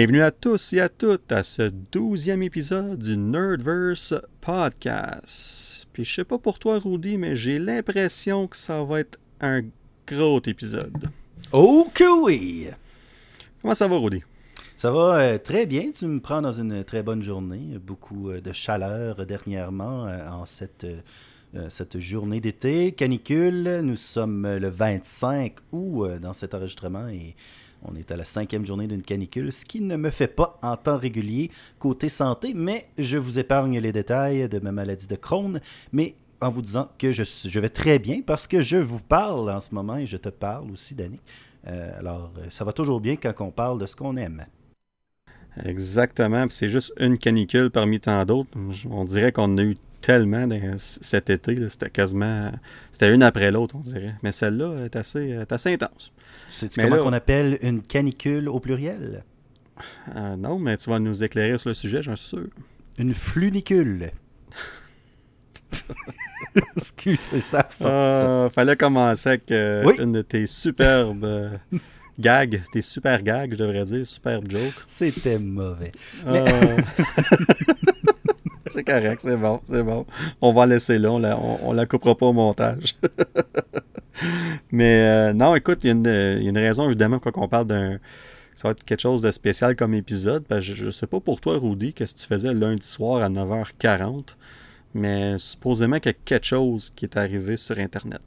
Bienvenue à tous et à toutes à ce douzième épisode du Nerdverse Podcast. Puis je sais pas pour toi, Rudy, mais j'ai l'impression que ça va être un gros épisode. Oh que oui! Comment ça va, Rudy? Ça va euh, très bien. Tu me prends dans une très bonne journée. Beaucoup euh, de chaleur dernièrement euh, en cette, cette journée d'été. Canicule. Nous sommes le 25 août dans cet enregistrement et on est à la cinquième journée d'une canicule, ce qui ne me fait pas en temps régulier côté santé, mais je vous épargne les détails de ma maladie de Crohn. Mais en vous disant que je, vais très bien parce que je vous parle en ce moment et je te parle aussi, Danny. alors, ça va toujours bien quand on parle de ce qu'on aime. Exactement. C'est juste une canicule parmi tant d'autres. On dirait qu'on a eu tellement cet été. C'était quasiment. C'était une après l'autre, on dirait. Mais celle-là est assez intense. C'est comment qu'on appelle une canicule au pluriel? Euh, Non, mais tu vas nous éclairer sur le sujet, j'en suis sûr. Une flunicule. Excuse, ça euh, Fallait commencer avec euh, une de tes superbes Gag, c'était super gag, je devrais dire, super joke. C'était mauvais. C'est correct, c'est bon, c'est bon. On va laisser là, on la, on, la coupera pas au montage. Mais euh, non, écoute, il y, a une raison évidemment quand on parle d'un. Ça va être quelque chose de spécial comme épisode. je, ne sais pas pour toi, Rudy, qu'est-ce que tu faisais lundi soir à 9h40. Mais supposément qu'il y a quelque chose qui est arrivé sur Internet.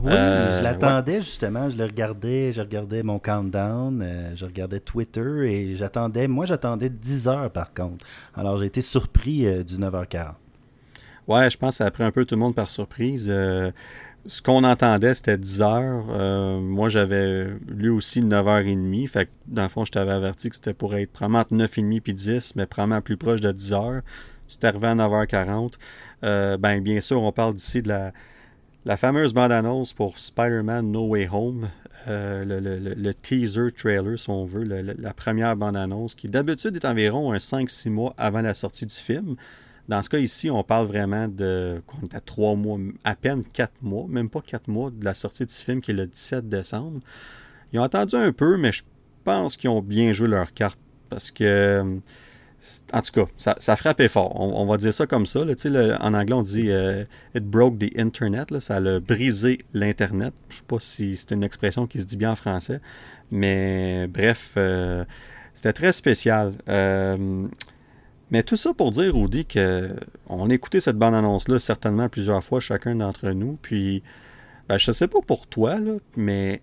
Oui, euh, je l'attendais justement. Je le regardais, je regardais mon countdown, euh, je regardais Twitter et j'attendais. Moi, j'attendais 10 heures par contre. Alors, j'ai été surpris euh, du 9h40. Ouais, je pense que ça a pris un peu tout le monde par surprise. Ce qu'on entendait, c'était 10 heures. moi, j'avais lu aussi 9h30. Fait dans le fond, je t'avais averti que c'était pour être probablement entre 9h30 puis 10, mais probablement plus proche de 10 heures. C'est arrivé à 9h40. ben, bien sûr, on parle d'ici de la la fameuse bande-annonce pour Spider-Man No Way Home, euh, le, teaser trailer, si on veut, la première bande-annonce, qui d'habitude est environ un 5-6 mois avant la sortie du film. Dans ce cas ici, on parle vraiment de on est à 3 mois, à peine 4 mois, même pas 4 mois de la sortie du film qui est le 17 décembre. Ils ont attendu un peu, mais je pense qu'ils ont bien joué leur carte parce que en tout cas, ça, frappait fort. On, va dire ça comme ça. en anglais, on dit euh, It broke the Internet. ça a brisé l'Internet. Je ne sais pas si c'est une expression qui se dit bien en français. Mais bref, euh, c'était très spécial. Euh, mais tout ça pour dire, Rudy, qu'on a écouté cette bande-annonce-là certainement plusieurs fois, chacun d'entre nous. Puis, ben, je ne sais pas pour toi, mais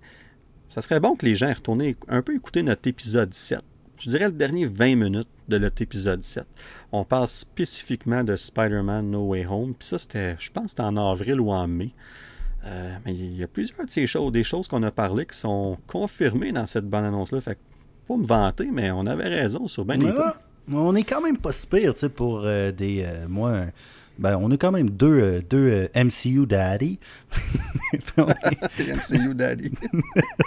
ça serait bon que les gens retournent un peu écouter notre épisode 7 je dirais le dernier 20 minutes de notre épisode 7. On parle spécifiquement de Spider-Man No Way Home. Puis ça, c'était, je pense, c'était en avril ou en mai. Euh, mais il y a plusieurs de ces choses, des choses qu'on a parlé qui sont confirmées dans cette bonne annonce-là. Fait que, pas me vanter, mais on avait raison sur des On est quand même pas si pire, tu sais, pour euh, des. Euh, moi, ben, on a quand même deux, euh, deux MCU Daddy. MCU Daddy.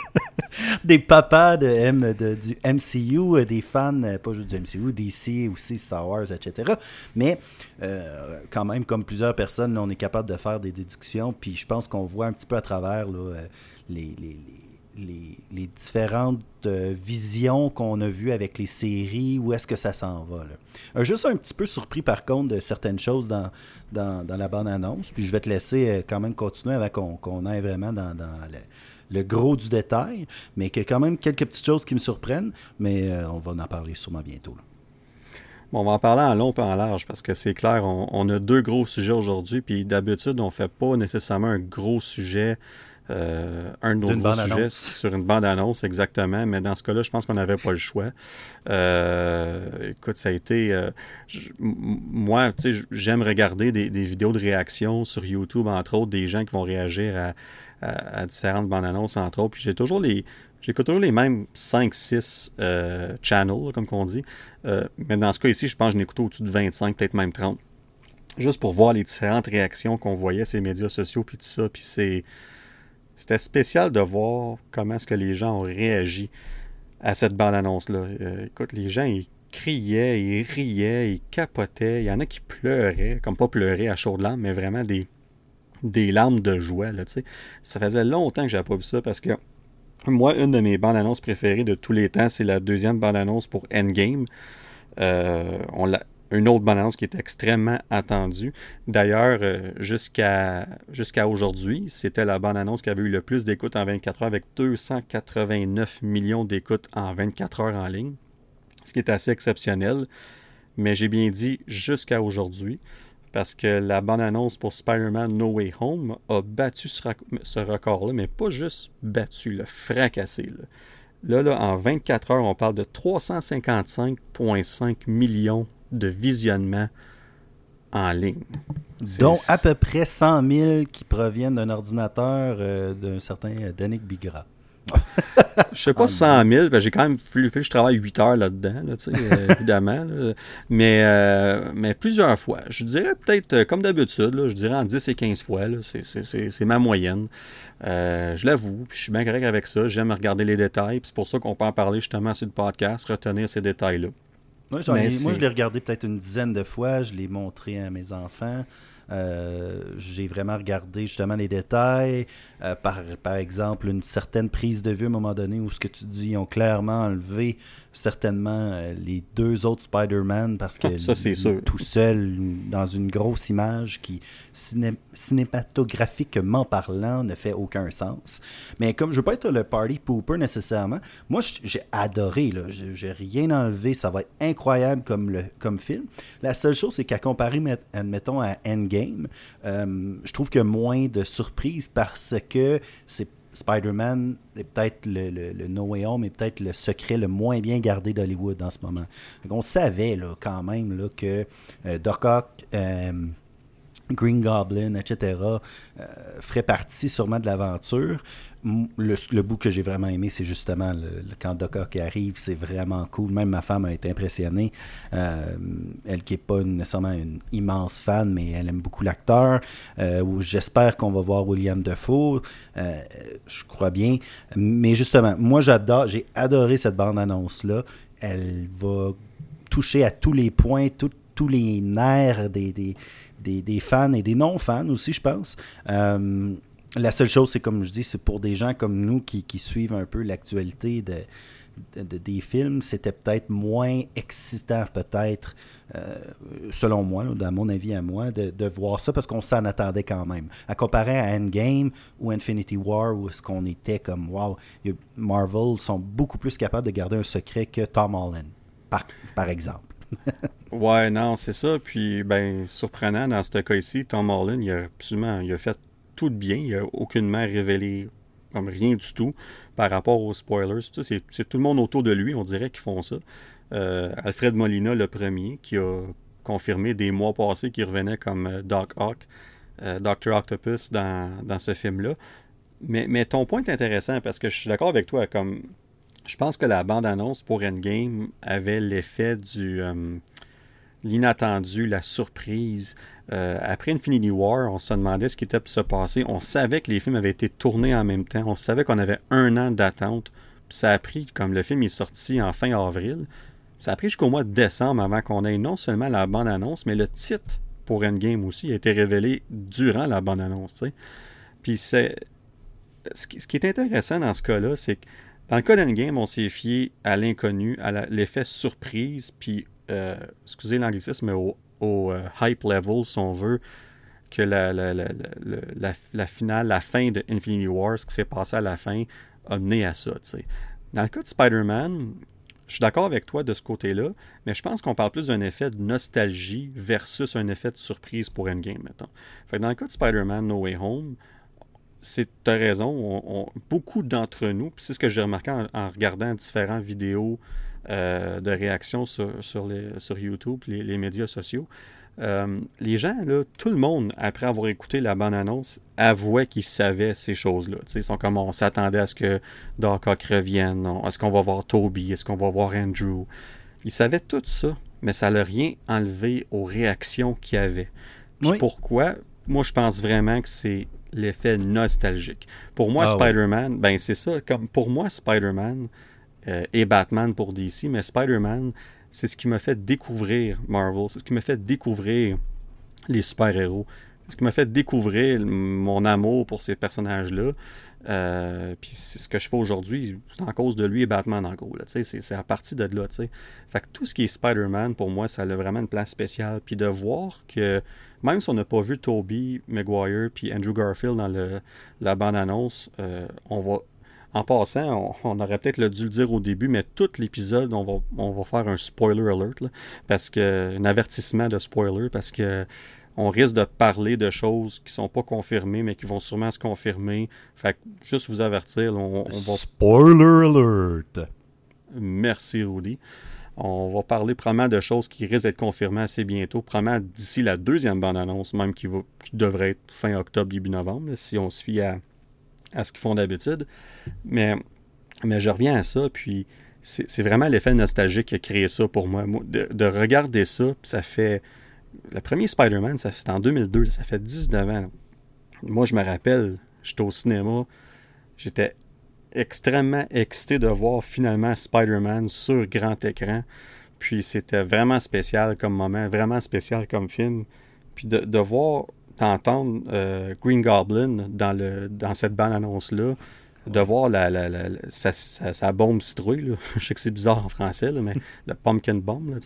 des papas de M, de, du MCU, des fans, pas juste du MCU, DC aussi, Star Wars, etc. Mais quand même, comme plusieurs personnes, on est capable de faire des déductions. Puis je pense qu'on voit un petit peu à travers là, les, les les, différentes euh, visions qu'on a vues avec les séries, où est-ce que ça s'en va. Là? Euh, juste un petit peu surpris par contre de certaines choses dans, la bande-annonce, puis je vais te laisser euh, quand même continuer avant qu'on aille vraiment dans, le, gros du détail, mais qu'il y a quand même quelques petites choses qui me surprennent, mais on va en parler sûrement bientôt. Bon, on va en parler en long et en large parce que c'est clair, on, on, a deux gros sujets aujourd'hui, puis d'habitude, on ne fait pas nécessairement un gros sujet euh, un de nos sujets sur une bande-annonce, exactement. Mais dans ce cas-là, je pense qu'on n'avait pas le choix. Euh, écoute, ça a été. Euh, moi, tu sais, j'aime regarder des, vidéos de réaction sur YouTube, entre autres, des gens qui vont réagir à, différentes bandes-annonces, entre autres. Puis j'ai toujours les. J'écoute toujours les mêmes 5-6 channels, comme on dit. mais dans ce cas ici, je pense que j'en écoute au-dessus de 25, peut-être même 30. Juste pour voir les différentes réactions qu'on voyait les médias sociaux, puis tout ça. Puis c'est c'était spécial de voir comment est-ce que les gens ont réagi à cette bande-annonce-là. Euh, écoute, les gens, ils criaient, ils riaient, ils capotaient. Il y en a qui pleuraient, comme pas pleurer à chaudes larmes, mais vraiment des, des larmes de joie. Là, ça faisait longtemps que j'avais pas vu ça parce que Moi, une de mes bandes annonces préférées de tous les temps, c'est la deuxième bande annonce pour Endgame. Euh, on l'a une autre bande-annonce qui est extrêmement attendue. D'ailleurs, euh, jusqu'à aujourd'hui, c'était la bande-annonce qui avait eu le plus d'écoutes en 24 heures avec 289 millions d'écoutes en 24 heures en ligne, ce qui est assez exceptionnel. Mais j'ai bien dit jusqu'à aujourd'hui, parce que la bande-annonce pour Spider-Man No Way Home a battu ce, record-là, mais pas juste battu, le fracassé. Là. Là, en 24 heures, on parle de 355,5 millions de visionnement en ligne. Dont à peu près 100 000 qui proviennent d'un ordinateur euh, d'un certain euh, Danick Bigra. je sais pas 100 000, j'ai quand même fait, je travaille 8 heures là-dedans, euh, évidemment. mais, mais plusieurs fois. Je dirais peut-être, comme d'habitude, je dirais en 10 et 15 fois. C'est ma moyenne. je l'avoue, je suis bien correct avec ça. J'aime regarder les détails. C'est pour ça qu'on peut en parler justement sur le podcast, retenir ces détails-là. Moi, je l'ai regardé peut-être une dizaine de fois. Je l'ai montré à mes enfants. Euh, j'ai vraiment regardé justement les détails. Euh, par, par exemple, une certaine prise de vue à un moment donné où ce que tu dis, ils ont clairement enlevé certainement euh, les deux autres Spider-Man parce que ça, c'est sûr. tout seul dans une grosse image qui cinématographiquement parlant ne fait aucun sens. Mais comme je veux pas être le party pooper nécessairement, moi j'ai adoré là, j'ai rien enlevé, ça va être incroyable comme le comme film. La seule chose c'est qu'à comparer admettons à Endgame, euh, je trouve qu'il y a moins de surprises parce que c'est Spider-Man est peut-être le, le, No Way Home est peut-être le secret le moins bien gardé d'Hollywood en ce moment. on savait là, quand même là, que euh, Doc Ock, euh, Green Goblin, etc., euh, ferait partie sûrement de l'aventure. Le, bout que j'ai vraiment aimé, c'est justement le, quand Doc Ock arrive, c'est vraiment cool. Même ma femme a été impressionnée. Euh, elle qui n'est pas nécessairement une immense fan, mais elle aime beaucoup l'acteur. Euh, j'espère qu'on va voir William Defoe. je crois bien. Mais justement, moi j'adore, j'ai adoré cette bande-annonce-là. Elle va toucher à tous les points, tous les nerfs des, fans et des non-fans aussi, je pense. Euh, la seule chose, c'est comme je dis, c'est pour des gens comme nous qui, suivent un peu l'actualité de, des films, c'était peut-être moins excitant, peut-être, euh, selon moi, dans mon avis à moi, de, voir ça parce qu'on s'en attendait quand même. À comparer à Endgame ou Infinity War, où est-ce qu'on était comme, wow, Marvel sont beaucoup plus capables de garder un secret que Tom Holland, par, par exemple. ouais, non, c'est ça. Puis, ben, surprenant dans ce cas ci Tom Holland, il a absolument, il a fait tout de bien. Il a aucunement révélé comme rien du tout par rapport aux spoilers. C'est tout le monde autour de lui, on dirait, qui font ça. Euh, Alfred Molina, le premier, qui a confirmé des mois passés qu'il revenait comme euh, Doc Ock, euh. Octopus dans, dans ce film-là. Mais, mais, ton point est intéressant parce que je suis d'accord avec toi. Comme je pense que la bande-annonce pour Endgame avait l'effet du euh, l'inattendu, la surprise. Euh, après Infinity War, on se demandait ce qui était pour se passer. On savait que les films avaient été tournés en même temps. On savait qu'on avait un an d'attente. Ça a pris, comme le film est sorti en fin avril, ça a pris jusqu'au mois de décembre avant qu'on ait non seulement la bande-annonce, mais le titre pour Endgame aussi a été révélé durant la bande-annonce. Puis c'est. Ce qui est intéressant dans ce cas-là, c'est que dans le cas d'Endgame, on s'est fié à l'inconnu, à l'effet surprise, puis, euh, excusez l'anglicisme, mais au, euh, hype level, si on veut, que la, finale, la fin de Infinity War, ce qui s'est passé à la fin, a mené à ça. Dans le cas de Spider-Man, je suis d'accord avec toi de ce côté-là, mais je pense qu'on parle plus d'un effet de nostalgie versus un effet de surprise pour Endgame, mettons. Fait dans le cas de Spider-Man No Way Home, c'est as raison. beaucoup d'entre nous, c'est ce que j'ai remarqué en, regardant différentes vidéos euh, de réactions sur, sur, les, sur YouTube, les, les médias sociaux. Euh, les gens, là, tout le monde, après avoir écouté la bonne annonce, avouait qu'ils savaient ces choses-là. Ils sont comme on s'attendait à ce que Doc Ock revienne, est-ce qu'on va voir Toby, est-ce qu'on va voir Andrew? Ils savaient tout ça, mais ça n'a rien enlevé aux réactions qu'il y avait. Puis pourquoi? Moi, je pense vraiment que c'est l'effet nostalgique. Pour moi, ah Spider-Man, ben c'est ça. Comme pour moi, Spider-Man euh, et Batman pour DC, mais Spider-Man, c'est ce qui m'a fait découvrir Marvel, c'est ce qui m'a fait découvrir les super-héros, c'est ce qui m'a fait découvrir mon amour pour ces personnages-là. Euh, puis ce que je fais aujourd'hui, c'est en cause de lui et Batman en gros. C'est à partir de là. T'sais. Fait que tout ce qui est Spider-Man, pour moi, ça a vraiment une place spéciale. Puis de voir que même si on n'a pas vu Toby Maguire puis Andrew Garfield dans le, la bande-annonce, euh, on va. En passant, on, aurait peut-être dû le dire au début, mais tout l'épisode, on va, on va faire un spoiler alert, parce que un avertissement de spoiler, parce que on risque de parler de choses qui sont pas confirmées, mais qui vont sûrement se confirmer. Fait que, juste vous avertir, on, va... Spoiler alert! Merci, Rudy. On va parler probablement de choses qui risquent d'être confirmées assez bientôt, probablement d'ici la deuxième bande-annonce, même qui, devrait être fin octobre, début novembre, si on se fie à, ce qu'ils font d'habitude. Mais, mais je reviens à ça, puis c'est vraiment l'effet nostalgique qui a créé ça pour moi. De, de regarder ça, puis ça fait le premier Spider-Man, c'était en 2002, ça fait 19 ans. Moi, je me rappelle, j'étais au cinéma, j'étais extrêmement excité de voir finalement Spider-Man sur grand écran. Puis c'était vraiment spécial comme moment, vraiment spécial comme film. Puis de, voir, d'entendre euh, Green Goblin dans, cette bande-annonce-là, de voir la, la, la, sa, bombe citrouille. Je sais que c'est bizarre en français, mais le pumpkin bomb. Là,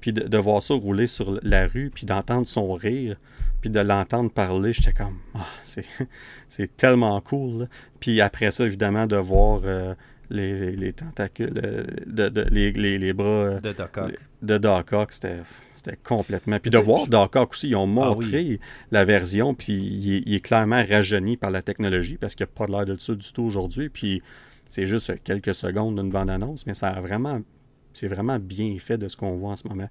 Puis de, voir ça rouler sur la rue, puis d'entendre son rire, puis de l'entendre parler, j'étais comme, ah, c'est tellement cool. Puis après ça, évidemment, de voir euh, les, les, tentacules, euh, de, les, les, bras euh, de Doc Ock. De Doc Ock, c'était c'était complètement. Puis de voir Doc Ock aussi, ils ont ah montré la version, puis il est, clairement rajeuni par la technologie parce qu'il n'y a pas de l'air de ça du tout aujourd'hui. Puis c'est juste quelques secondes d'une bande-annonce, mais ça a vraiment. C'est vraiment bien fait de ce qu'on voit en ce moment.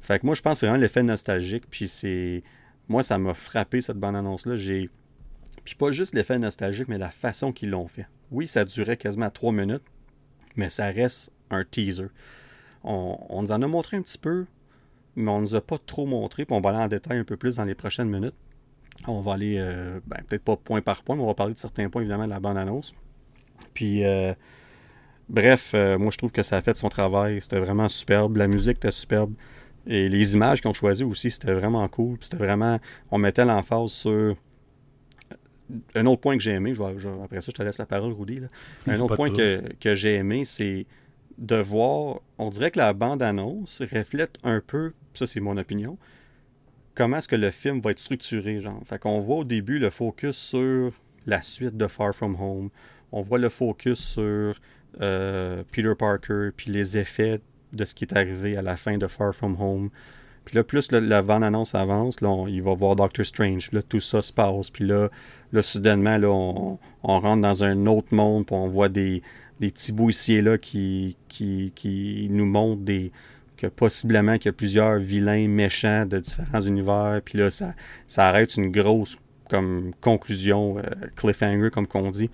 Fait que moi, je pense que c'est vraiment l'effet nostalgique. Puis c'est. Moi, ça m'a frappé cette bande-annonce-là. J'ai. Puis pas juste l'effet nostalgique, mais la façon qu'ils l'ont fait. Oui, ça durait quasiment trois minutes, mais ça reste un teaser. On, nous en a montré un petit peu, mais on ne nous a pas trop montré, puis on va aller en détail un peu plus dans les prochaines minutes. On va aller, euh, ben, peut-être pas point par point, mais on va parler de certains points, évidemment, de la bande-annonce. Puis, euh, bref, euh, moi, je trouve que ça a fait son travail. C'était vraiment superbe. La musique était superbe. Et les images qu'ils ont choisies aussi, c'était vraiment cool. C'était vraiment, on mettait l'emphase sur un autre point que j'ai aimé, après ça, je te laisse la parole, Rudy. Un autre point que, que j'ai aimé, c'est de voir, on dirait que la bande-annonce reflète un peu ça c'est mon opinion, comment est-ce que le film va être structuré, genre. Fait qu'on voit au début le focus sur la suite de Far From Home. On voit le focus sur euh, Peter Parker, puis les effets de ce qui est arrivé à la fin de Far From Home. Puis là, plus la bande-annonce avance, là, il va voir Doctor Strange. Puis là, tout ça se passe. Puis là, là soudainement, on, rentre dans un autre monde. Puis on voit des, des petits bouts ici et là qui, nous montrent des, que possiblement qu'il y a plusieurs vilains méchants de différents univers, puis là, ça, arrête une grosse conclusion, euh, cliffhanger, comme qu'on dit.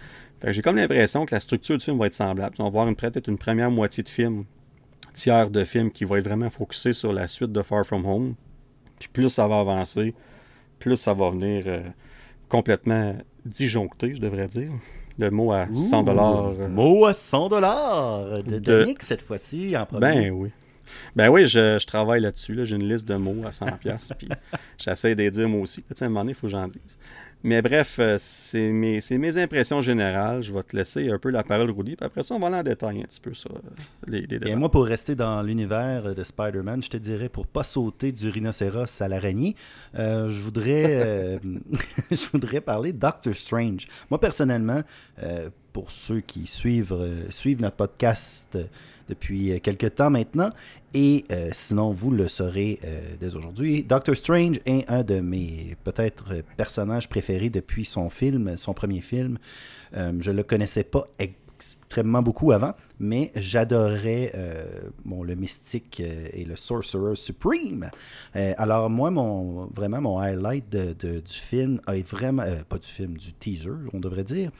j'ai comme l'impression que la structure du film va être semblable. On va voir peut-être une première moitié de film, tiers de film, qui va être vraiment focusé sur la suite de Far From Home. Puis plus ça va avancer, plus ça va venir euh, complètement disjoncté, je devrais dire. Le mot à 100 dollars. Euh, mot à 100 dollars de, de... cette fois-ci en premier. Ben oui. Ben oui, je, travaille là-dessus. J'ai une liste de mots à 100$. puis j'essaie de dire moi aussi. à un moment donné, il faut que j'en dise. Mais bref, euh, c'est mes, mes, impressions générales. Je vais te laisser un peu la parole, Rudy. Puis après ça, on va aller en détail un petit peu sur euh, les, détails. Et moi, pour rester dans l'univers de Spider-Man, je te dirais, pour pas sauter du rhinocéros à l'araignée, euh, je voudrais je voudrais parler de Doctor Strange. Moi, personnellement, pour ceux qui suivent, suivent notre podcast depuis quelques temps maintenant, et euh, sinon, vous le saurez euh, dès aujourd'hui. Doctor Strange est un de mes peut-être personnages préférés depuis son film, son premier film. Euh, je ne le connaissais pas extrêmement beaucoup avant, mais j'adorais bon, le mystique et le sorcerer supreme. alors moi, mon, vraiment, mon highlight de, du film, vraiment, pas du film, du teaser, on devrait dire,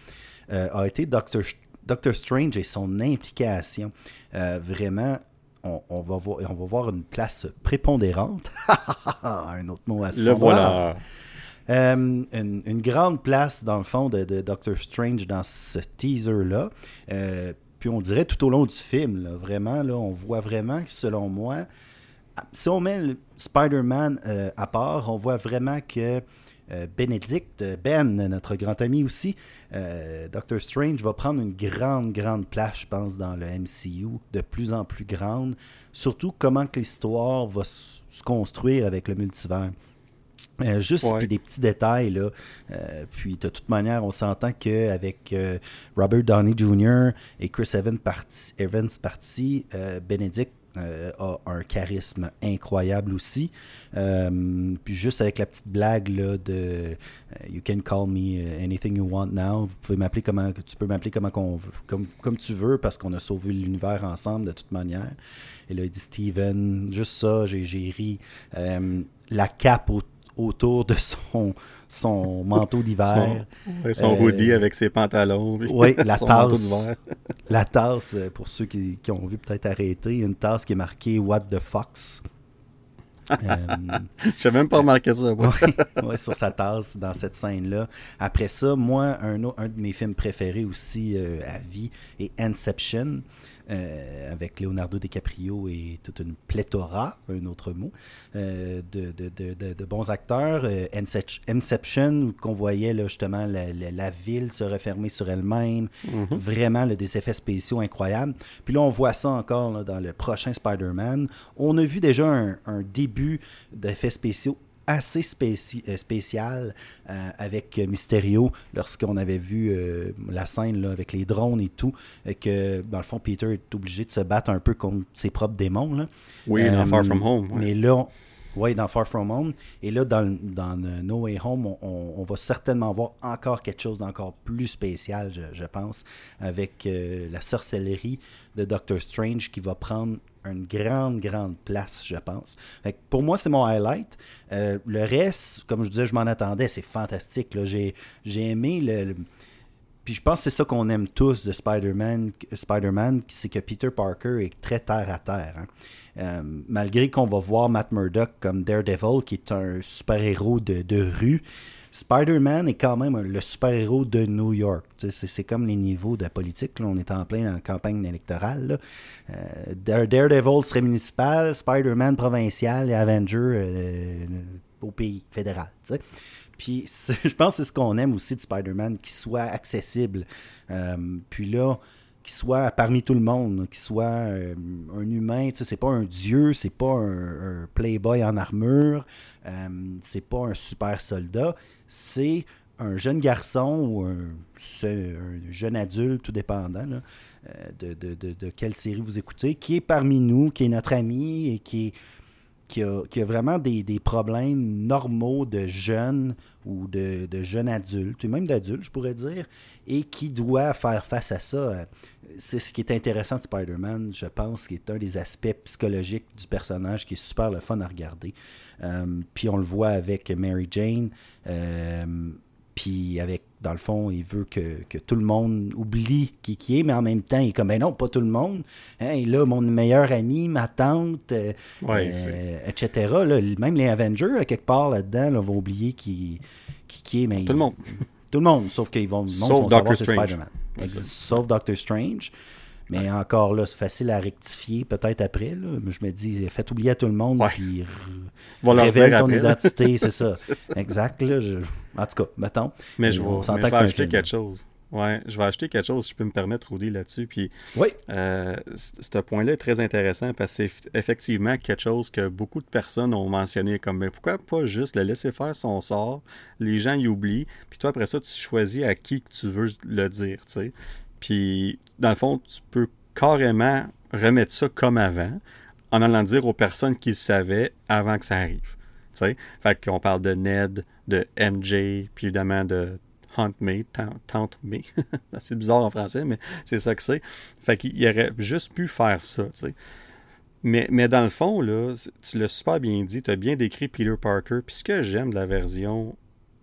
a été Doctor, Doctor Strange et son implication. vraiment, on, va voir, on va voir une place prépondérante. un autre mot à Le voilà. Euh, une, grande place, dans le fond, de, Doctor Strange dans ce teaser-là. Euh, puis on dirait tout au long du film, vraiment, là, on voit vraiment que, selon moi, si on met Spider-Man euh, à part, on voit vraiment que Benedict, Ben, notre grand ami aussi, Doctor Strange va prendre une grande, grande place, je pense, dans le MCU, de plus en plus grande. Surtout comment que l'histoire va se construire avec le multivers. juste des petits détails là. puis de toute manière, on s'entend qu'avec Robert Downey Jr. et Chris Evans parti, Evans parti Benedict euh, a un charisme incroyable aussi. Euh, puis juste avec la petite blague là, de euh, You can call me anything you want now. Vous pouvez m'appeler comment tu peux m'appeler comment comme, comme tu veux parce qu'on a sauvé l'univers ensemble de toute manière. Et là il dit Steven, juste ça, j'ai ri. la cape au autour de son, son manteau d'hiver. Son, euh, hoodie avec ses pantalons. Oui, la tasse. la tasse, euh, pour ceux qui, ont vu peut-être arrêter, une tasse qui est marquée What the Fox. euh, Je n'ai même pas remarqué ça. Oui, sur sa tasse dans cette scène-là. Après ça, moi, un, un de mes films préférés aussi euh, à vie est Inception. Euh, avec Leonardo DiCaprio et toute une pléthora, un autre mot, euh, de, de, de, de, bons acteurs. Euh, Inception, qu'on voyait là, justement la, la, ville se refermer sur elle-même, mm-hmm. vraiment des effets spéciaux incroyables. Puis là, on voit ça encore dans le prochain Spider-Man. On a vu déjà un, un début d'effets spéciaux assez euh, spécial euh, avec Mysterio lorsqu'on avait vu euh, la scène là, avec les drones et tout, que dans le fond, Peter est obligé de se battre un peu contre ses propres démons. Là. Oui, dans Far From Home. Mais là, oui, dans Far From Home. Et là, dans, dans No Way Home, on, va certainement voir encore quelque chose d'encore plus spécial, je, pense, avec la sorcellerie de Doctor Strange qui va prendre une grande, grande place, je pense. pour moi, c'est mon highlight. Euh, le reste, comme je disais, je m'en attendais, c'est fantastique. J'ai, aimé le, Puis je pense que c'est ça qu'on aime tous de Spider-Man, Spider-Man c'est que Peter Parker est très terre à terre. Hein. Euh, malgré qu'on va voir Matt Murdock comme Daredevil, qui est un super-héros de, de rue, Spider-Man est quand même le super-héros de New York. C'est comme les niveaux de la politique. On est en plein campagne électorale. Euh, Daredevil serait municipal, Spider-Man provincial et Avenger euh, au pays fédéral. Puis je pense que c'est ce qu'on aime aussi de Spider-Man, qu'il soit accessible. Euh, puis là, qu'il soit parmi tout le monde, qu'il soit un humain, c'est pas un dieu, c'est pas un, playboy en armure, c'est pas un super soldat, c'est un jeune garçon ou un, jeune adulte, tout dépendant euh, de, quelle série vous écoutez, qui est parmi nous, qui est notre ami et qui, a, vraiment des, problèmes normaux de jeunes ou de, jeunes adultes, ou même d'adultes, je pourrais dire, et qui doit faire face à ça. C'est ce qui est intéressant de Spider-Man, je pense, qui est un des aspects psychologiques du personnage qui est super le fun à regarder. Euh, puis on le voit avec Mary Jane. Euh, puis avec, dans le fond, il veut que, que tout le monde oublie qui qui est, mais en même temps, il est comme, ben non, pas tout le monde. Hein, et là, mon meilleur ami, ma tante, euh, etc. Là, même les Avengers, quelque part là-dedans, vont oublier qui, qui, qui est. Mais tout le monde. Tout le monde, sauf qu'ils vont, sauf Doctor Strange. Sauf Doctor Strange. Mais encore là, c'est facile à rectifier peut-être après. Là. Je me dis, faites oublier à tout le monde, puis révèle ton identité, c'est ça. exact. Là, En tout cas, mettons. Mais je vais, ajouter quelque chose. Ouais, je vais acheter quelque chose, si je peux me permettre, Rudy, là-dessus. Puis, oui. Euh, ce point-là est très intéressant parce que c'est effectivement quelque chose que beaucoup de personnes ont mentionné comme mais pourquoi pas juste le laisser faire son sort, les gens y oublient, puis toi, après ça, tu choisis à qui que tu veux le dire, tu sais. Puis, dans le fond, tu peux carrément remettre ça comme avant en allant dire aux personnes qui le savaient avant que ça arrive. sais. Fait qu'on parle de Ned, de MJ, puis évidemment de Hunt Me, Tante Me. c'est bizarre en français, mais c'est ça que c'est. Fait qu'il aurait juste pu faire ça, tu sais. Mais, mais dans le fond, là, tu l'as super bien dit, tu as bien décrit Peter Parker. Puis ce que j'aime de la version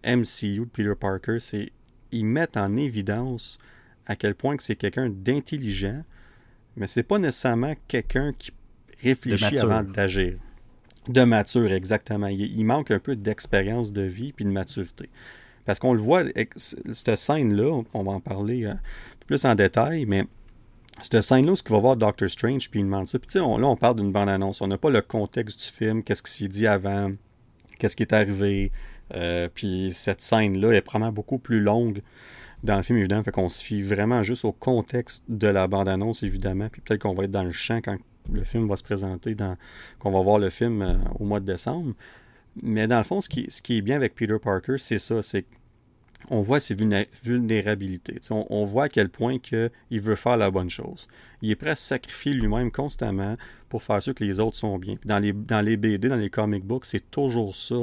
MCU de Peter Parker, c'est qu'ils mettent en évidence à quel point que c'est quelqu'un d'intelligent, mais c'est pas nécessairement quelqu'un qui réfléchit avant d'agir. De mature, exactement. Il, manque un peu d'expérience de vie puis de maturité. Parce qu'on le voit, cette scène-là, on va en parler euh, plus en détail, mais cette scène-là, ce qu'il va voir Doctor Strange, puis il demande ça. Puis là, on parle d'une bande-annonce. On n'a pas le contexte du film, qu'est-ce qui s'est dit avant, qu'est-ce qui est arrivé, Euh, puis cette scène-là est probablement beaucoup plus longue dans le film, évidemment. Fait qu'on se fie vraiment juste au contexte de la bande-annonce, évidemment. Puis peut-être qu'on va être dans le champ quand le film va se présenter, qu'on va voir le film euh, au mois de décembre. Mais dans le fond, ce qui, est bien avec Peter Parker, c'est ça, c'est on voit ses vulnérabilités. On, voit à quel point que il veut faire la bonne chose. Il est prêt à se sacrifier lui-même constamment pour faire sûr que les autres sont bien. dans, les, BD, dans les comic books, c'est toujours ça.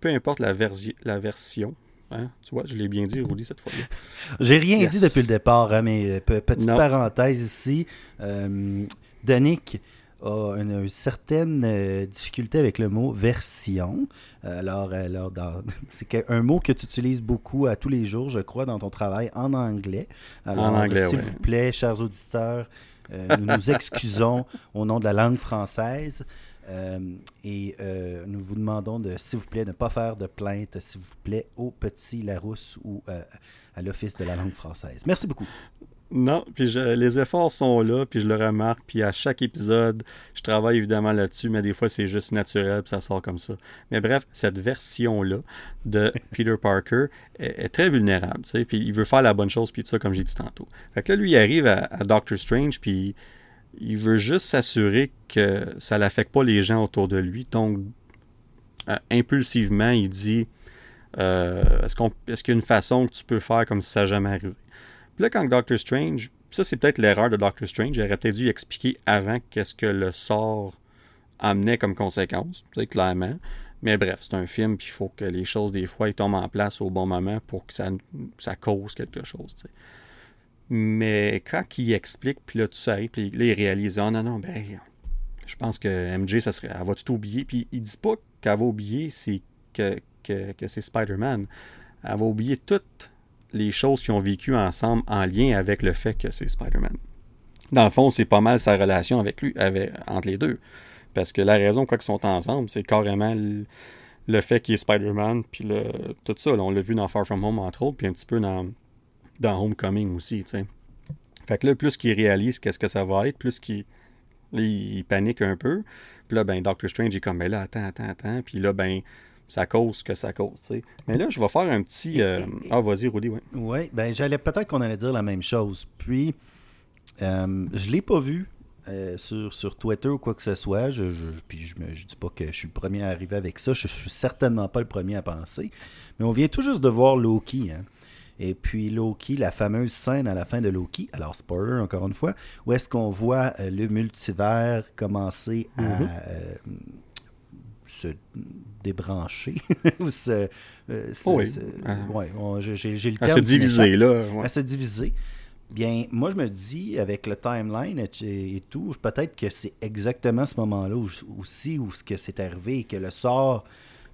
Peu importe la version. Hein? Tu vois, je l'ai bien dit, Rudy, cette fois-là. J'ai rien dit depuis le départ, hein, mais euh, petite parenthèse ici. Euh, Danick a une, certaine euh, difficulté avec le mot version. Alors, alors c'est un mot que tu utilises beaucoup à tous les jours, je crois, dans ton travail en anglais. Alors, en anglais, s'il vous plaît, chers auditeurs, euh, nous nous excusons au nom de la langue française. Euh, et nous vous demandons de, s'il vous plaît, ne pas faire de plainte, s'il vous plaît, au petit Larousse ou à l'Office de la langue française. Merci beaucoup. Non, puis les efforts sont là, puis je le remarque, puis à chaque épisode, je travaille évidemment là-dessus, mais des fois c'est juste naturel, puis ça sort comme ça. Mais bref, cette version-là de Peter Parker est, très vulnérable, tu sais, puis il veut faire la bonne chose, puis tout ça, comme j'ai dit tantôt. Fait que là, lui, il arrive à, Doctor Strange, puis il veut juste s'assurer que ça n'affecte pas les gens autour de lui, donc euh, impulsivement, il dit euh, est-ce, qu'il y a une façon que tu peux faire comme si ça jamais arrivé? Puis là, quand Doctor Strange, ça c'est peut-être l'erreur de Doctor Strange, il aurait peut-être dû expliquer avant qu'est-ce que le sort amenait comme conséquence, clairement. Mais bref, c'est un film, puis il faut que les choses, des fois, tombent en place au bon moment pour que ça, ça cause quelque chose, tu sais. Mais quand il explique, puis là, tu arrives, puis là, il réalise, oh non, non, ben, je pense que MJ, ça serait, elle va tout oublier. Puis il dit pas qu'elle va oublier c'est que, que, que c'est Spider-Man. Elle va oublier toutes les choses qu'ils ont vécues ensemble en lien avec le fait que c'est Spider-Man. Dans le fond, c'est pas mal sa relation avec lui, entre les deux. Parce que la raison quoi qu'ils sont ensemble, c'est carrément le, fait qu'il est Spider-Man, puis le, tout ça. on l'a vu dans Far From Home, entre autres, puis un petit peu dans, dans Homecoming aussi. T'sais. Fait que là, plus qu'il réalise qu'est-ce que ça va être, plus qu'il il panique un peu. Puis là, ben, Doctor Strange est comme, ben là, attends, attends, attends. Puis là, ben, ça cause ce que ça cause. sais. Mais là, je vais faire un petit. Euh, ah, vas-y, Rudy, oui. Oui, ben j'allais peut-être qu'on allait dire la même chose. Puis, euh, je ne l'ai pas vu euh, sur, sur Twitter ou quoi que ce soit. Je, puis, je ne dis pas que je suis le premier à arriver avec ça. Je ne suis certainement pas le premier à penser. Mais on vient tout juste de voir Loki. Hein. Et puis Loki, la fameuse scène à la fin de Loki, alors spoiler encore une fois, où est-ce qu'on voit le multivers commencer à mm-hmm se débrancher. se, euh, oui. j'ai, le terme. À se diviser, là. À se diviser. Bien, moi, je me dis, avec le timeline et, tout, peut-être que c'est exactement ce moment-là aussi où ce que c'est arrivé et que le sort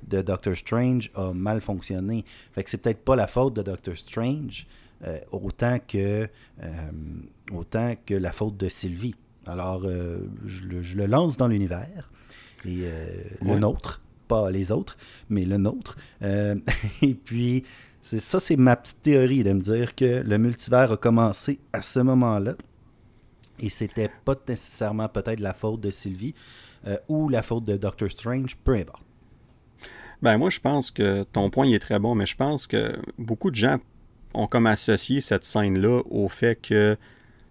de Doctor Strange a mal fonctionné. Fait que c'est peut-être pas la faute de Doctor Strange euh, autant, que, euh, autant que la faute de Sylvie. Alors, je, le, lance dans l'univers et euh, le nôtre, pas les autres, mais le nôtre. Euh, et puis, c'est ça, c'est ma petite théorie de me dire que le multivers a commencé à ce moment-là. Et c'était pas nécessairement peut-être la faute de Sylvie euh, ou la faute de Doctor Strange, peu importe. Ben moi, je pense que ton point est très bon, mais je pense que beaucoup de gens ont comme associé cette scène-là au fait que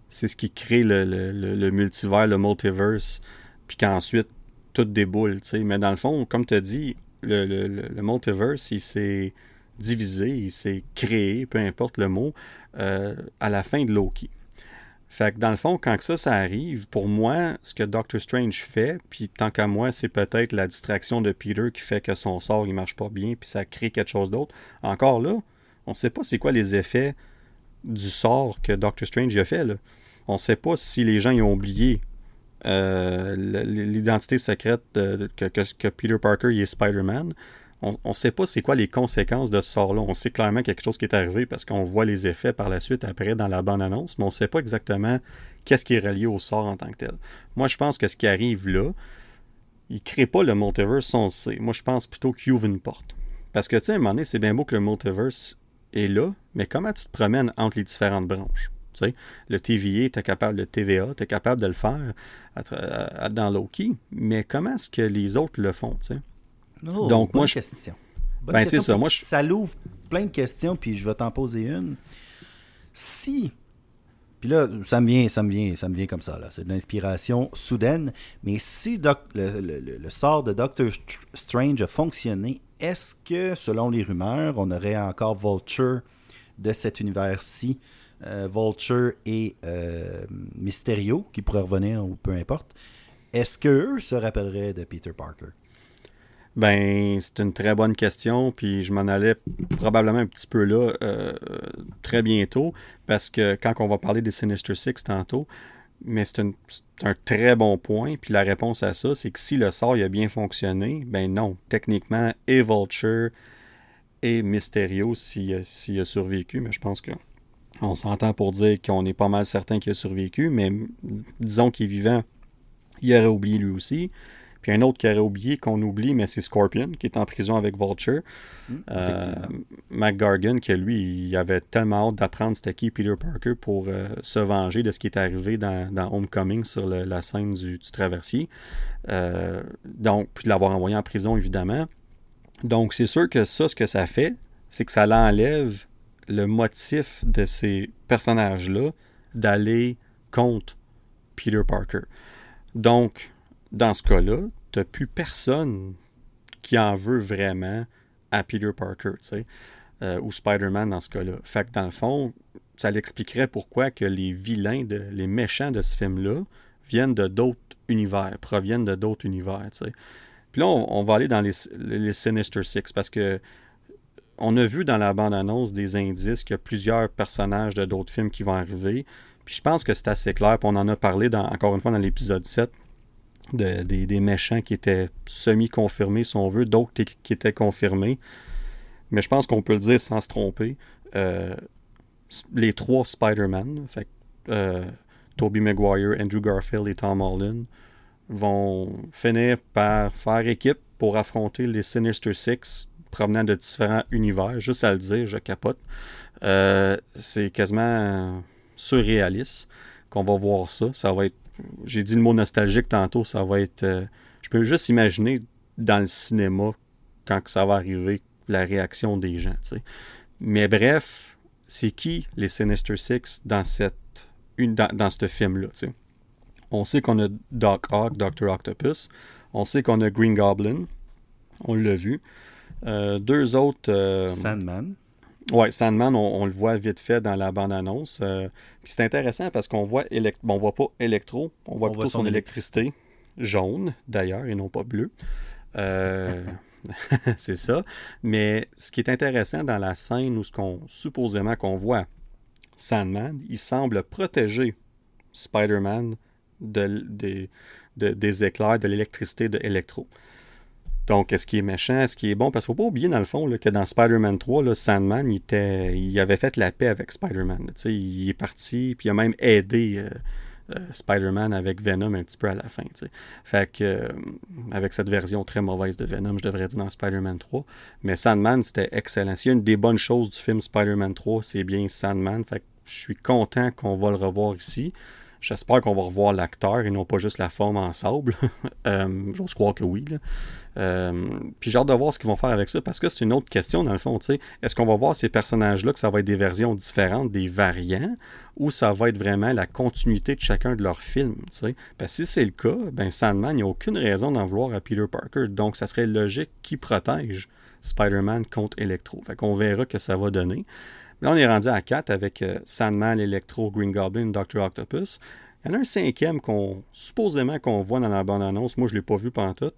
c'est ce qui crée le, le multivers, le multiverse, puis qu'ensuite tout déboule, tu sais. Mais dans le fond, comme tu as dit, le, le, multiverse, il s'est divisé, il s'est créé, peu importe le mot, euh, à la fin de Loki. Fait que dans le fond, quand ça, ça arrive, pour moi, ce que Doctor Strange fait, puis tant qu'à moi, c'est peut-être la distraction de Peter qui fait que son sort, il marche pas bien, puis ça crée quelque chose d'autre. Encore là, on sait pas c'est quoi les effets du sort que Doctor Strange a fait. Là. On sait pas si les gens y ont oublié euh, l'identité secrète que, que, Peter Parker est Spider-Man. On ne sait pas c'est quoi les conséquences de ce sort-là. On sait clairement quelque chose qui est arrivé parce qu'on voit les effets par la suite après dans la bande-annonce, mais on ne sait pas exactement qu'est-ce qui est relié au sort en tant que tel. Moi, je pense que ce qui arrive là, il ne crée pas le multiverse, on le sait. Moi, je pense plutôt qu'il ouvre une porte. Parce que, tu sais, à un moment donné, c'est bien beau que le multiverse est là, mais comment tu te promènes entre les différentes branches? le TVA, tu capable, le TVA, tu es capable de le faire dans Loki, mais comment est-ce que les autres le font? Oh, Donc, moi, je, question. ben, c'est ça. Moi, je... Ça l'ouvre plein de questions, puis je vais t'en poser une. Si puis là, ça me vient, ça me vient, ça me vient comme ça. Là. C'est de l'inspiration soudaine. Mais si le, sort de Doctor Strange a fonctionné, est-ce que, selon les rumeurs, on aurait encore Vulture de cet univers-ci, euh, Vulture et euh, Mysterio, qui pourraient revenir ou peu importe, est-ce qu'eux se rappelleraient de Peter Parker? Ben, c'est une très bonne question, puis je m'en allais probablement un petit peu là euh, très bientôt, parce que quand on va parler des Sinister Six tantôt, mais c'est un très bon point, puis la réponse à ça, c'est que si le sort a bien fonctionné, ben non, techniquement, et Vulture et Mysterio s'il a, survécu, mais je pense que on s'entend pour dire qu'on est pas mal certain qu'il a survécu, mais disons qu'il est vivant, il aurait oublié lui aussi. Puis un autre qui aurait oublié, qu'on oublie, mais c'est Scorpion, qui est en prison avec Vulture. Mmh, euh, McGargan, qui lui, il avait tellement hâte d'apprendre c'était qui Peter Parker pour euh, se venger de ce qui est arrivé dans, Homecoming sur la scène du, traversier. Euh, donc, puis de l'avoir envoyé en prison, évidemment. Donc, c'est sûr que ça, ce que ça fait, c'est que ça l'enlève le motif de ces personnages-là d'aller contre Peter Parker. Donc, dans ce cas-là, tu n'as plus personne qui en veut vraiment à Peter Parker, tu sais, euh, ou Spider-Man dans ce cas-là. Fait que dans le fond, ça l'expliquerait pourquoi que les vilains, les méchants de ce film-là viennent de d'autres univers, proviennent de d'autres univers, tu sais. Puis là, on, va aller dans les, Sinister Six parce que on a vu dans la bande-annonce des indices qu'il y a plusieurs personnages de d'autres films qui vont arriver. Puis je pense que c'est assez clair, puis on en a parlé encore une fois dans l'épisode 7 des, méchants qui étaient semi-confirmés, si on veut, d'autres qui étaient confirmés. Mais je pense qu'on peut le dire sans se tromper. Euh, les trois Spider-Man, fait euh, Maguire, Andrew Garfield et Tom Holland, vont finir par faire équipe pour affronter les Sinister Six provenant de différents univers. Juste à le dire, je capote. Euh, c'est quasiment surréaliste qu'on va voir ça. Ça va être j'ai dit le mot nostalgique tantôt, ça va être. Euh, je peux juste imaginer dans le cinéma, quand ça va arriver, la réaction des gens. Mais bref, c'est qui les Sinister Six dans, cette, une, dans, ce film-là? On sait qu'on a Doc Ock, Dr. Octopus. On sait qu'on a Green Goblin. On l'a vu. Euh, deux autres. Euh, Sandman. Oui, Sandman, on, le voit vite fait dans la bande-annonce. Euh, puis c'est intéressant parce qu'on voit bon, on voit pas électro, on voit plutôt son, électricité. jaune d'ailleurs et non pas bleu. Euh, c'est ça. Mais ce qui est intéressant dans la scène où ce qu'on supposément qu'on voit Sandman, il semble protéger Spider-Man de, des éclairs de l'électricité de Electro. Donc, est-ce qu'il est méchant, est-ce qu'il est bon? Parce qu'il ne faut pas oublier, dans le fond, que dans Spider-Man 3, Sandman, il, était, il avait fait la paix avec Spider-Man. Il est parti, puis il a même aidé euh, euh, Spider-Man avec Venom un petit peu à la fin. Fait que, euh, avec cette version très mauvaise de Venom, je devrais dire dans Spider-Man 3. Mais Sandman, c'était excellent. S'il y a une des bonnes choses du film Spider-Man 3, c'est bien Sandman. Fait que je suis content qu'on va le revoir ici. J'espère qu'on va revoir l'acteur et non pas juste la forme en sable. J'ose croire que oui. Euh, puis j'ai hâte de voir ce qu'ils vont faire avec ça parce que c'est une autre question dans le fond. Est-ce qu'on va voir ces personnages-là que ça va être des versions différentes, des variants, ou ça va être vraiment la continuité de chacun de leurs films? Parce que si c'est le cas, ben Sandman, il n'y a aucune raison d'en vouloir à Peter Parker. Donc ça serait logique qu'il protège Spider-Man contre Electro. Fait qu'on verra que ça va donner. Là, on est rendu à 4 avec euh, Sandman, Electro, Green Goblin, Dr. Octopus. Il y en a un cinquième qu'on supposément qu'on voit dans la bande-annonce. Moi, je ne l'ai pas vu pendant tout.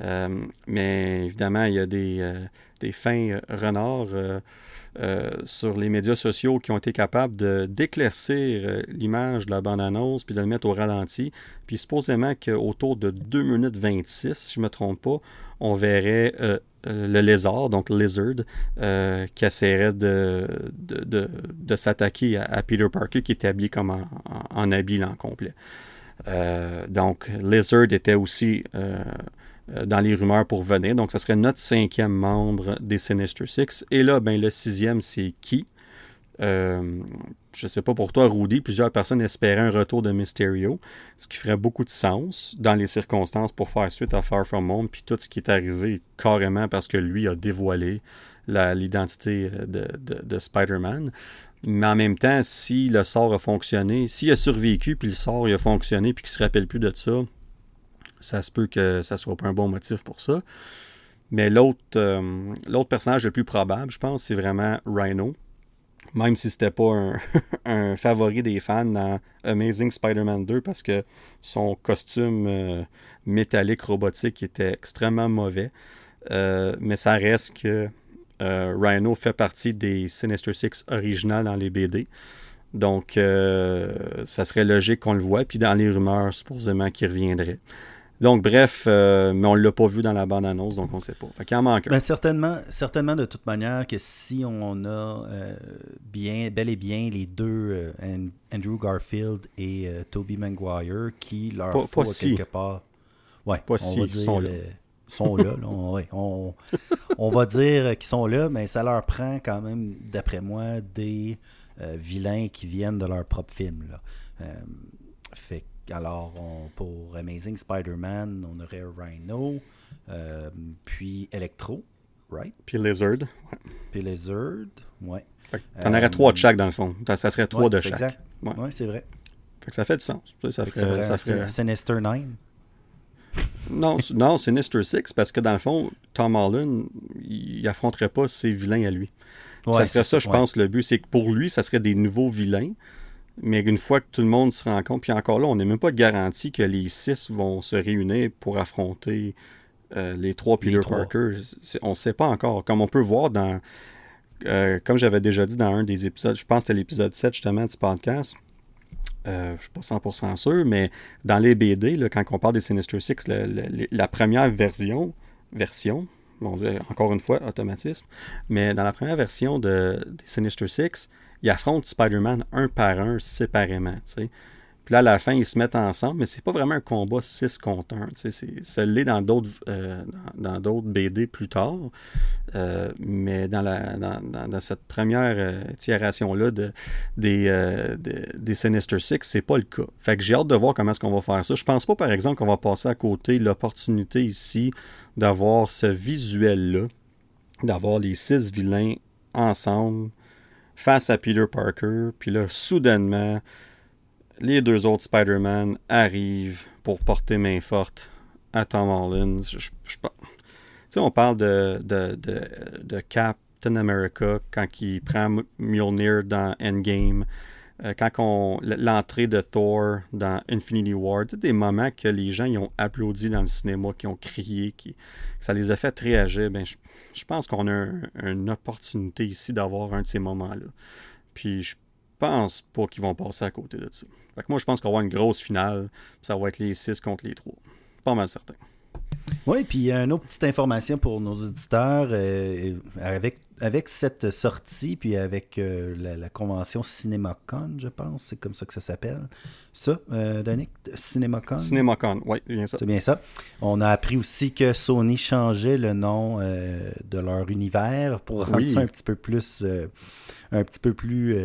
Euh, mais évidemment, il y a des, euh, des fins renards sur les médias sociaux qui ont été capables d'éclaircir l'image de la bande-annonce puis de le mettre au ralenti. Puis supposément qu'autour de 2 minutes 26, si je ne me trompe pas, on verrait euh, le lézard, donc Lizard, euh, qui essaierait de, de, s'attaquer à, Peter Parker, qui était habillé comme en, en, habit en complet. Euh, donc, Lizard était aussi dans les rumeurs pour venir. Donc, ça serait notre cinquième membre des Sinister Six. Et là, ben, le sixième, c'est qui? Euh, je sais pas pour toi, Rudy, plusieurs personnes espéraient un retour de Mysterio, ce qui ferait beaucoup de sens dans les circonstances pour faire suite à Far From Home, puis tout ce qui est arrivé carrément parce que lui a dévoilé l'identité euh, de, de, Spider-Man. Mais en même temps, si le sort a fonctionné, s'il a survécu, puis le sort a fonctionné, puis qu'il se rappelle plus de ça, ça se peut que ça soit pas un bon motif pour ça. Mais l'autre euh, l'autre personnage le plus probable, je pense, c'est vraiment Rhino. Même si c'était pas un, favori des fans dans Amazing Spider-Man 2 parce que son costume euh, métallique robotique était extrêmement mauvais. Euh, mais ça reste que Rhino fait partie des Sinister Six originales dans les BD. Donc, ça serait logique qu'on le voit. Puis dans les rumeurs, supposément qu'il reviendrait. Donc, bref, euh, mais on ne l'a pas vu dans la bande-annonce, donc on ne sait pas. Fait qu'il en manque ben, certainement, certainement, de toute manière, que si on a euh, bien, bel et bien les deux, euh, Andrew Garfield et Toby Maguire, qui leur pas, quelque part... Ouais, pas si, ils sont là. sont là, on, on, va dire qu'ils sont là, mais ça leur prend quand même, d'après moi, des vilains qui viennent de leur propre film. Là. fait alors, pour Amazing Spider-Man, on aurait Rhino, euh, puis Electro, right? Puis Lizard. Puis Lizard, ouais. T'en aurais trois de chaque dans le fond. Ça serait trois de chaque. Exact. Ouais, c'est vrai. Fait que ça fait du sens. Ça, ferait, ça ferait... Sinister 9. non, non, Sinister 6, parce que dans le fond, Tom Holland, il affronterait pas ses vilains à lui. ça serait ça, je pense, le but. C'est que pour lui, ça serait des nouveaux vilains. Mais une fois que tout le monde se rend compte, puis encore là, on n'est même pas garanti que les six vont se réunir pour affronter euh, les trois Peter Parker. On ne sait pas encore. Comme on peut voir dans. Euh, comme j'avais déjà dit dans un des épisodes, je pense que c'était l'épisode 7 justement du podcast. Euh, je ne suis pas 100% sûr, mais dans les BD, quand on parle des Sinister Six, la première version, version, bon, encore une fois, automatisme, mais dans la première version de, des Sinister Six, ils affrontent Spider-Man un par un séparément. Puis là, à la fin, ils se mettent ensemble, mais c'est pas vraiment un combat 6 contre 1. Ça l'est dans d'autres euh, dans, d'autres BD plus tard. Euh, mais dans, la, dans, cette première euh, tiration-là de, des, des Sinister Six, c'est pas le cas. Fait que j'ai hâte de voir comment est-ce qu'on va faire ça. Je pense pas, par exemple, qu'on va passer à côté l'opportunité ici d'avoir ce visuel-là, d'avoir les six vilains ensemble face à Peter Parker. Puis là, soudainement, les deux autres Spider-Man arrivent pour porter main forte à Tom Holland. Je, on parle de, de, de, Captain America quand il prend Mjolnir dans Endgame. Euh, quand on, l'entrée de Thor dans Infinity War, des moments que les gens ils ont applaudi dans le cinéma, qui ont crié, qui, que ça les a fait réagir, ben, je, je pense qu'on a une opportunité ici d'avoir un de ces moments-là. Puis je pense pas qu'ils vont passer à côté de ça. Moi, je pense qu'on va avoir une grosse finale. Ça va être les 6 contre les 3. Pas mal certain. Oui, puis a une autre petite information pour nos auditeurs. Euh, avec avec cette sortie, puis avec euh, la, convention CinemaCon, je pense, c'est comme ça que ça s'appelle. Ça, euh, Danick, CinemaCon CinemaCon, oui, bien ça. C'est bien ça. On a appris aussi que Sony changeait le nom euh, de leur univers pour rendre ça un petit peu plus, un petit peu plus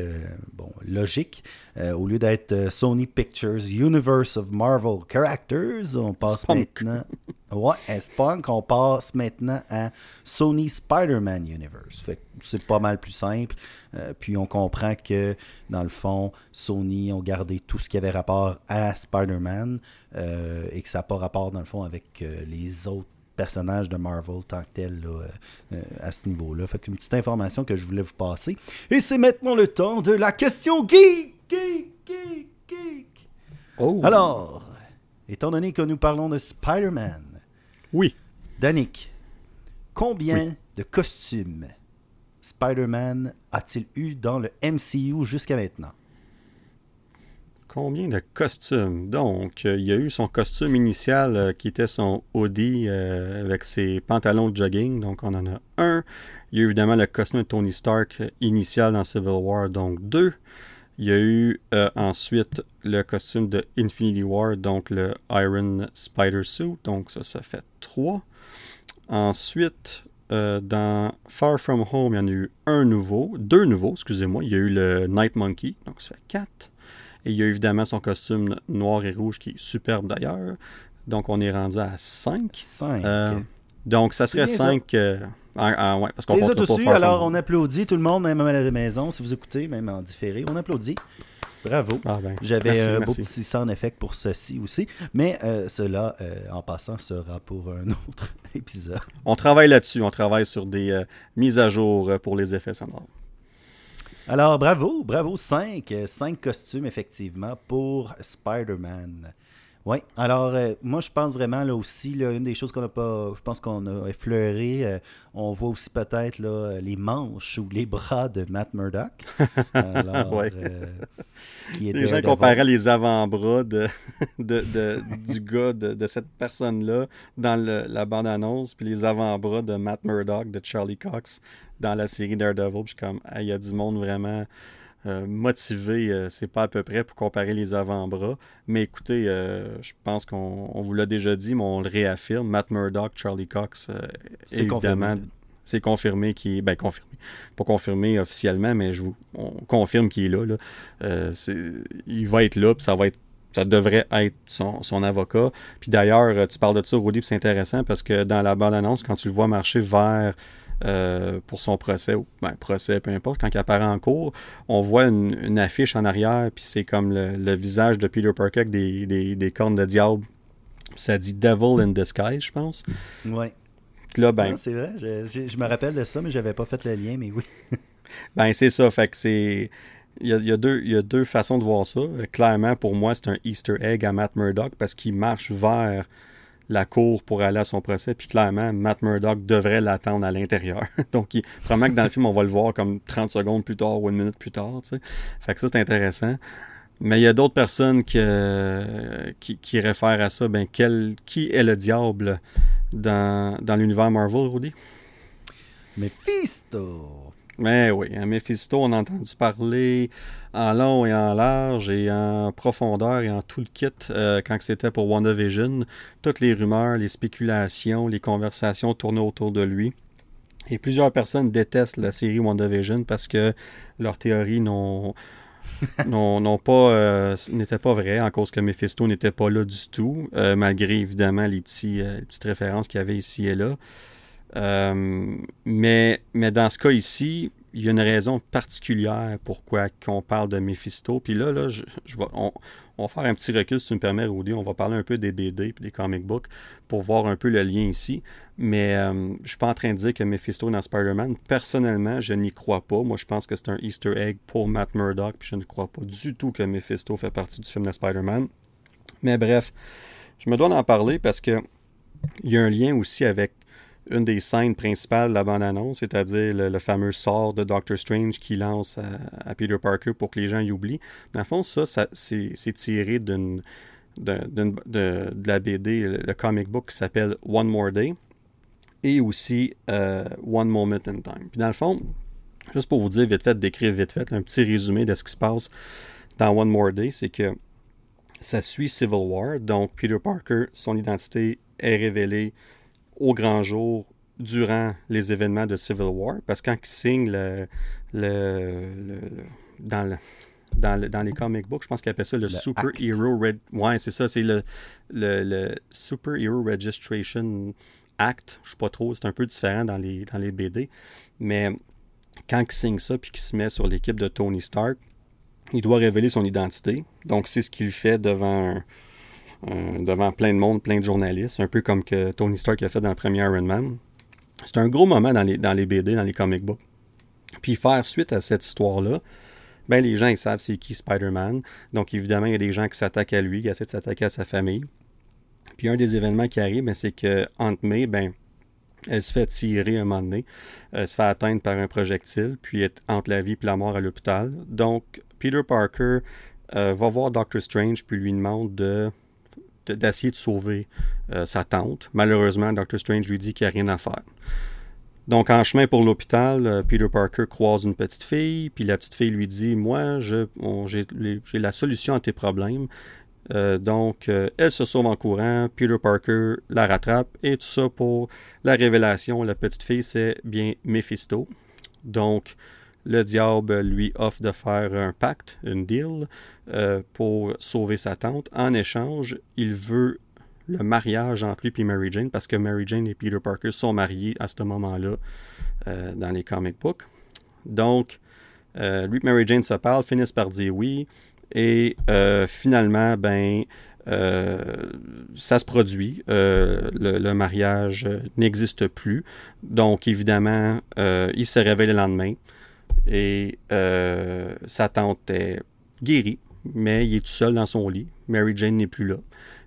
bon, logique. au lieu d'être Sony Pictures Universe of Marvel Characters, on passe maintenant. Ouais, Spunk, on passe maintenant à Sony Spider-Man Universe c'est pas mal plus simple. Euh, puis on comprend que, dans le fond, Sony ont gardé tout ce qui avait rapport à Spider-Man euh, et que ça n'a pas rapport, dans le fond, avec euh, les autres personnages de Marvel tant que tel à ce niveau-là. Fait qu'une petite information que je voulais vous passer. Et c'est maintenant le temps de la question geek, geek, geek, geek. Oh. Alors, étant donné que nous parlons de Spider-Man, oui. Danick, combien de costumes Spider-Man a-t-il eu dans le MCU jusqu'à maintenant? Combien de costumes? Donc, euh, il y a eu son costume initial euh, qui était son hoodie euh, avec ses pantalons de jogging. Donc, on en a un. Il y a eu évidemment le costume de Tony Stark initial dans Civil War, donc deux. Il y a eu ensuite le costume de Infinity War, donc le Iron Spider Suit. Donc, ça, ça fait trois. Ensuite, euh, dans Far From Home, il y en a eu un nouveau, deux nouveaux, excusez-moi. Il y a eu le Night Monkey, donc ça fait quatre. Et il y a évidemment son costume noir et rouge qui est superbe d'ailleurs. Donc on est rendu à cinq. Cinq. Euh, donc ça serait bien, ça. cinq. euh, ah, ouais, parce qu'on Les autres aussi, alors on applaudit tout le monde, même à la maison, si vous écoutez, même en différé, on applaudit. Bravo. Ah, ben, J'avais un beau merci. petit sound effect pour ceci aussi, mais euh, cela, euh, en passant, sera pour un autre épisode. On travaille là-dessus. On travaille sur des euh, mises à jour pour les effets sonores. Alors, bravo, bravo, 5, 5 costumes effectivement pour Spider-Man. Oui, alors euh, moi je pense vraiment là aussi, là, une des choses qu'on n'a pas, je pense qu'on a effleuré, euh, on voit aussi peut-être là, les manches ou les bras de Matt Murdock. Alors, Ouais. euh, qui est Les gens comparaient les avant-bras de, de- de- du gars, de, de cette personne-là, dans le- la bande-annonce, puis les avant-bras de Matt Murdock, de Charlie Cox, dans la série Daredevil. Puis je suis comme, il y a du monde vraiment euh, motivé, euh, c'est pas à peu près pour comparer les avant-bras. Mais écoutez, euh, je pense qu'on on vous l'a déjà dit, mais on le réaffirme. Matt Murdock, Charlie Cox, C'est évidemment, confirmé. c'est confirmé qu'il est. Ben, confirmé. Pas confirmé officiellement, mais je vous, on confirme qu'il est là. là. C'est- il va être là, puis ça va être. Ça devrait être son, son avocat. Puis d'ailleurs, tu parles de ça, Rudy, puis c'est intéressant parce que dans la bande-annonce, quand tu le vois marcher vers euh, pour son procès, ou ben, procès, peu importe, quand il apparaît en cours, on voit une, une affiche en arrière, puis c'est comme le, le visage de Peter Parker avec des, des- des cornes de diable. Ça dit Devil in Disguise, je pense. Ouais. Puis là, ben, Ah, c'est vrai, je, je- je me rappelle de ça, mais j'avais pas fait le lien, mais oui. Ben, c'est ça. Fait que c'est. Il y, a, il y a deux, il y a deux façons de voir ça. Clairement, pour moi, c'est un Easter egg à Matt Murdock parce qu'il marche vers la cour pour aller à son procès. Puis clairement, Matt Murdock devrait l'attendre à l'intérieur. Donc, il, probablement que dans le film, on va le voir comme 30 secondes plus tard ou une minute plus tard. tu sais. Fait que ça, c'est intéressant. Mais il y a d'autres personnes qui, qui, qui réfèrent à ça. Ben, quel, qui est le diable dans, dans l'univers Marvel, Rudy? Mephisto! Mais oui, un Mephisto, on a entendu parler en long et en large et en profondeur et en tout le kit euh, quand c'était pour WandaVision. Toutes les rumeurs, les spéculations, les conversations tournaient autour de lui. Et plusieurs personnes détestent la série WandaVision parce que leurs théories n'ont n'ont pas euh, n'étaient pas vraies en cause que Mephisto n'était pas là du tout, euh, malgré évidemment les, petits, euh, les petites références qu'il y avait ici et là. Euh, mais, mais dans ce cas ici, il y a une raison particulière pourquoi qu'on parle de Mephisto. Puis là, là on, va faire un petit recul, si tu me permets, Rudy. On va parler un peu des BD et des comic books pour voir un peu le lien ici. Mais euh, je suis pas en train de dire que Mephisto est dans Spider-Man. Personnellement, je n'y crois pas. Moi, je pense que c'est un Easter egg pour Matt Murdock. Puis je ne crois pas du tout que Mephisto fait partie du film de Spider-Man. Mais bref, je me dois d'en parler parce que il y a un lien aussi avec une des scènes principales de la bande-annonce, c'est-à-dire le, fameux sort de Doctor Strange qui lance à, Peter Parker pour que les gens y oublient. Dans le fond, ça, c'est tiré d'une d'un- d'une- de, la BD, le, le comic book qui s'appelle One More Day et aussi euh, One Moment in Time. Puis dans le fond, juste pour vous dire vite fait, décrire vite fait, un petit résumé de ce qui se passe dans One More Day, c'est que ça suit Civil War. Donc, Peter Parker, son identité est révélée au grand jour durant les événements de Civil War. Parce que quand il signe le, le- le- dans, le- dans, le- dans les comic books, je pense qu'il appelle ça le, Super acte. Hero Red. Ouais, c'est ça, c'est le, le, le Super Hero Registration Act. Je sais pas trop, c'est un peu différent dans les, dans les BD. Mais quand il signe ça puis qu'il se met sur l'équipe de Tony Stark, il doit révéler son identité. Donc, c'est ce qu'il fait devant, un- devant plein de monde, plein de journalistes, un peu comme que Tony Stark a fait dans le premier Iron Man. C'est un gros moment dans les, dans les BD, dans les comic books. Puis faire suite à cette histoire-là, ben les gens ils savent c'est qui Spider-Man. Donc évidemment, il y a des gens qui s'attaquent à lui, qui essaient de s'attaquer à sa famille. Puis un des événements qui arrive, ben, c'est que Aunt May, ben, elle se fait tirer un moment donné, elle se fait atteindre par un projectile, puis est entre la vie et la mort à l'hôpital. Donc Peter Parker euh, va voir Doctor Strange, puis lui demande de de- d'essayer de sauver euh, sa tante. Malheureusement, Doctor Strange lui dit qu'il n'y a rien à faire. Donc, en chemin pour l'hôpital, euh, Peter Parker croise une petite fille, puis la petite fille lui dit Moi, j'ai la solution à tes problèmes. donc, elle se sauve en courant, Peter Parker la rattrape, et tout ça pour la révélation. La petite fille, c'est bien Mephisto. Donc, le diable lui offre de faire un pacte, une deal, pour sauver sa tante. En échange, il veut le mariage entre lui et Mary Jane, parce que Mary Jane et Peter Parker sont mariés à ce moment-là dans les comic books. Donc, euh, lui et Mary Jane se parlent, finissent par dire oui. Et euh, finalement, ben, euh, ça se produit. Le, mariage n'existe plus. Donc, évidemment, il se réveille le lendemain et sa tante est guérie, mais il est tout seul dans son lit. Mary Jane n'est plus là.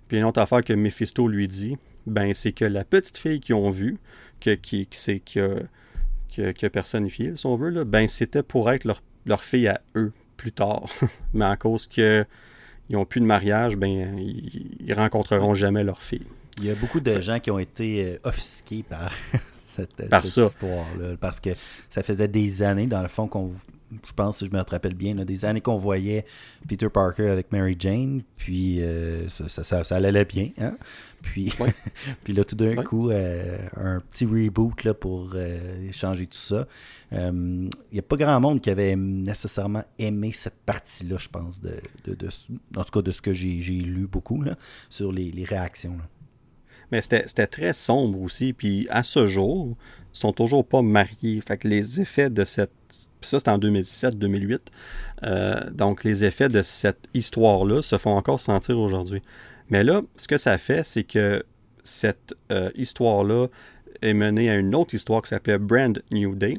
Puis une autre affaire que Mephisto lui dit, ben, c'est que la petite fille qu'ils ont vue, que, qui, qui, qui, a, qui, a, personnifié, si on veut, là, ben, c'était pour être leur, leur, fille à eux plus tard. Mais à cause qu'ils n'ont plus de mariage, ben, ils, ils rencontreront jamais leur fille. Il y a beaucoup de gens qui ont été euh, offusqués par cette, histoire-là. Parce que ça faisait des années, dans le fond, qu'on je pense, si je me rappelle bien, des années qu'on voyait Peter Parker avec Mary Jane, puis euh, ça, ça, ça, allait bien. Hein? Puis, puis là, tout d'un coup, euh, un petit reboot là, pour euh, changer tout ça. Il n'y a pas grand monde qui avait nécessairement aimé cette partie-là, je pense, de, de, en tout cas de ce que j'ai lu beaucoup là, sur les, les réactions. Là. Mais c'était très sombre aussi. Puis à ce jour, ils sont toujours pas mariés. Fait que les effets de cette. ça, c'était en 2017-2008. Euh, donc, les effets de cette histoire-là se font encore sentir aujourd'hui. Mais là, ce que ça fait, c'est que cette euh, histoire-là est menée à une autre histoire qui s'appelait Brand New Day.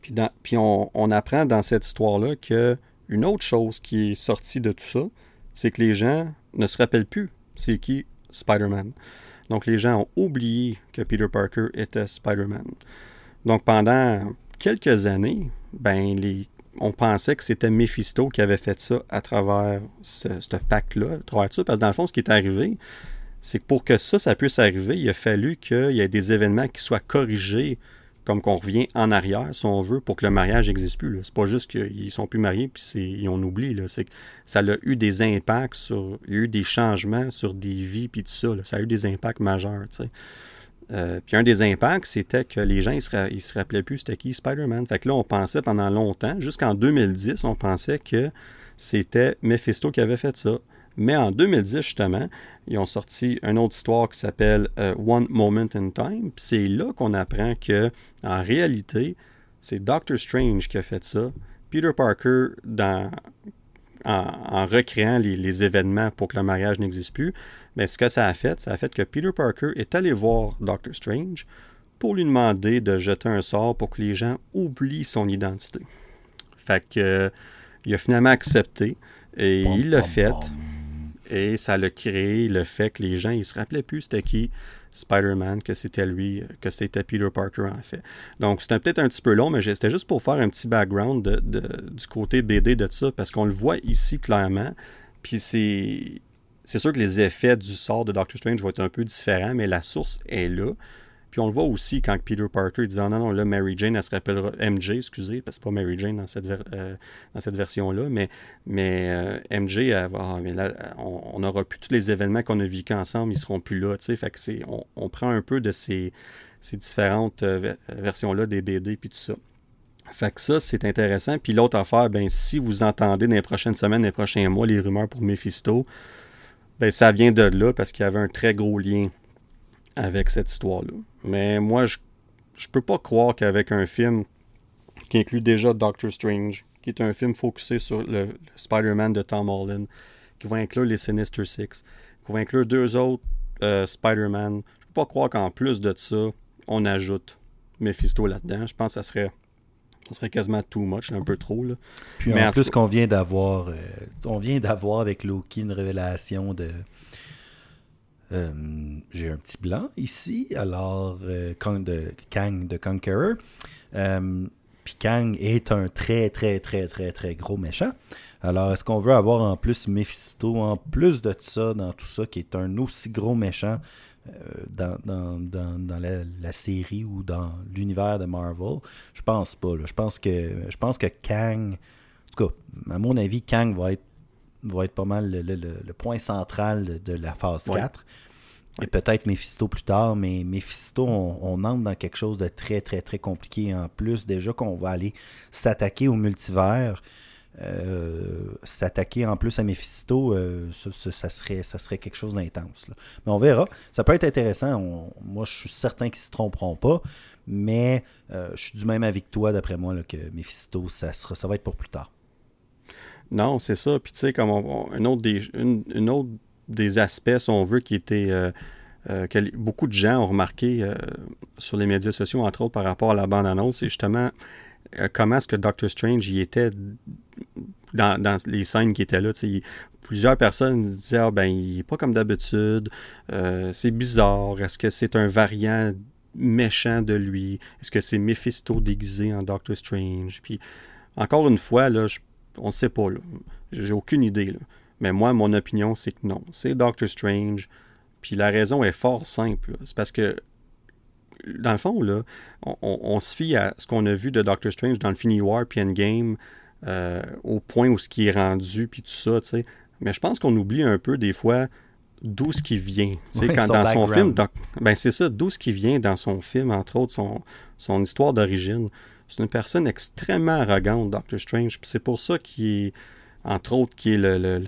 Puis, puis on, on, apprend dans cette histoire-là que une autre chose qui est sortie de tout ça, c'est que les gens ne se rappellent plus c'est qui Spider-Man. Donc les gens ont oublié que Peter Parker était Spider-Man. Donc pendant quelques années, ben les, on pensait que c'était Mephisto qui avait fait ça à travers ce, ce pacte-là, à travers ça, parce que dans le fond, ce qui est arrivé, c'est que pour que ça, ça puisse arriver, il a fallu qu'il y ait des événements qui soient corrigés comme qu'on revient en arrière, si on veut, pour que le mariage n'existe plus. C'est pas juste qu'ils sont plus mariés puis on oublie. C'est que ça a eu des impacts sur. Il y a eu des changements sur des vies puis tout ça. Ça a eu des impacts majeurs. Euh, puis un des impacts, c'était que les gens, ils se, se rappelaient plus c'était qui Spider-Man. Fait que là, on pensait pendant longtemps, jusqu'en 2010, on pensait que c'était Mephisto qui avait fait ça. Mais en 2010, justement, ils ont sorti une autre histoire qui s'appelle euh, One Moment in Time. C'est là qu'on apprend que, en réalité, c'est Doctor Strange qui a fait ça. Peter Parker, dans, en, recréant les, événements pour que le mariage n'existe plus, mais ce que ça a fait, ça a fait que Peter Parker est allé voir Doctor Strange pour lui demander de jeter un sort pour que les gens oublient son identité. Fait que, il a finalement accepté et il l'a fait. Et ça l'a créé le fait que les gens, ils se rappelaient plus c'était qui Spider-Man, que c'était lui, que c'était Peter Parker en fait. Donc c'était peut-être un petit peu long, mais c'était juste pour faire un petit background du côté BD de ça, parce qu'on le voit ici clairement. Puis c'est. C'est sûr que les effets du sort de Doctor Strange vont être un peu différents, mais la source est là. Puis on le voit aussi quand Peter Parker dit ah, non, non, là, Mary Jane, elle se rappellera MJ, excusez, parce que c'est pas Mary Jane dans cette, euh, version-là, mais, mais euh, MJ, ah, on n'aura plus tous les événements qu'on a vécu ensemble, ils seront plus là, tu sais. On, prend un peu de ces, ces différentes euh, versions-là des BD puis tout ça. Fait que ça, c'est intéressant. Puis l'autre affaire, ben, si vous entendez dans les prochaines semaines, dans les prochains mois, les rumeurs pour Mephisto, ben, ça vient de là parce qu'il y avait un très gros lien avec cette histoire-là. Mais moi, je ne peux pas croire qu'avec un film qui inclut déjà Doctor Strange, qui est un film focusé sur le, Spider-Man de Tom Holland, qui va inclure les Sinister Six, qui va inclure deux autres euh, Spider-Man, je peux pas croire qu'en plus de ça, on ajoute Mephisto là-dedans. Je pense que ça serait ça serait quasiment too much, un peu trop. Là. Puis en, plus qu'on vient d'avoir, euh, on vient d'avoir avec Loki une révélation de euh, j'ai un petit blanc ici, alors euh, Kang, de, Kang de Conqueror. Euh, puis Kang est un très, très, très, très, très gros méchant. Alors, est-ce qu'on veut avoir en plus Mephisto, en plus de ça, dans tout ça, qui est un aussi gros méchant dans, dans, la, série ou dans l'univers de Marvel? Je pense pas. Je pense que je pense que Kang, en tout cas, à mon avis, Kang va être va être pas mal le, point central de la phase 4. Et peut-être Mephisto plus tard, mais Mephisto, on, entre dans quelque chose de très, très, très compliqué. En plus, déjà qu'on va aller s'attaquer au multivers, euh, s'attaquer en plus à Mephisto, euh, ça, serait, ça serait quelque chose d'intense. Mais on verra. Ça peut être intéressant. moi, je suis certain qu'ils ne se tromperont pas. Mais euh, je suis du même avis que toi, d'après moi, que Mephisto, ça, sera, ça va être pour plus tard. Non, c'est ça. Puis tu sais, comme un autre des, une, autre des aspects, si on veut, qui était que beaucoup de gens ont remarqué sur les médias sociaux, entre autres par rapport à la bande-annonce, c'est justement comment est-ce que Doctor Strange y était dans, les scènes qui étaient là. plusieurs personnes disaient ah, ben, il n'est pas comme d'habitude, euh, c'est bizarre, est-ce que c'est un variant méchant de lui, est-ce que c'est Mephisto déguisé en Doctor Strange? Puis, encore une fois, là, on ne sait pas. J'ai aucune idée. Mais moi, mon opinion, c'est que non. C'est Doctor Strange. Puis la raison est fort simple. C'est parce que dans le fond, là, on, se fie à ce qu'on a vu de Doctor Strange dans le Fini War puis Endgame, euh, au point où ce qui est rendu, puis tout ça, tu sais. Mais je pense qu'on oublie un peu des fois d'où ce qui vient. Tu sais, quand dans son film, ben c'est ça, d'où ce qui vient dans son film, entre autres, son, son histoire d'origine. C'est une personne extrêmement arrogante, Doctor Strange. C'est pour ça qu'il est, entre autres, qui est le, le,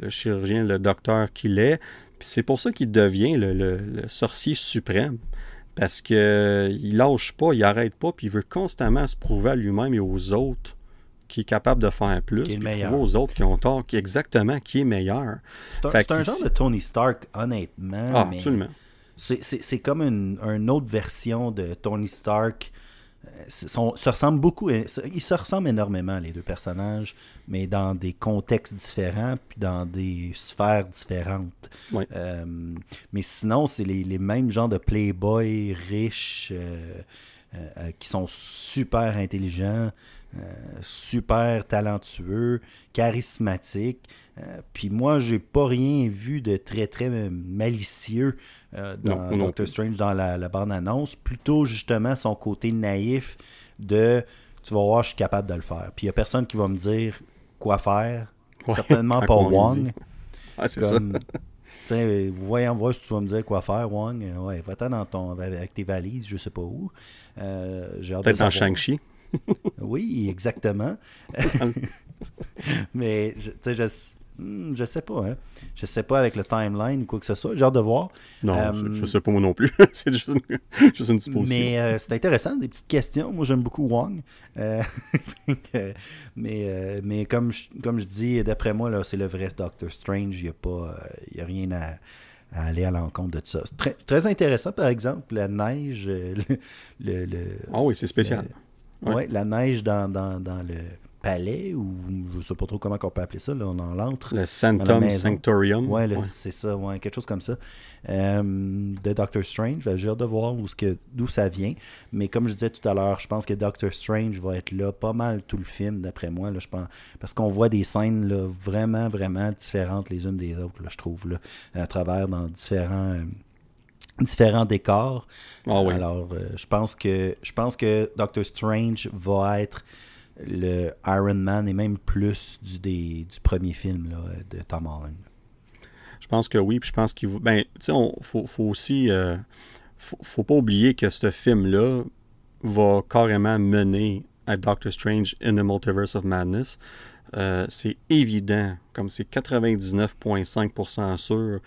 le, chirurgien, le docteur qu'il est. Puis c'est pour ça qu'il devient le, sorcier suprême parce qu'il il lâche pas, il arrête pas, puis il veut constamment se prouver à lui-même et aux autres qu'il est capable de faire plus, puis prouver aux autres qui ont tort, qui exactement qui est meilleur. C'est un, genre de Tony Stark, honnêtement. Ah, absolument. C'est comme une, autre version de Tony Stark se ressemblent beaucoup, ils se ressemblent énormément, les deux personnages, mais dans des contextes différents, puis dans des sphères différentes. Euh, mais sinon, c'est les, mêmes genres de playboys riches euh, euh, qui sont super intelligents, super talentueux, charismatiques. puis moi, j'ai pas rien vu de très, très malicieux euh, dans Doctor Strange dans la, bande-annonce, plutôt justement son côté naïf de tu vas voir, je suis capable de le faire. Puis il n'y a personne qui va me dire quoi faire. Certainement pas Wong. Ah, c'est ça. voyons voir si tu vas me dire quoi faire, Wong. Ouais, va-t'en dans ton, avec tes valises, je sais pas où. Euh, Peut-être en Shang-Chi. oui, exactement. Mais, tu sais, je Hmm, je sais pas, hein. Je sais pas avec le timeline ou quoi que ce soit. J'ai hâte de voir. Non, je, euh, sais pas moi non plus. c'est juste, une supposition. Mais euh, c'est intéressant, des petites questions. Moi, j'aime beaucoup Wong. Euh, mais, mais comme, je, comme je dis, d'après moi, là, c'est le vrai Doctor Strange. Il n'y a, pas, a rien à, aller à l'encontre de ça. Très, très intéressant, par exemple, la neige. Le, Ah oui, c'est spécial. Oui, la neige dans, dans, dans le palais, ou je sais pas trop comment on peut appeler ça, là, on en l'entre. Le Sanctum Sanctorium. Ouais, c'est ça, ouais, quelque chose comme ça. Euh, de Doctor Strange, j'ai hâte de voir d'où ça vient. Mais comme je disais tout à l'heure, je pense que Doctor Strange va être là pas mal tout le film, d'après moi. Là, je pense, parce qu'on voit des scènes là, vraiment, vraiment différentes les unes des autres, là, je trouve, là, à travers dans différents. Euh, différents décors. Ah oui. Alors, euh, je pense que je pense que Doctor Strange va être le Iron Man et même plus du, des, du premier film là, de Tom Holland. Je pense que oui, puis je pense qu'il ben, faut, faut, aussi euh, faut, pas oublier que ce film-là va carrément mener à Doctor Strange in the Multiverse of Madness. Euh, c'est évident, comme c'est 99,5% sûr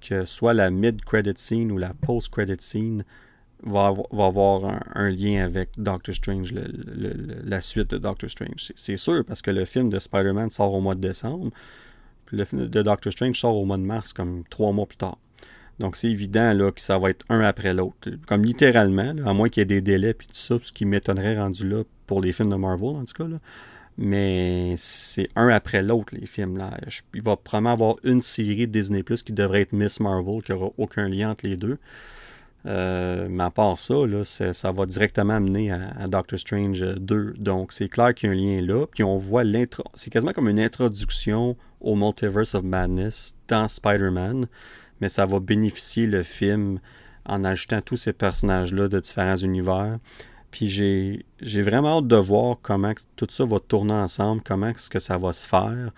que soit la mid-credit scene ou la post-credit scene va avoir, un, lien avec Doctor Strange, la suite de Doctor Strange. C'est sûr, parce que le film de Spider-Man sort au mois de décembre, puis le film de Doctor Strange sort au mois de mars, comme trois mois plus tard. Donc c'est évident là, que ça va être un après l'autre. Comme littéralement, à moins qu'il y ait des délais puis tout ça, ce qui m'étonnerait rendu là pour les films de Marvel en tout cas. Là. Mais c'est un après l'autre, les films. là. Il va probablement avoir une série de Disney Plus qui devrait être Miss Marvel, qui n'aura aucun lien entre les deux. Euh, mais à part ça, ça va directement amener à, Doctor Strange 2. Donc, c'est clair qu'il y a un lien là. Puis on voit l'intro. C'est quasiment comme une introduction au Multiverse of Madness dans Spider-Man. Mais ça va bénéficier le film en ajoutant tous ces personnages-là de différents univers. Puis j'ai vraiment hâte de voir comment tout ça va tourner ensemble, comment est-ce que ça va se faire.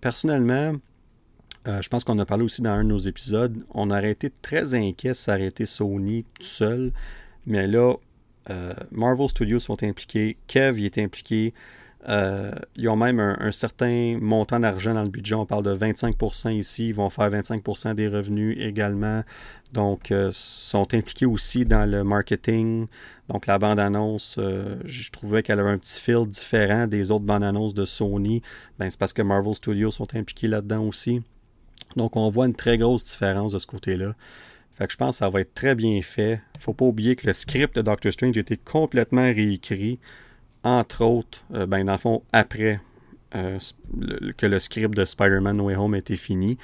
personnellement, je pense qu'on a parlé aussi dans un de nos épisodes, on aurait été très inquiet de s'arrêter Sony tout seul, mais là, Marvel Studios sont impliqués, Kev y est impliqué, euh, ils ont même un, certain montant d'argent dans le budget. On parle de 25% ici. Ils vont faire 25% des revenus également. Donc, euh, sont impliqués aussi dans le marketing. Donc, la bande-annonce, euh, je trouvais qu'elle avait un petit fil différent des autres bandes-annonces de Sony. Ben, c'est parce que Marvel Studios sont impliqués là-dedans aussi. Donc, on voit une très grosse différence de ce côté-là. Fait que je pense que ça va être très bien fait. Il ne faut pas oublier que le script de Doctor Strange a été complètement réécrit entre autres, euh, ben, dans le fond, après euh, que le script de Spider-Man No Way Home était fini.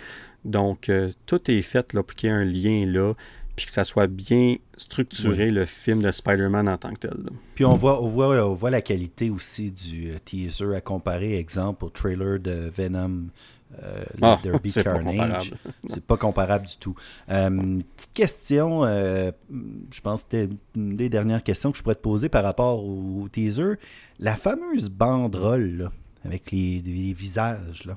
Donc, euh, tout est fait là, pour qu'il y ait un lien là, puis que ça soit bien structuré, le film de Spider-Man en tant que tel. Puis on voit, on, voit, on voit la qualité aussi du teaser à comparer, exemple, au trailer de Venom euh, ah, c'est Carnage. c'est pas comparable du tout. Euh, petite question, euh, je pense que c'était une des dernières questions que je pourrais te poser par rapport au, teaser. La fameuse banderole avec les, visages, là.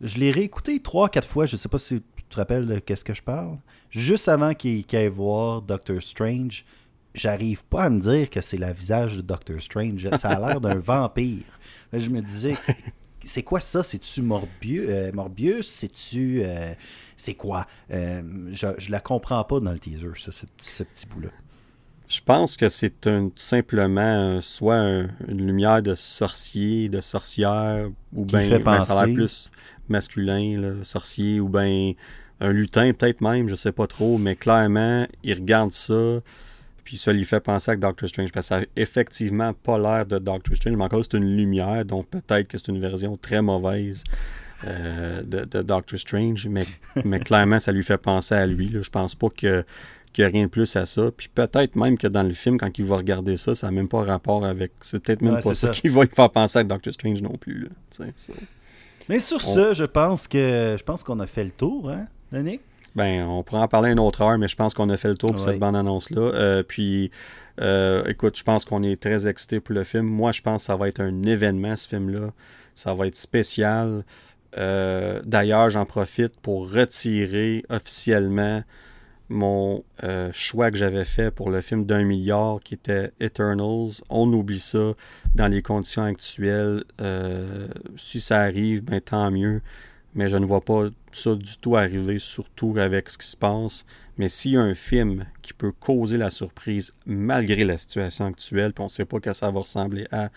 je l'ai réécouté trois, quatre fois. Je sais pas si tu te rappelles de qu'est-ce que je parle. Juste avant qu'il aille voir Doctor Strange, j'arrive pas à me dire que c'est le visage de Doctor Strange. Ça a l'air d'un vampire. Je me disais, c'est quoi ça? C'est-tu Morbius? Euh, Morbius? C'est-tu. Euh, c'est quoi? Euh, je, je la comprends pas dans le teaser, ça, ce, petit bout-là. Je pense que c'est un, simplement soit une lumière de sorcier, de sorcière, ou bien ben, ça a l'air plus masculin, sorcier, ou bien un lutin peut-être même, je sais pas trop, mais clairement, il regarde ça, puis ça lui fait penser à Doctor Strange. Parce que ça n'a effectivement pas l'air de Doctor Strange, mais encore c'est une lumière, donc peut-être que c'est une version très mauvaise euh, de, Doctor Strange, mais, mais clairement ça lui fait penser à lui. Là. Je pense pas que qu'il n'y a rien de plus à ça. Puis peut-être même que dans le film, quand il va regarder ça, ça n'a même pas rapport avec. C'est peut-être même pas ça, qui va lui faire penser à Doctor Strange non plus. Mais sur ce, je pense que je pense qu'on a fait le tour, hein, Nick? Ben, on pourra en parler une autre heure, mais je pense qu'on a fait le tour pour cette bande-annonce-là. Euh, puis, euh, écoute, je pense qu'on est très excité pour le film. Moi, je pense que ça va être un événement, ce film-là. Ça va être spécial. Euh, d'ailleurs, j'en profite pour retirer officiellement mon choix que j'avais fait pour le film d'un milliard qui était Eternals. On oublie ça dans les conditions actuelles. si ça arrive, ben, tant mieux mais je ne vois pas ça du tout arriver, surtout avec ce qui se passe. Mais s'il y a un film qui peut causer la surprise malgré la situation actuelle, puis on ne sait pas que ça va ressembler à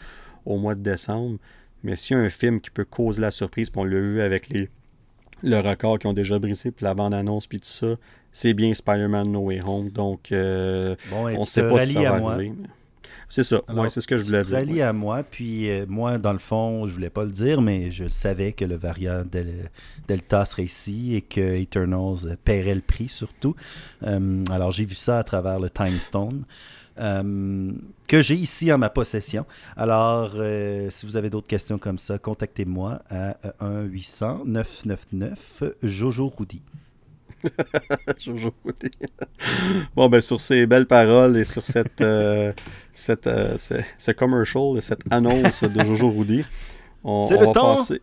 au mois de décembre, mais s'il y a un film qui peut causer la surprise, puis on l'a vu avec les le record qui ont déjà brisé, puis la bande-annonce, puis tout ça, c'est bien Spider-Man No Way Home. Donc, euh, on ne sait pas si ça va arriver. C'est ça. c'est ce que je voulais dire. Rallie à moi, puis euh, moi, dans le fond, je voulais pas le dire, mais je savais que le variant Delta serait ici et que Eternals paierait le prix surtout. Euh, alors, j'ai vu ça à travers le Time Stone. Euh, que j'ai ici en ma possession. Alors, si vous avez d'autres questions comme ça, contactez-moi à 1-800-999 Jojo bon, ben, sur ces belles paroles et sur cette, euh, cette, euh, ce, commercial, cette annonce de Jojo Rudy, on, C'est le va temps passer...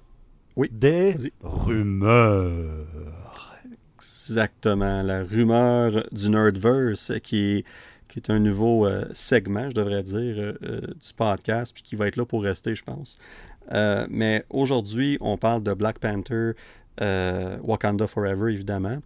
oui. des rumeurs. Exactement, la rumeur du Nerdverse qui est, qui est un nouveau euh, segment, je devrais dire, du podcast, puis qui va être là pour rester, je pense. mais aujourd'hui, on parle de Black Panther euh, Wakanda Forever, évidemment.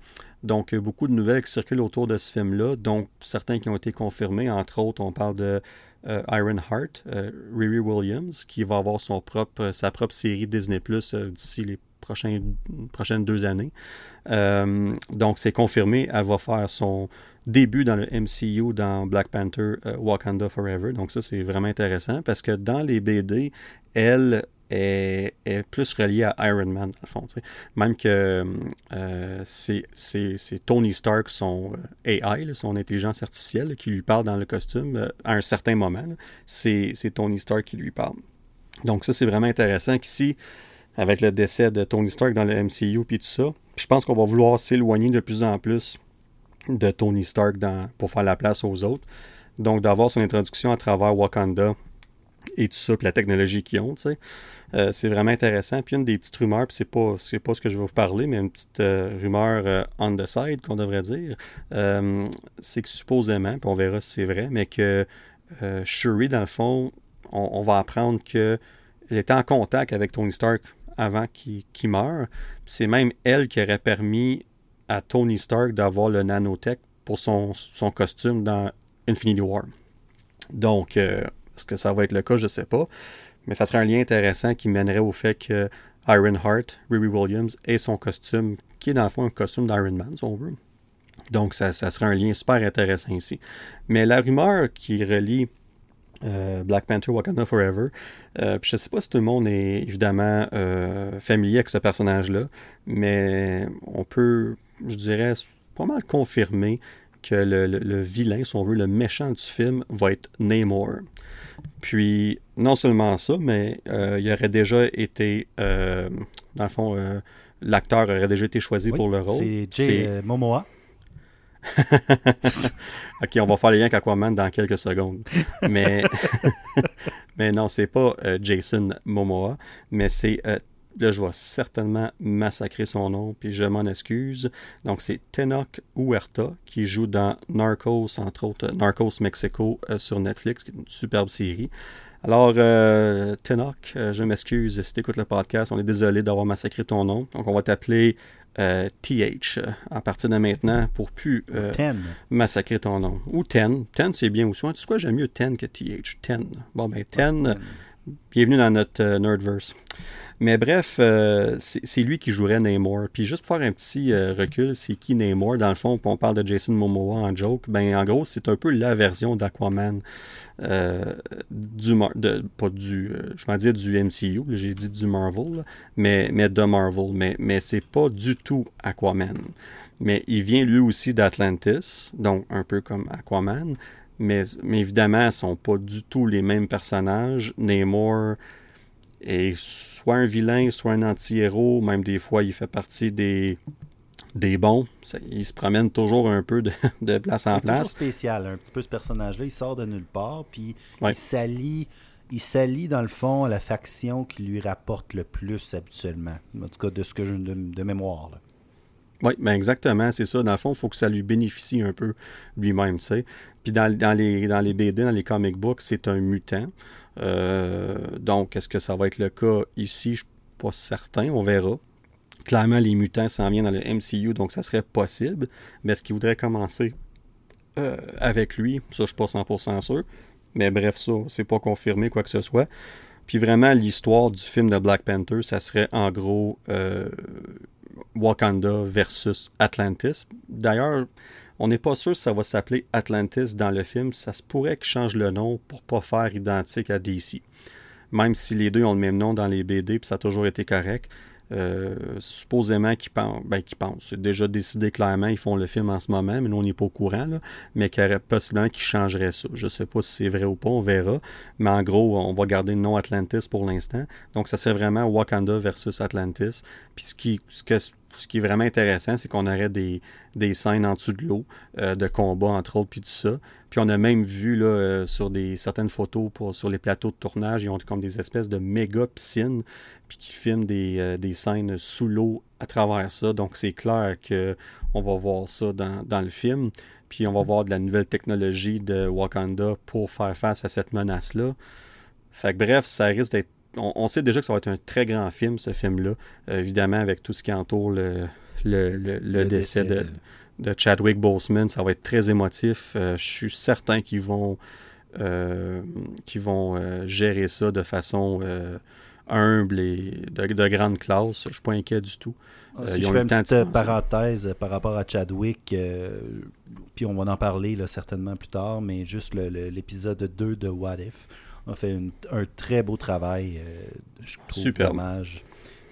Donc, beaucoup de nouvelles qui circulent autour de ce film-là, donc certains qui ont été confirmés. Entre autres, on parle de euh, Iron Heart, euh, Riri Williams, qui va avoir son propre, sa propre série Disney Plus d'ici les prochaines deux années. donc, c'est confirmé, elle va faire son début dans le MCU dans Black Panther Wakanda Forever. Donc, ça, c'est vraiment intéressant parce que dans les BD, elle est, plus relié à Iron Man, dans le fond. Même que euh, c'est Tony Stark, son euh, AI, son intelligence artificielle, qui lui parle dans le costume euh, à un certain moment. C'est Tony Stark qui lui parle. Donc ça, c'est vraiment intéressant qu'ici, avec le décès de Tony Stark dans le MCU et tout ça, je pense qu'on va vouloir s'éloigner de plus en plus de Tony Stark pour faire la place aux autres. Donc d'avoir son introduction à travers Wakanda et tout ça, puis la technologie qu'ils ont, tu sais. Euh, c'est vraiment intéressant. Puis une des petites rumeurs, puis c'est pas, c'est pas ce que je vais vous parler, mais une petite euh, rumeur euh, on the side qu'on devrait dire, c'est que supposément, puis on verra si c'est vrai, mais que Shuri, dans le fond, on, va apprendre qu'elle était en contact avec Tony Stark avant qu'il, meure. c'est même elle qui aurait permis à Tony Stark d'avoir le nanotech pour son, son costume dans Infinity War. Donc, est-ce que ça va être le cas? Je ne sais pas. Mais ça serait un lien intéressant qui mènerait au fait que Ironheart, Riri Williams, ait son costume, qui est dans le fond un costume d'Iron Man, si on veut. Donc, ça, serait un lien super intéressant ici. Mais la rumeur qui relie euh, Black Panther Wakanda Forever, euh, je ne sais pas si tout le monde est évidemment euh, familier avec ce personnage-là, mais on peut, je dirais, pas mal confirmer que le, le, vilain, si on veut, le méchant du film va être Namor. Puis, non seulement ça, mais euh, il aurait déjà été, euh, dans le fond, euh, l'acteur aurait déjà été choisi pour le rôle. C'est Jay Momoa. ok, on va faire les liens avec Aquaman dans quelques secondes. Mais, mais non, c'est pas Jason Momoa, mais c'est Là, je vais certainement massacrer son nom, puis je m'en excuse. Donc, c'est Tenoch Huerta qui joue dans Narcos, entre autres, Narcos Mexico euh, sur Netflix, qui est une superbe série. Alors, euh, Tenoch, euh, je m'excuse si tu écoutes le podcast. On est désolé d'avoir massacré ton nom. Donc, on va t'appeler TH à partir de maintenant pour plus massacrer ton nom. Ou Ten. Ten, c'est bien aussi. Tu sais quoi, j'aime mieux Ten que TH. Ten. Bon, ben, Ten, bienvenue dans notre Nerdverse. Mais bref, euh, c'est lui qui jouerait Namor. Puis juste pour faire un petit euh, recul, c'est qui Namor? Dans le fond, on parle de Jason Momoa en joke. Ben, en gros, c'est un peu la version d'Aquaman euh, du de, pas du, je m'en dire du MCU. J'ai dit du Marvel, mais, de Marvel. Mais, mais c'est pas du tout Aquaman. Mais il vient lui aussi d'Atlantis, donc un peu comme Aquaman. Mais, mais évidemment, ne sont pas du tout les mêmes personnages. Namor est soit un vilain, soit un anti-héros, même des fois il fait partie des, des bons. il se promène toujours un peu de, place en place. C'est spécial, un petit peu ce personnage-là. Il sort de nulle part, puis il s'allie. Il s'allie dans le fond à la faction qui lui rapporte le plus habituellement. En tout cas, de ce que je de, mémoire. Oui, ben exactement, c'est ça. Dans le fond, il faut que ça lui bénéficie un peu lui-même, tu sais. Puis dans, dans, les, dans les BD, dans les comic books, c'est un mutant. Euh, donc, est-ce que ça va être le cas ici? Je ne suis pas certain, on verra. Clairement, les mutants s'en viennent dans le MCU, donc ça serait possible. Mais est-ce qu'il voudrait commencer euh, avec lui? Ça, je ne suis pas 100% sûr. Mais bref, ça, c'est pas confirmé, quoi que ce soit. Puis vraiment, l'histoire du film de Black Panther, ça serait en gros euh, Wakanda versus Atlantis. D'ailleurs, on n'est pas sûr si ça va s'appeler Atlantis dans le film. Ça se pourrait qu'il change le nom pour pas faire identique à DC. Même si les deux ont le même nom dans les BD, puis ça a toujours été correct. Euh, supposément qu'ils pensent, ben, pensent, c'est déjà décidé clairement, ils font le film en ce moment, mais nous on n'est pas au courant, mais qu'il y aurait possiblement qu'ils changeraient ça. Je ne sais pas si c'est vrai ou pas, on verra, mais en gros, on va garder le nom Atlantis pour l'instant. Donc ça serait vraiment Wakanda versus Atlantis. Puis ce, qui, ce que ce qui est vraiment intéressant, c'est qu'on aurait des, des, scènes en dessous de l'eau, euh, de combat entre autres, puis tout ça. Puis on a même vu là, euh, sur des, certaines photos pour, sur les plateaux de tournage, ils ont comme des espèces de méga piscines, puis qui filment des, euh, des scènes sous l'eau à travers ça. Donc c'est clair qu'on va voir ça dans, dans, le film. Puis on va voir de la nouvelle technologie de Wakanda pour faire face à cette menace-là. Fait que bref, ça risque d'être on, sait déjà que ça va être un très grand film, ce film-là. Euh, évidemment, avec tout ce qui entoure le, le, décès, de, Chadwick Boseman, ça va être très émotif. Euh, je suis certain qu'ils vont, euh, vont gérer ça de façon humble et de, grande classe. Je ne suis pas inquiet du tout. Ah, si je fais une petite parenthèse par rapport à Chadwick, puis on va en parler certainement plus tard, mais juste l'épisode 2 de What If a fait un très beau travail, euh, je trouve, Super. hommage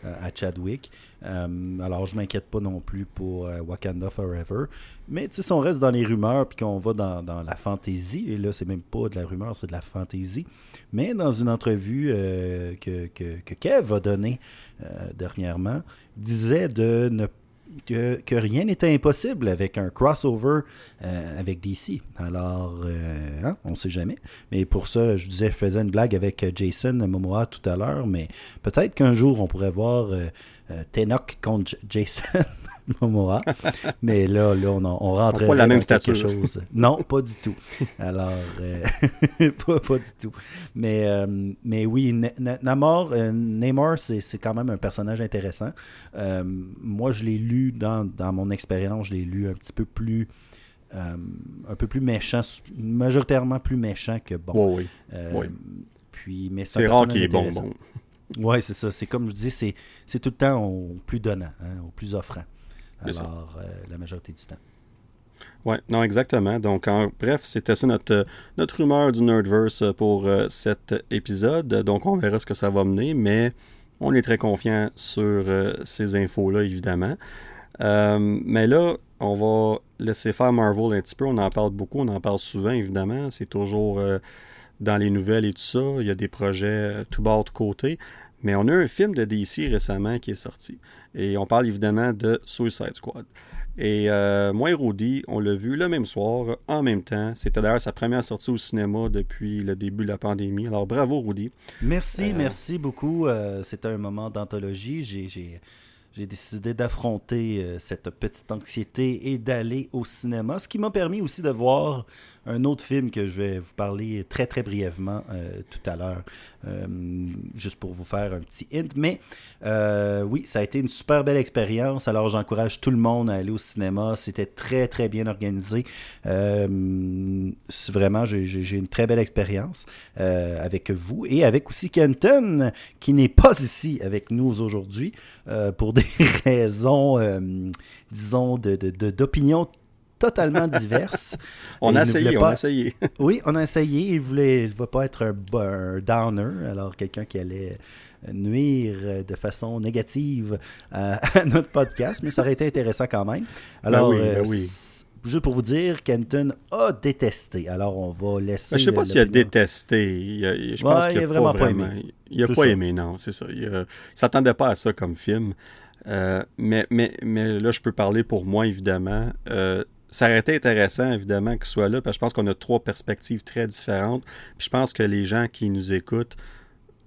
euh, à Chadwick. Euh, alors, je m'inquiète pas non plus pour Wakanda Forever. Mais si on reste dans les rumeurs puis qu'on va dans, la fantaisie, et là, c'est même pas de la rumeur, c'est de la fantaisie. Mais dans une entrevue que, que, Kev a donnée dernièrement, disait de ne que, rien n'était impossible avec un crossover euh, avec DC. Alors, euh, hein, on ne sait jamais. Mais pour ça, je disais, je faisais une blague avec Jason Momoa tout à l'heure, mais peut-être qu'un jour, on pourrait voir euh, contre Jason Mais là, là on, on rentrait pas la même quelque chose. Non, pas du tout. Alors, pas, pas, du tout. Mais, mais oui, Namor, Namor, c'est quand même un personnage intéressant. moi, je l'ai lu dans, dans mon expérience, je l'ai lu un petit peu plus euh, un peu plus méchant, majoritairement plus méchant que bon. oui. Euh, puis, mais c'est rare qu'il est bon, bon. Oui, c'est ça. C'est comme je dis, c'est, c'est tout le temps au plus donnant, hein, au plus offrant. Alors, euh, la majorité du temps. Oui, non, exactement. Donc, en bref, c'était ça notre, notre rumeur du Nerdverse pour cet épisode. Donc, on verra ce que ça va mener, mais on est très confiant sur ces infos-là, évidemment. mais là, on va laisser faire Marvel un petit peu. On en parle beaucoup, on en parle souvent, évidemment. C'est toujours euh, dans les nouvelles et tout ça. Il y a des projets euh, tout bord de côté. Mais on a un film de DC récemment qui est sorti. Et on parle évidemment de Suicide Squad. Et euh, moi et Rudy, on l'a vu le même soir, en même temps. C'était d'ailleurs sa première sortie au cinéma depuis le début de la pandémie. Alors bravo Rudy. Merci, merci beaucoup. C'était un moment d'anthologie. J'ai j'ai décidé d'affronter euh, cette petite anxiété et d'aller au cinéma, ce qui m'a permis aussi de voir un autre film que je vais vous parler très très brièvement euh, tout à l'heure, euh, juste pour vous faire un petit hint. Mais euh, oui, ça a été une super belle expérience. Alors j'encourage tout le monde à aller au cinéma. C'était très très bien organisé. vraiment, j'ai une très belle expérience avec vous et avec aussi Kenton qui n'est pas ici avec nous aujourd'hui pour des raisons, disons, d'opinion de, totalement diverses. on, a essayé, on a essayé, oui, on a essayé. Il voulait, il ne va pas être un, downer, alors quelqu'un qui allait nuire de façon négative à, notre podcast, mais ça aurait été intéressant quand même. Ben alors, ben oui, oui. juste pour vous dire, Kenton a détesté. Alors, on va laisser. Ben, je ne sais pas s'il a détesté. je pense qu'il n'a vraiment, pas aimé. Il n'a pas aimé, non, c'est ça. Il ne s'attendait pas à ça comme film. Euh, mais, mais, mais là, je peux parler pour moi, évidemment. Euh, ça aurait été intéressant, évidemment, qu'il soit là, parce que je pense qu'on a trois perspectives très différentes. Puis je pense que les gens qui nous écoutent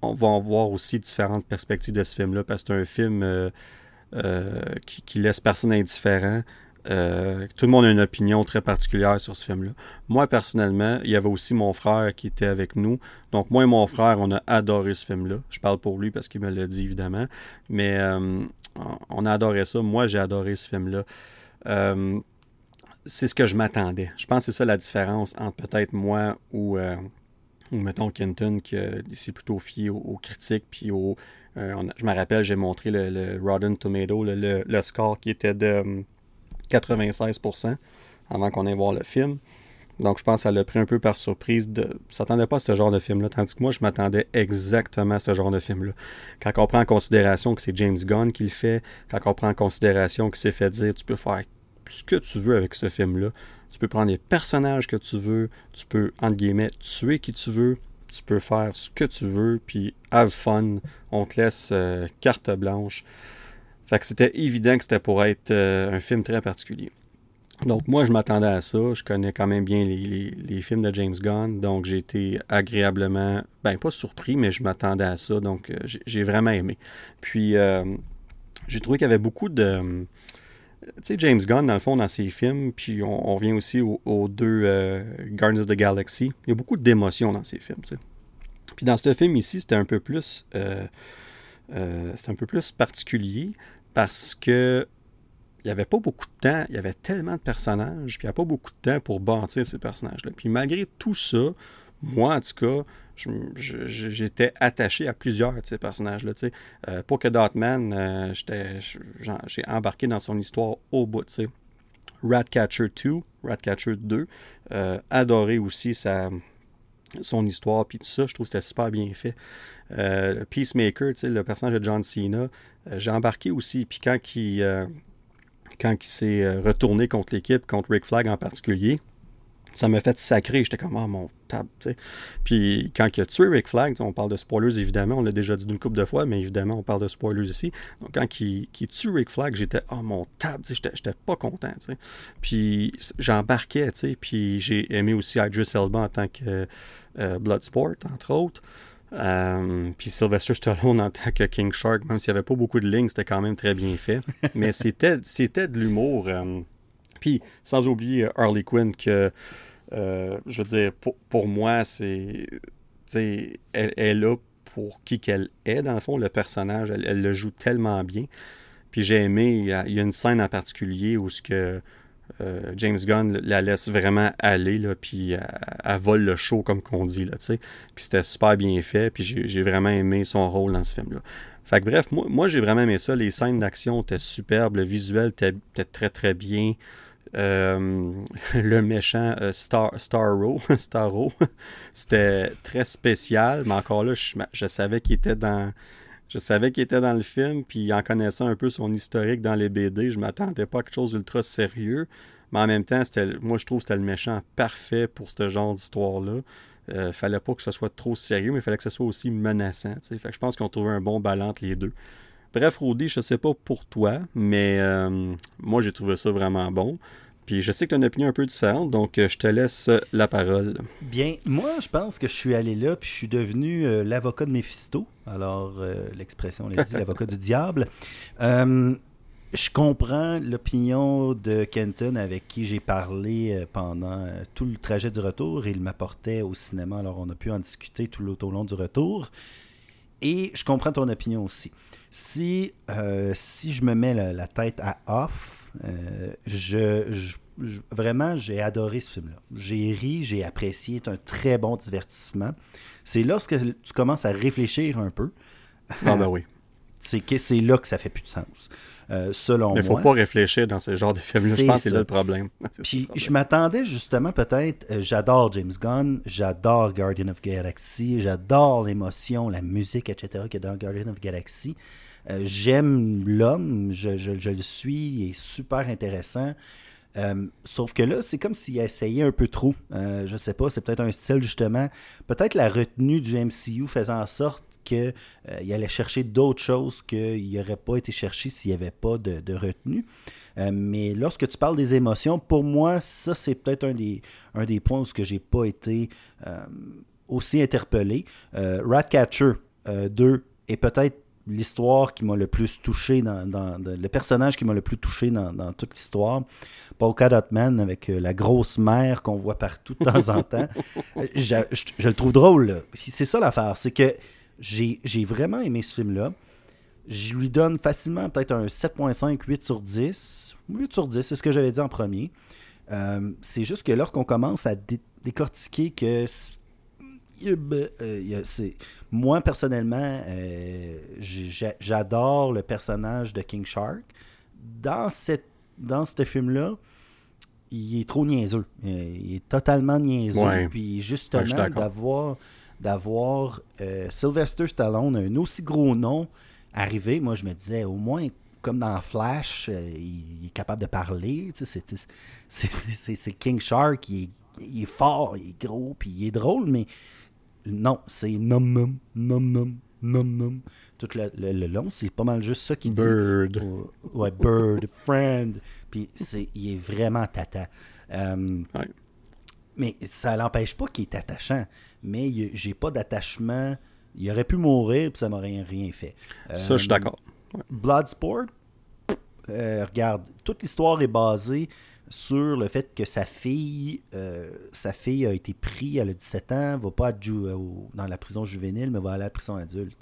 on va voir aussi différentes perspectives de ce film-là, parce que c'est un film euh, euh, qui, laisse personne indifférent. Euh, tout le monde a une opinion très particulière sur ce film-là. Moi, personnellement, il y avait aussi mon frère qui était avec nous. Donc, moi et mon frère, on a adoré ce film-là. Je parle pour lui parce qu'il me l'a dit, évidemment. Mais on a adoré ça. Moi, j'ai adoré ce film-là c'est ce que je m'attendais. Je pense que c'est ça la différence entre peut-être moi ou, euh, mettons Kenton, qui s'est plutôt fié aux, critiques. Puis au, euh, je me rappelle, j'ai montré le, le Rotten Tomato, le, score qui était de 96% hum, avant qu'on aille voir le film. Donc je pense que ça l'a pris un peu par surprise. De... s'attendait pas à ce genre de film-là, tandis que moi, je m'attendais exactement à ce genre de film-là. Quand on prend en considération que c'est James Gunn qui le fait, quand on prend en considération qu'il s'est fait dire tu peux faire ce que tu veux avec ce film-là. Tu peux prendre les personnages que tu veux, tu peux, entre guillemets, tuer qui tu veux, tu peux faire ce que tu veux, puis have fun. On te laisse euh, carte blanche. Fait que c'était évident que c'était pour être euh, un film très particulier. Donc moi, je m'attendais à ça. Je connais quand même bien les, films de James Gunn. Donc j'ai été agréablement, ben pas surpris, mais je m'attendais à ça. Donc euh, j'ai vraiment aimé. Puis j'ai trouvé qu'il y avait beaucoup de James Gunn, dans le fond, dans ses films, puis on, vient aussi aux, deux euh, Guardians of the Galaxy, il y a beaucoup d'émotions dans ses films. Puis dans ce film ici, c'était un peu plus... Euh, euh, un peu plus particulier parce que il n'y avait pas beaucoup de temps, il y avait tellement de personnages, puis il n'y a pas beaucoup de temps pour bâtir ces personnages-là. Puis malgré tout ça, moi, en tout cas, j'étais attaché à plusieurs de ces personnages-là. Euh, pour que Dotman, euh, j'ai embarqué dans son histoire au bout. Ratcatcher 2, Ratcatcher 2, euh, adoré aussi sa, son histoire, puis tout ça, je trouve que c'était super bien fait. Euh, Peacemaker, le personnage de John Cena, j'ai embarqué aussi, puis quand quand il s'est retourné contre l'équipe, contre Rick Flag en particulier, ça m'a fait sacrer. J'étais comme, ah, mon table, tu sais. Puis quand il a tué Rick Flag, on parle de spoilers évidemment, on l'a déjà dit d'une couple de fois, mais évidemment, on parle de spoilers ici. Donc quand il, tue Rick Flag, j'étais, ah, mon table, j'étais pas content, tu sais. Puis j'embarquais, tu. Puis j'ai aimé aussi Idris Elba en tant que euh, Bloodsport, entre autres. Euh, puis Sylvester Stallone en tant que King Shark, même s'il n'y avait pas beaucoup de lignes, c'était quand même très bien fait. Mais c'était, c'était de l'humour. Euh, puis sans oublier Harley Quinn, que je veux dire, pour, moi, c'est. Elle, elle est là pour qui qu'elle est, dans le fond, le personnage. Elle, le joue tellement bien. Puis j'ai aimé, il y, a, une scène en particulier où ce que euh, James Gunn la laisse vraiment aller, là, puis elle, vole le show, comme qu'on dit. Là, puis c'était super bien fait, puis j'ai vraiment aimé son rôle dans ce film-là. Fait que bref, moi, moi j'ai vraiment aimé ça. Les scènes d'action étaient superbes, le visuel était, très très bien. Euh, le méchant euh, Star, c'était très spécial, mais encore là, je, savais qu'il était dans je savais qu'il était dans le film, puis en connaissant un peu son historique dans les BD, je m'attendais pas à quelque chose d'ultra sérieux. Mais en même temps, moi je trouve que c'était le méchant parfait pour ce genre d'histoire-là. Euh, fallait pas que ce soit trop sérieux, mais il fallait que ce soit aussi menaçant. Je pense qu'on trouvait un bon balance entre les deux. Bref, Rudy, je sais pas pour toi, mais euh, moi j'ai trouvé ça vraiment bon. Puis je sais que tu as une opinion un peu différente, donc euh, je te laisse la parole. Bien, moi je pense que je suis allé là, puis je suis devenu euh, l'avocat de Mephisto. Alors, l'expression l'a dit, l'avocat du diable. je comprends l'opinion de Kenton avec qui j'ai parlé pendant tout le trajet du retour. Il m'apportait au cinéma, alors on a pu en discuter tout au long du retour. Et je comprends ton opinion aussi. Si, si je me mets la, tête à off, je, vraiment, j'ai adoré ce film-là. J'ai ri, j'ai apprécié, c'est un très bon divertissement. C'est lorsque tu commences à réfléchir un peu. Ah ben oui. C'est que c'est là que ça fait plus de sens. Euh, selon moi. Mais il faut pas réfléchir dans ce genre de films-là. Je pense que c'est là le problème. Puis je m'attendais justement peut-être. Euh, j'adore James Gunn, j'adore Guardian of Galaxy, j'adore l'émotion, la musique, etc. qu'il y a dans Guardian of Galaxy. Euh, j'aime l'homme, je, je, je, le suis, il est super intéressant. Euh, sauf que là, c'est comme s'il essayait un peu trop. Euh, je sais pas, c'est peut-être un style justement. Peut-être la retenue du MCU faisant en sorte qu'il euh, allait chercher d'autres choses qu'il n'aurait pas été cherché s'il n'y avait pas de, retenue. Euh, mais lorsque tu parles des émotions, pour moi, ça, c'est peut-être un des, un des points où je n'ai pas été aussi interpellé. Ratcatcher 2 est peut-être l'histoire qui m'a le plus touché, dans, le personnage qui m'a le plus touché dans, toute l'histoire. Paul Dotman avec euh, la grosse mère qu'on voit partout de temps en temps. Euh, je, le trouve drôle. C'est ça l'affaire, c'est que j'ai vraiment aimé ce film-là. Je lui donne facilement peut-être un 7.5, 8 sur 10. 8 sur 10, c'est ce que j'avais dit en premier. Euh, c'est juste que lorsqu'on commence à décortiquer que euh, moi, personnellement, euh, j'adore le personnage de King Shark. Dans, cette, dans ce film-là, il est trop niaiseux. Il est totalement niaiseux. Puis justement, d'avoir d'avoir Sylvester Stallone, un aussi gros nom, arrivé, moi je me disais, au moins, comme dans Flash, il, est capable de parler. C'est King Shark, il est, il est, fort, il est gros, puis il est drôle, mais non, c'est nom nom, nom nom, nom nom. Tout le, le, long, c'est pas mal juste ça qu'il dit. Bird. ouais, bird, friend. Puis c'est, il est vraiment tata. Euh, mais ça l'empêche pas qu'il est attachant. Mais j'ai pas d'attachement. Il aurait pu mourir, puis ça m'aurait rien fait. ça, je suis d'accord. Bloodsport, euh, regarde, toute l'histoire est basée sur le fait que sa fille, euh, sa fille a été prise, elle a 17 ans, va pas être euh, dans la prison juvénile, mais va aller à la prison adulte.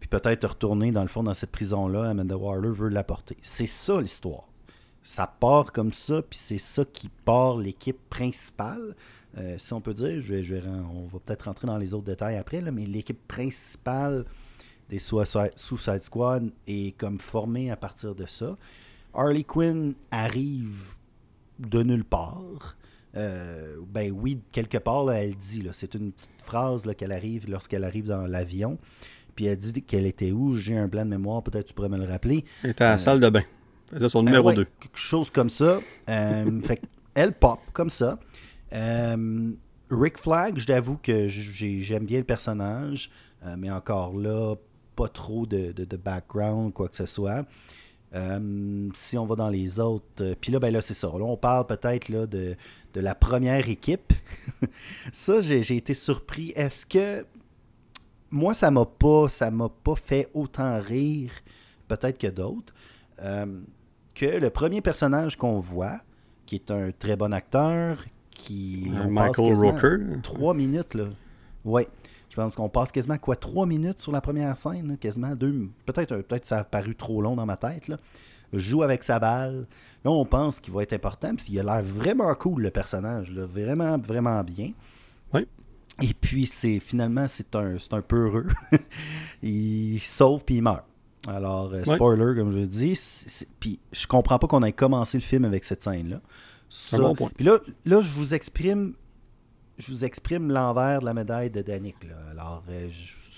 Puis peut-être retourner dans le fond dans cette prison-là, Amanda Waller veut l'apporter. C'est ça l'histoire. Ça part comme ça, puis c'est ça qui part l'équipe principale. Euh, si on peut dire, je vais, on va peut-être rentrer dans les autres détails après, là, mais l'équipe principale des Suicide Squad est comme formée à partir de ça. Harley Quinn arrive de nulle part. Euh, ben oui, quelque part, elle dit, c'est une petite phrase qu'elle arrive lorsqu'elle arrive dans l'avion. Puis elle dit qu'elle était où? J'ai un blanc de mémoire, peut-être tu pourrais me le rappeler. Elle était à la euh, salle de bain. C'est son ben numéro 2. Quelque chose comme ça. Fait elle pop comme ça. Euh, Rick Flag, je t'avoue que j'aime bien le personnage, euh, mais encore là, pas trop de, background, quoi que ce soit. Euh, si on va dans les autres, puis là, ben là, c'est ça. Là, on parle peut-être de la première équipe. ça, j'ai été surpris. Est-ce que moi, ça m'a pas, ça m'a pas fait autant rire, peut-être que d'autres, que le premier personnage qu'on voit, qui est un très bon acteur, qui. Michael Rooker? Trois minutes, là. Ouais. Je pense qu'on passe quasiment quoi trois minutes sur la première scène, quasiment deux. Peut-être peut ça a paru trop long dans ma tête. Là. Joue avec sa balle. Là, on pense qu'il va être important, parce qu'il a l'air vraiment cool, le personnage. Là. Vraiment, vraiment bien. Oui. Et puis, c'est finalement, c'est un, un peu heureux. il sauve puis il meurt. Alors, euh, spoiler, comme je dis. Puis, je comprends pas qu'on ait commencé le film avec cette Un bon point. Puis là, là, je vous exprime je vous exprime l'envers de la médaille de Danick. Alors, euh,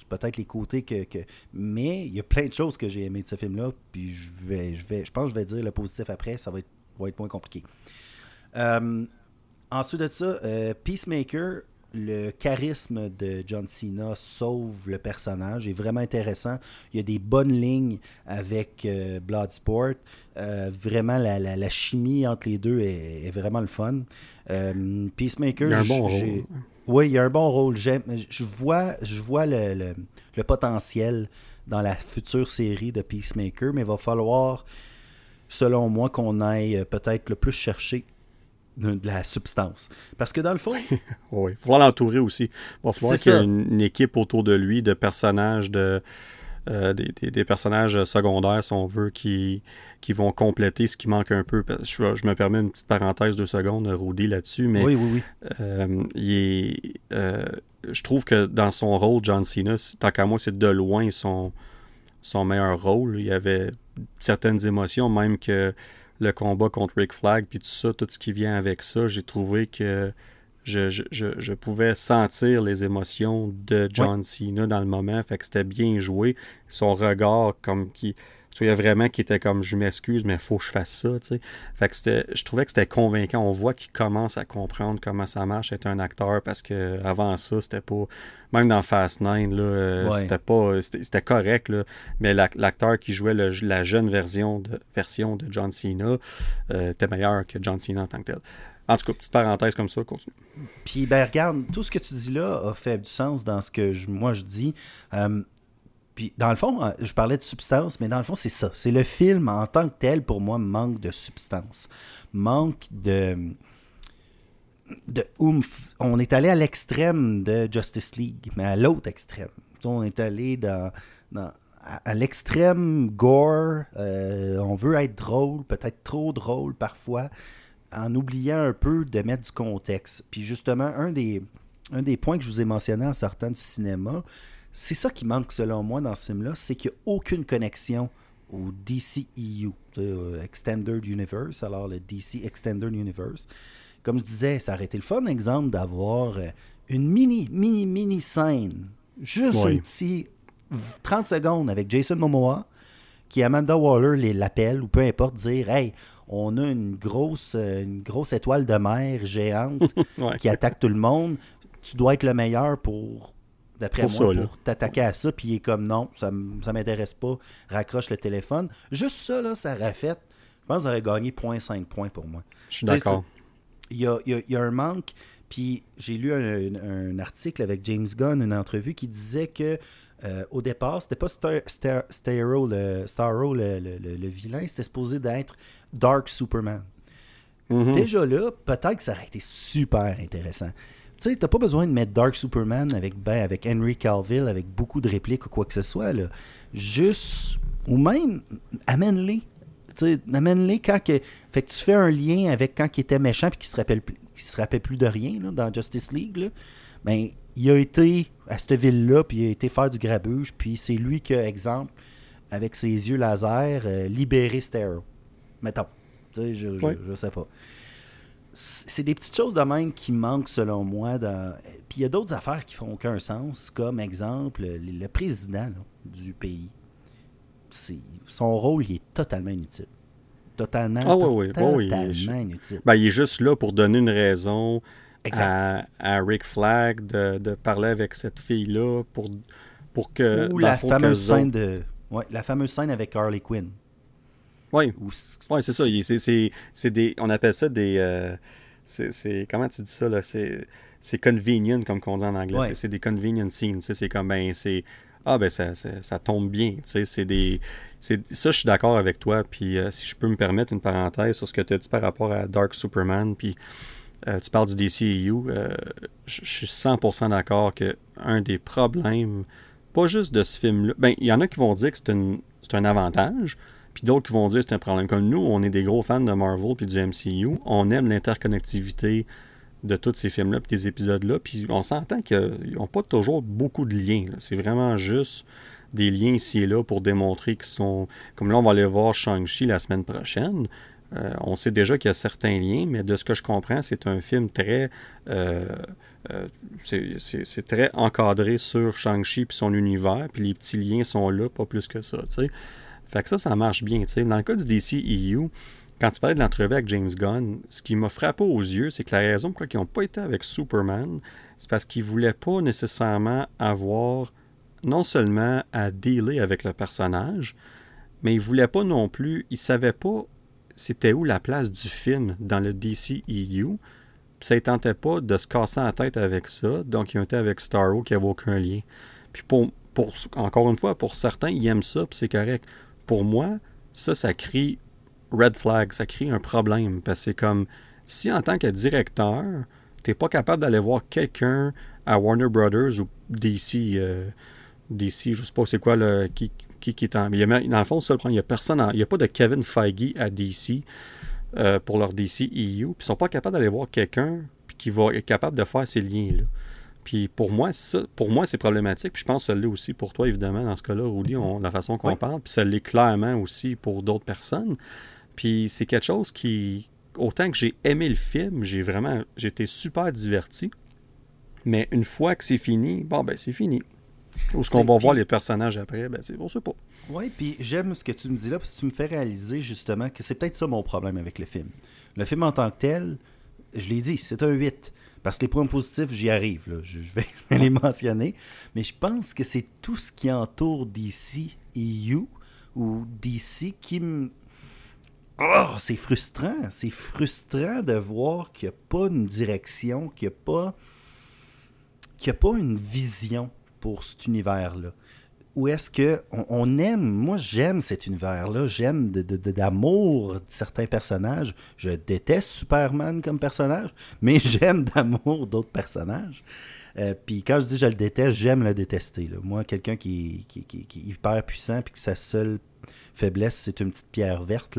peut-être les côtés que, Mais il y a plein de choses que j'ai aimées de ce film-là. Puis je vais, je vais, je pense que je vais dire le positif après. Ça va être, va être moins compliqué. Euh, ensuite de ça, euh, Peacemaker, le charisme de John Cena sauve le personnage, est vraiment intéressant. Il y a des bonnes lignes avec Bloodsport. vraiment, la, chimie entre les deux est vraiment le fun. Euh, Peacemaker, il a un bon rôle. Oui, il y a un bon rôle. Je vois, je vois le, potentiel dans la future série de Peacemaker, mais il va falloir, selon moi, qu'on aille euh, peut-être le plus chercher de, la substance. Parce que dans le fond. oui, il va falloir l'entourer aussi. Il va falloir qu'il y ait une, équipe autour de lui de personnages de euh, des, personnages secondaires, si on veut, qui, qui vont compléter ce qui manque un peu. Je, me permets une petite parenthèse de secondes, Rudy, là-dessus, mais oui, oui, oui. Euh, euh, je trouve que dans son rôle, John Cena, tant qu'à moi, c'est de loin son, son meilleur rôle. Il y avait certaines émotions, même que le combat contre Rick Flag, puis tout ça, tout ce qui vient avec ça, j'ai trouvé que je, pouvais sentir les émotions de John Cena dans le moment. Fait que c'était bien joué. Son regard, comme qui. Tu vois, vraiment qui était comme je m'excuse, mais il faut que je fasse ça. Tu sais. Fait que je trouvais que c'était convaincant. On voit qu'il commence à comprendre comment ça marche être un acteur parce que avant ça, c'était pas. Même dans Fast Nine, là, euh, c'était pas. C'était correct, là, mais l'acteur qui jouait la jeune version de, version de John Cena euh, était meilleur que John Cena en tant que tel. En tout cas, petite parenthèse comme ça, continue. Puis, ben, regarde, tout ce que tu dis là a fait du sens dans ce que moi je dis. Euh, puis, dans le fond, euh, je parlais de substance, mais dans le fond, c'est ça. C'est le film en tant que tel, pour moi, manque de substance. Manque de. de oomph. On est allé à l'extrême de Justice League, mais à l'autre extrême. On est allé à, l'extrême gore. Euh, on veut être drôle, peut-être trop drôle parfois en oubliant un peu de mettre du contexte. Puis justement, un des, un des points que je vous ai mentionné en sortant du cinéma, c'est ça qui manque selon moi dans ce film-là, c'est qu'il n'y a aucune connexion au DCEU, euh, Extended Universe, alors le DC Extended Universe. Comme je disais, ça aurait été le fun exemple d'avoir euh, une mini, mini, mini scène, juste un petit 30 secondes avec Jason Momoa, qui Amanda Waller l'appelle, ou peu importe, dire Hey, on a une grosse, euh, une grosse étoile de mer géante qui attaque tout le monde. Tu dois être le meilleur pour, d'après moi, pour t'attaquer à ça. Puis il est comme non, ça, ça m'intéresse pas. Raccroche le téléphone. Juste ça, là, ça aurait fait. Je pense que ça aurait gagné 0.5 points pour moi. Je suis d'accord. Il y a, y a, un manque. Puis j'ai lu un, article avec James Gunn, une entrevue, qui disait que euh, au départ, c'était pas Star, Star, Starro, le, le, vilain, c'était supposé d'être Dark Superman. Mhm. Déjà là, peut-être que ça aurait été super intéressant. Tu sais, t'as pas besoin de mettre Dark Superman avec, ben, avec Henry Calville, avec beaucoup de répliques ou quoi que ce soit. Là. Juste, ou même, amène-les. Amène-les quand que. Fait que tu fais un lien avec quand il était méchant et qu'il se rappelle qui se rappelle plus de rien là, dans Justice League. Là. Ben, il a été à cette ville-là, puis il a été faire du grabuge, puis c'est lui qui exemple, avec ses yeux laser, euh, libéré Starro. Mettons. Je, je, sais pas. C'est des petites choses de même qui manquent selon moi. Dans... Puis il y a d'autres affaires qui font aucun sens, comme exemple, le, président du pays. Son rôle il est totalement inutile. Totalement, ah, oui, oui. totalement il inutile. Ben, il est juste là pour donner une raison à, à, Rick Flag de, de, parler avec cette fille-là pour, pour que. Ou la fameuse scène de. Ouais, la fameuse scène avec Harley Quinn. Oui, ouais, c'est ça. C'est des, on appelle ça des. Euh, c'est comment tu dis ça là? C'est convenient comme on dit en anglais. C'est des convenient scenes. C'est comme ben c'est ah ben ça, ça, tombe bien. C'est des ça je suis d'accord avec toi. Puis euh, si je peux me permettre une parenthèse sur ce que tu as dit par rapport à Dark Superman, puis euh, tu parles du DCEU, je suis 100% d'accord que un des problèmes, pas juste de ce film-là, ben il y en a qui vont dire que c'est un avantage. Puis d'autres qui vont dire c'est un problème. Comme nous, on est des gros fans de Marvel puis du MCU. On aime l'interconnectivité de tous ces films-là puis des épisodes-là. Puis on s'entend qu'ils n'ont pas toujours beaucoup de liens. C'est vraiment juste des liens ici et là pour démontrer qu'ils sont. Comme là, on va aller voir Shang-Chi la semaine prochaine. Euh, on sait déjà qu'il y a certains liens, mais de ce que je comprends, c'est un film très. Euh, euh, c'est très encadré sur Shang-Chi et son univers, puis les petits liens sont là, pas plus que ça. sais. Fait que ça, ça marche bien. Dans le cas du DC EU, quand tu parlais de l'entrevue avec James Gunn, ce qui m'a frappé aux yeux, c'est que la raison pour laquelle ils n'ont pas été avec Superman, c'est parce qu'ils ne voulaient pas nécessairement avoir non seulement à dealer avec le personnage, mais ils ne voulaient pas non plus, ils ne savaient pas c'était où la place du film dans le DC EU. ça ne tentait pas de se casser la tête avec ça, donc ils ont été avec Starro qui n'avait aucun lien. Puis pour, pour, encore une fois, pour certains, ils aiment ça, puis c'est correct pour moi, ça, ça crée red flag, ça crée un problème. Parce que c'est comme si en tant que directeur, tu n'es pas capable d'aller voir quelqu'un à Warner Brothers ou DC, euh, DC, je sais pas c'est quoi le, qui, qui, est en. Mais dans le fond, il n'y a personne, il n'y a pas de Kevin Feige à DC euh, pour leur DC EU. Puis ils sont pas capables d'aller voir quelqu'un qui va être capable de faire ces liens-là. Puis pour moi, ça, pour moi, c'est problématique. Puis je pense que ça l'est aussi pour toi, évidemment, dans ce cas-là, Rudy, la façon qu'on parle. Puis ça l'est clairement aussi pour d'autres personnes. Puis c'est quelque chose qui, autant que j'ai aimé le film, j'ai vraiment, j'étais super diverti. Mais une fois que c'est fini, bon, ben c'est fini. Ou ce qu'on va voir les personnages après, ben c'est, on sait pas. Oui, puis j'aime ce que tu me dis là, parce que tu me fais réaliser justement que c'est peut-être ça mon problème avec le film. Le film en tant que tel, je l'ai dit, c'est un 8. Parce que les points positifs, j'y arrive. Je, vais les mentionner. Mais je pense que c'est tout ce qui entoure DC EU ou DC qui me. Oh, c'est frustrant. C'est frustrant de voir qu'il n'y a pas une direction, qu'il n'y a pas. a pas une vision pour cet univers-là où est-ce que on, aime, moi j'aime cet univers-là, j'aime d'amour de, certains personnages. Je déteste Superman comme personnage, mais j'aime d'amour d'autres personnages. Euh, puis quand je dis je le déteste, j'aime le détester. Moi, quelqu'un qui, qui, est hyper puissant puis que sa seule faiblesse, c'est une petite pierre verte,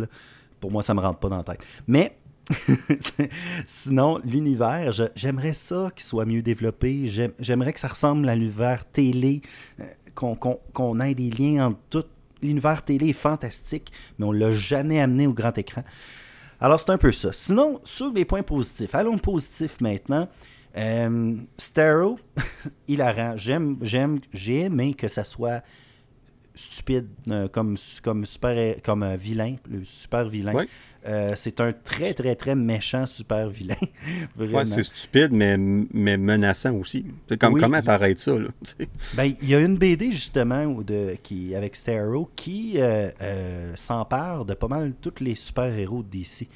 pour moi, ça me rentre pas dans la tête. Mais Sinon, l'univers, j'aimerais ça qu'il soit mieux développé. J'aimerais que ça ressemble à l'univers télé, euh, qu'on ait des liens entre tout. L'univers télé est fantastique, mais on ne l'a jamais amené au grand écran. Alors, c'est un peu ça. Sinon, sur les points positifs, allons positifs maintenant. Euh, Starro, hilarant. J'aime, j'aime, j'ai aimé que ça soit stupide euh, comme, comme super comme un vilain, le super vilain. Euh, c'est un très, très, très méchant super vilain. ouais, c'est stupide, mais, mais menaçant aussi. Comme, Comment t'arrêtes ça? Là, ben, il y a une BD, justement, de, qui, avec Starro qui euh, euh, s'empare de pas mal tous les super-héros d'ici.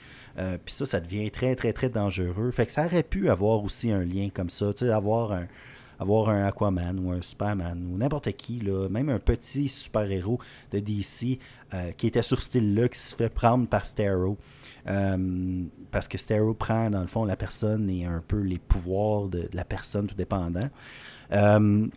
Puis ça, ça devient très, très, très dangereux. Fait que ça aurait pu avoir aussi un lien comme ça, avoir un, avoir un Aquaman ou un Superman ou n'importe qui, là, même un petit super-héros de DC euh, qui était sur ce style-là, qui se fait prendre par Starro. Euh, parce que Starro prend, dans le fond, la personne et un peu les pouvoirs de, la personne, tout dépendant. Euh,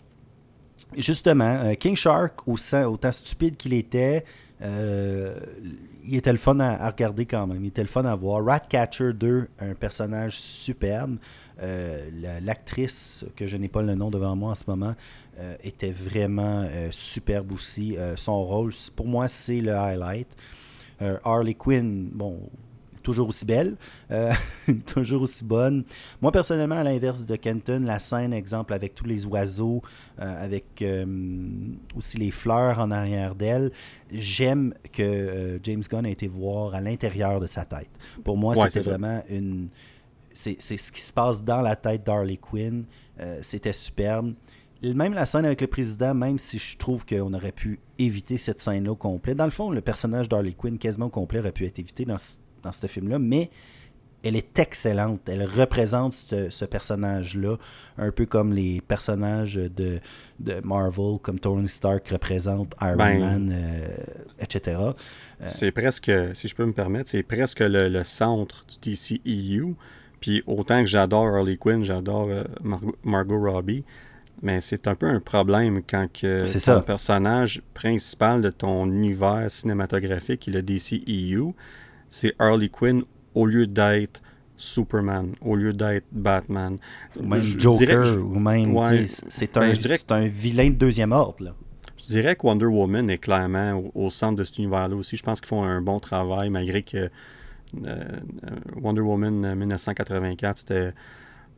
justement, King Shark, autant stupide qu'il était, il était le fun à, regarder quand même. Il était le fun à voir. Ratcatcher 2, un personnage superbe. Euh, l'actrice, que je n'ai pas le nom devant moi en ce moment, euh, était vraiment euh, superbe aussi. son rôle, pour moi, c'est le highlight. Harley Quinn, bon, toujours aussi belle, toujours aussi bonne. Moi, personnellement, à l'inverse de Kenton, la scène, exemple, avec tous les oiseaux, avec aussi les fleurs en arrière d'elle, j'aime que James Gunn ait été voir à l'intérieur de sa tête. Pour moi, c'était vraiment une c'est ce qui se passe dans la tête d'Harley Quinn. C'était superbe. Même la scène avec le président, même si je trouve qu'on aurait pu éviter cette scène-là au complet. Dans le fond, le personnage d'Harley Quinn, quasiment au complet, aurait pu être évité dans ce, dans ce film-là, mais elle est excellente. Elle représente ce, personnage-là, un peu comme les personnages de, de, Marvel, comme Tony Stark représente Iron ben, Man, euh, etc. C'est presque, si je peux me permettre, c'est presque le, centre du DCEU. Puis autant que j'adore Harley Quinn, j'adore euh, Margot Robbie, mais c'est un peu un problème quand que ton personnage principal de ton univers cinématographique, est DCEU, c'est Harley Quinn au lieu d'être Superman, au lieu d'être Batman. Ou même Joker, ou même. c'est un, ben, un, vilain de deuxième ordre. Là. Je dirais que Wonder Woman est clairement au, centre de cet univers-là aussi. Je pense qu'ils font un bon travail, malgré que Wonder Woman 1984, euh, c'était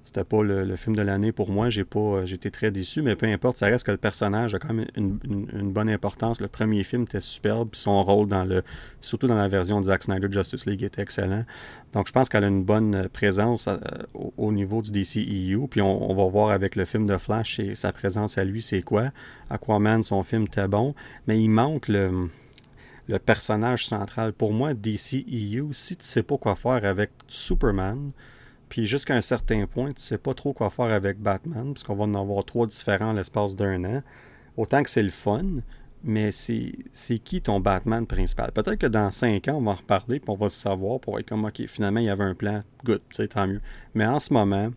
c'était pas le, film de l'année pour moi. J'ai pas, euh, j'étais très déçu, mais peu importe, ça reste que le personnage a quand même une, bonne importance. Le premier film était superbe, son rôle dans le, surtout dans la version de Zack Snyder Justice League était excellent. Donc je pense qu'elle a une bonne euh, présence euh, au, niveau du DCEU. Puis on, va voir avec le film de Flash sa présence à lui, c'est quoi. Aquaman, son film était bon, mais il manque le le personnage central. Pour moi, DCEU, si tu sais pas quoi faire avec Superman, puis jusqu'à un certain point, tu sais pas trop quoi faire avec Batman, puisqu'on va en avoir trois différents l'espace d'un an. Autant que c'est le fun, mais c'est qui ton Batman principal? Peut-être que dans cinq ans, on va en reparler, puis on va se savoir, pour être comme, OK, finalement, il y avait un plan, good, c'est tant mieux. Mais en ce moment,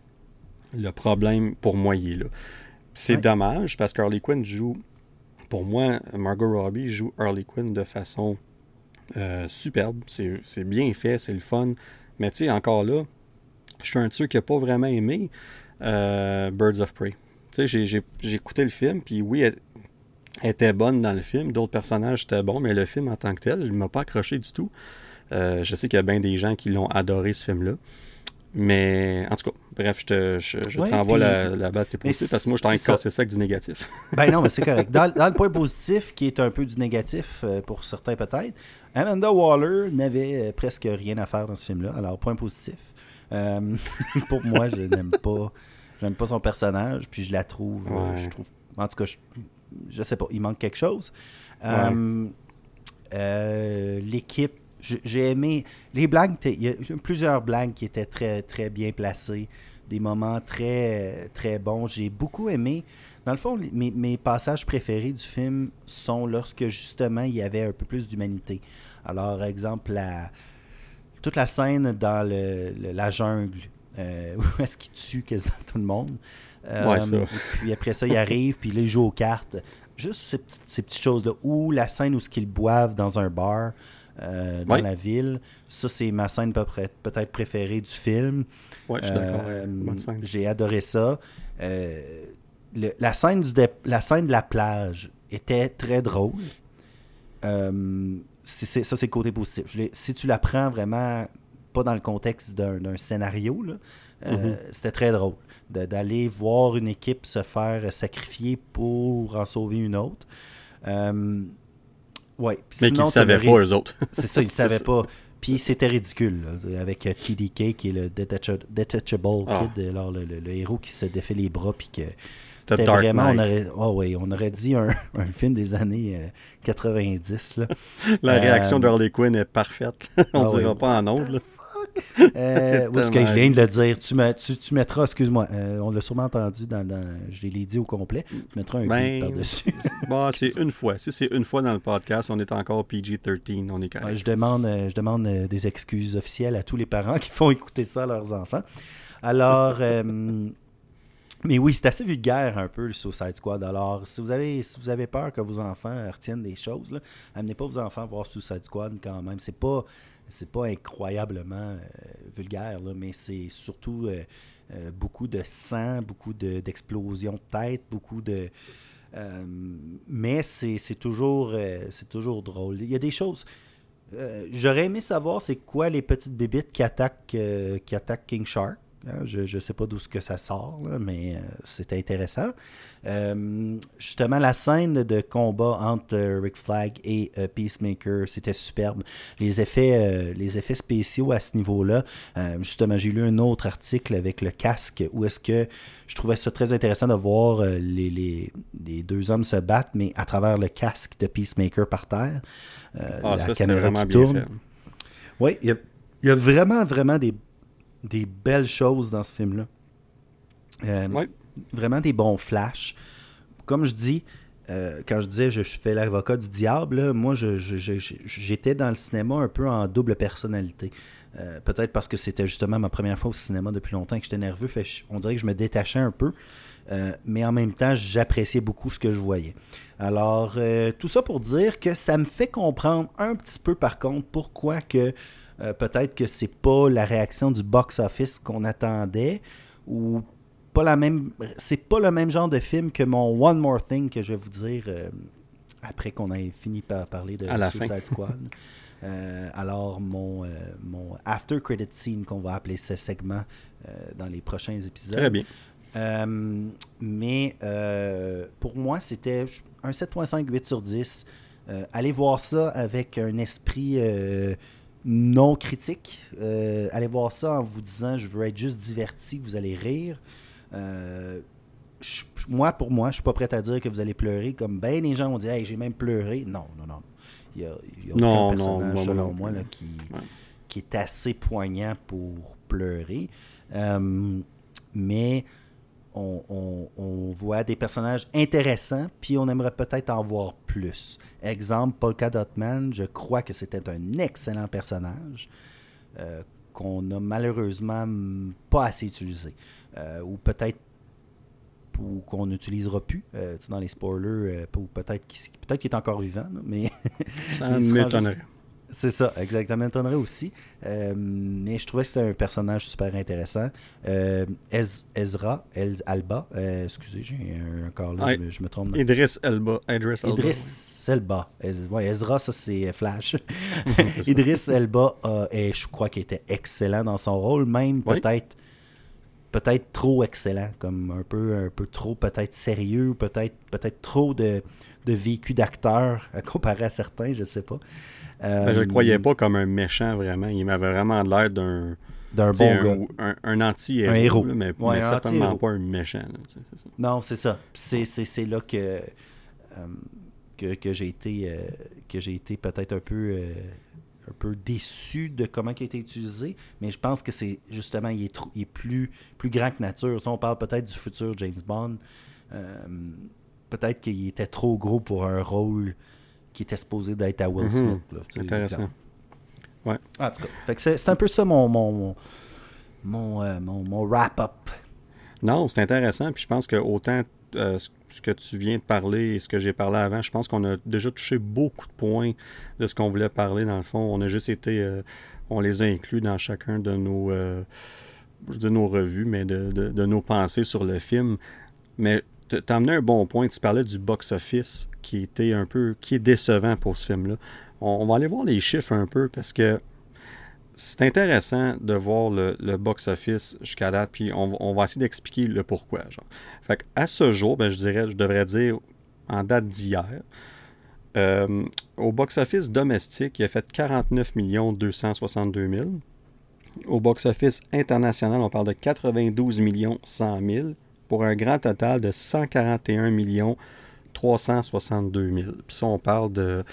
le problème, pour moi, il est là. C'est dommage, parce qu'Harley Quinn joue, pour moi, Margot Robbie joue Harley Quinn de façon euh, superbe. C'est bien fait, c'est le fun. Mais tu sais, encore là, je suis un truc qui n'a pas vraiment aimé euh, Birds of Prey. Tu sais, j'ai écouté le film, puis oui, elle, était bonne dans le film, d'autres personnages étaient bons, mais le film en tant que tel, il ne m'a pas accroché du tout. Euh, je sais qu'il y a bien des gens qui l'ont adoré, ce film-là. Mais en tout cas, bref, je te, je, t'envoie la, base des positifs parce que moi, je suis en train de casser ça avec du négatif. ben non, mais c'est correct. Dans, le point positif, qui est un peu du négatif euh, pour certains peut-être, Amanda Waller n'avait presque rien à faire dans ce film-là. Alors, point positif. Euh, pour moi, je n'aime pas. J'aime pas son personnage, puis je la trouve. Euh, je trouve. En tout cas, je, je, sais pas, il manque quelque chose. Euh, l'équipe, j'ai aimé. Les blagues, il y a plusieurs blagues qui étaient très, très bien placées. Des moments très, très bons. J'ai beaucoup aimé. Dans le fond, mes, mes, passages préférés du film sont lorsque justement il y avait un peu plus d'humanité. Alors, exemple, la, toute la scène dans le, la jungle, euh, où est-ce qu'il tue quasiment tout le monde. Euh, ça. Puis après ça, il arrive, puis là, il joue aux cartes. Juste ces, petites, ces petites choses-là. Ou la scène où ce qu'ils boivent dans un bar euh, dans la ville. Ça, c'est ma scène peut-être préférée du film. Ouais, je suis d'accord. J'ai adoré ça. la, scène du la scène de la plage était très drôle ça, c'est le côté positif. si tu la prends vraiment pas dans le contexte d'un scénario, euh, mm-hmm. c'était très drôle d'aller voir une équipe se faire sacrifier pour en sauver une autre. Euh, ouais. Mais qu'ils ne savaient pas, eux autres. c'est ça, ils ne savaient pas. Puis c'était ridicule, avec euh, TDK, qui est le Detachable ah. Kid, alors le, le, héros qui se défait les bras, puis que c'était vraiment, on aurait, oh on aurait dit un, film des années 90. Euh, là. La réaction euh, d'Harley Quinn est parfaite. on ne ah dira pas en ondes. Euh, je viens de le dire? Tu, tu, tu mettras, excuse-moi, euh, on l'a sûrement entendu, dans, je l'ai dit au complet. Tu mettras un ben, par-dessus. bon, c'est une fois. Si c'est une fois dans le podcast, on est encore PG-13. On est je demande, je demande des excuses officielles à tous les parents qui font écouter ça à leurs enfants. Alors, mais oui, c'est assez vulgaire un peu le Suicide Squad. Alors, si vous avez, si vous avez peur que vos enfants retiennent des choses, là, amenez pas vos enfants voir Suicide Squad quand même. C'est pas, c'est pas incroyablement euh, vulgaire, mais c'est surtout euh, euh, beaucoup de sang, beaucoup d'explosions de, tête, beaucoup de. mais c'est toujours, toujours drôle. Il y a des choses. J'aurais aimé savoir c'est quoi les petites bébites qui attaquent, qui attaquent King Shark je ne sais pas d'où ce que ça sort, mais c'était intéressant. justement, la scène de combat entre Rick Flag et Peacemaker, c'était superbe. Les effets, les effets spéciaux à ce niveau-là, justement, j'ai lu un autre article avec le casque où est-ce que je trouvais ça très intéressant de voir les, les, les, deux hommes se battre, mais à travers le casque de Peacemaker par terre. ah, la caméra qui tourne. Oui, il y, a, vraiment, vraiment des, des belles choses dans ce film-là. Euh, vraiment des bons flashs. Comme je dis, euh, quand je disais je fais l'avocat du diable, moi j'étais dans le cinéma un peu en double personnalité. Euh, peut-être parce que c'était justement ma première fois au cinéma depuis longtemps et que j'étais nerveux. Fait, on dirait que je me détachais un peu. mais en même temps, j'appréciais beaucoup ce que je voyais. Alors, tout ça pour dire que ça me fait comprendre un petit peu par contre pourquoi que euh, peut-être que c'est pas la réaction du box-office qu'on attendait ou pas la même. C'est pas le même genre de film que mon One More Thing que je vais vous dire euh, après qu'on ait fini par parler de Suicide Squad. Euh, alors, mon, mon after credit scene, qu'on va appeler ce segment dans les prochains épisodes. Très bien. mais pour moi, c'était un 7.5, 8 sur 10. allez voir ça avec un esprit non critique. Euh, allez voir ça en vous disant je veux être juste diverti, vous allez rire. Euh, moi, pour moi, je suis pas prêt à dire que vous allez pleurer comme ben les gens ont dit hey, j'ai même pleuré. Non, non, non. Il y a, aucun personnage, selon moi, qui, qui est assez poignant pour pleurer. Euh, mais on, voit des personnages intéressants, puis on aimerait peut-être en voir plus. Exemple, Polka Dot Man, je crois que c'était un excellent personnage euh, qu'on a malheureusement pas assez utilisé. Euh, ou peut-être qu'on n'utilisera plus euh, dans les spoilers, ou peut-être qu'il peut est encore vivant, mais ça m'étonnerait. C'est ça, exactement. M'étonnerait aussi. Euh, mais je trouvais que c'était un personnage super intéressant. Euh, Ezra, Alba, euh, excusez, j'ai un corps là, je, me, trompe. Idris Elba. Idris Elba. Idris Elba. ouais, Ezra, ça c'est Flash. Idris Elba, et je crois qu'il était excellent dans son rôle, même peut-être peut-être trop excellent, comme un peu, un peu trop peut-être sérieux, peut-être peut-être trop de, de vécu d'acteur comparé à certains, je sais pas. Ben, je le croyais euh, pas comme un méchant, vraiment. Il m'avait vraiment l'air d'un. D'un bon un, gars. Un, anti-héros. Un héros. mais, certainement pas un méchant. non, c'est ça. C'est là que, euh, que, que j'ai été, euh, que j'ai été peut-être un peu. un peu déçu de comment il a été utilisé, mais je pense que c'est justement, il est, il est plus, plus grand que nature. On parle peut-être du futur James Bond, peut-être qu'il était trop gros pour un rôle qui était supposé d'être à Will mhm. Smith. Intéressant. Ouais. En tout cas, c'est un peu ça mon, mon, mon, euh, mon, wrap-up. Non, c'est intéressant. Puis je pense que autant euh, ce que tu viens de parler et ce que j'ai parlé avant, je pense qu'on a déjà touché beaucoup de points de ce qu'on voulait parler dans le fond. On a juste été, euh, on les a inclus dans chacun de nos, de nos revues, mais de, de, de, nos pensées sur le film. Mais tu as amené un bon point. Tu parlais du box-office qui était un peu. qui est décevant pour ce film-là. On, va aller voir les chiffres un peu parce que c'est intéressant de voir le, box-office jusqu'à date, puis on, va essayer d'expliquer le pourquoi. Genre. Fait à ce jour, ben, je dirais, je devrais dire en date d'hier, euh, au box-office domestique, il a fait 49 262 000. Au box-office international, on parle de 92 100 000 pour un grand total de 141 362 000. Puis ça, on parle de...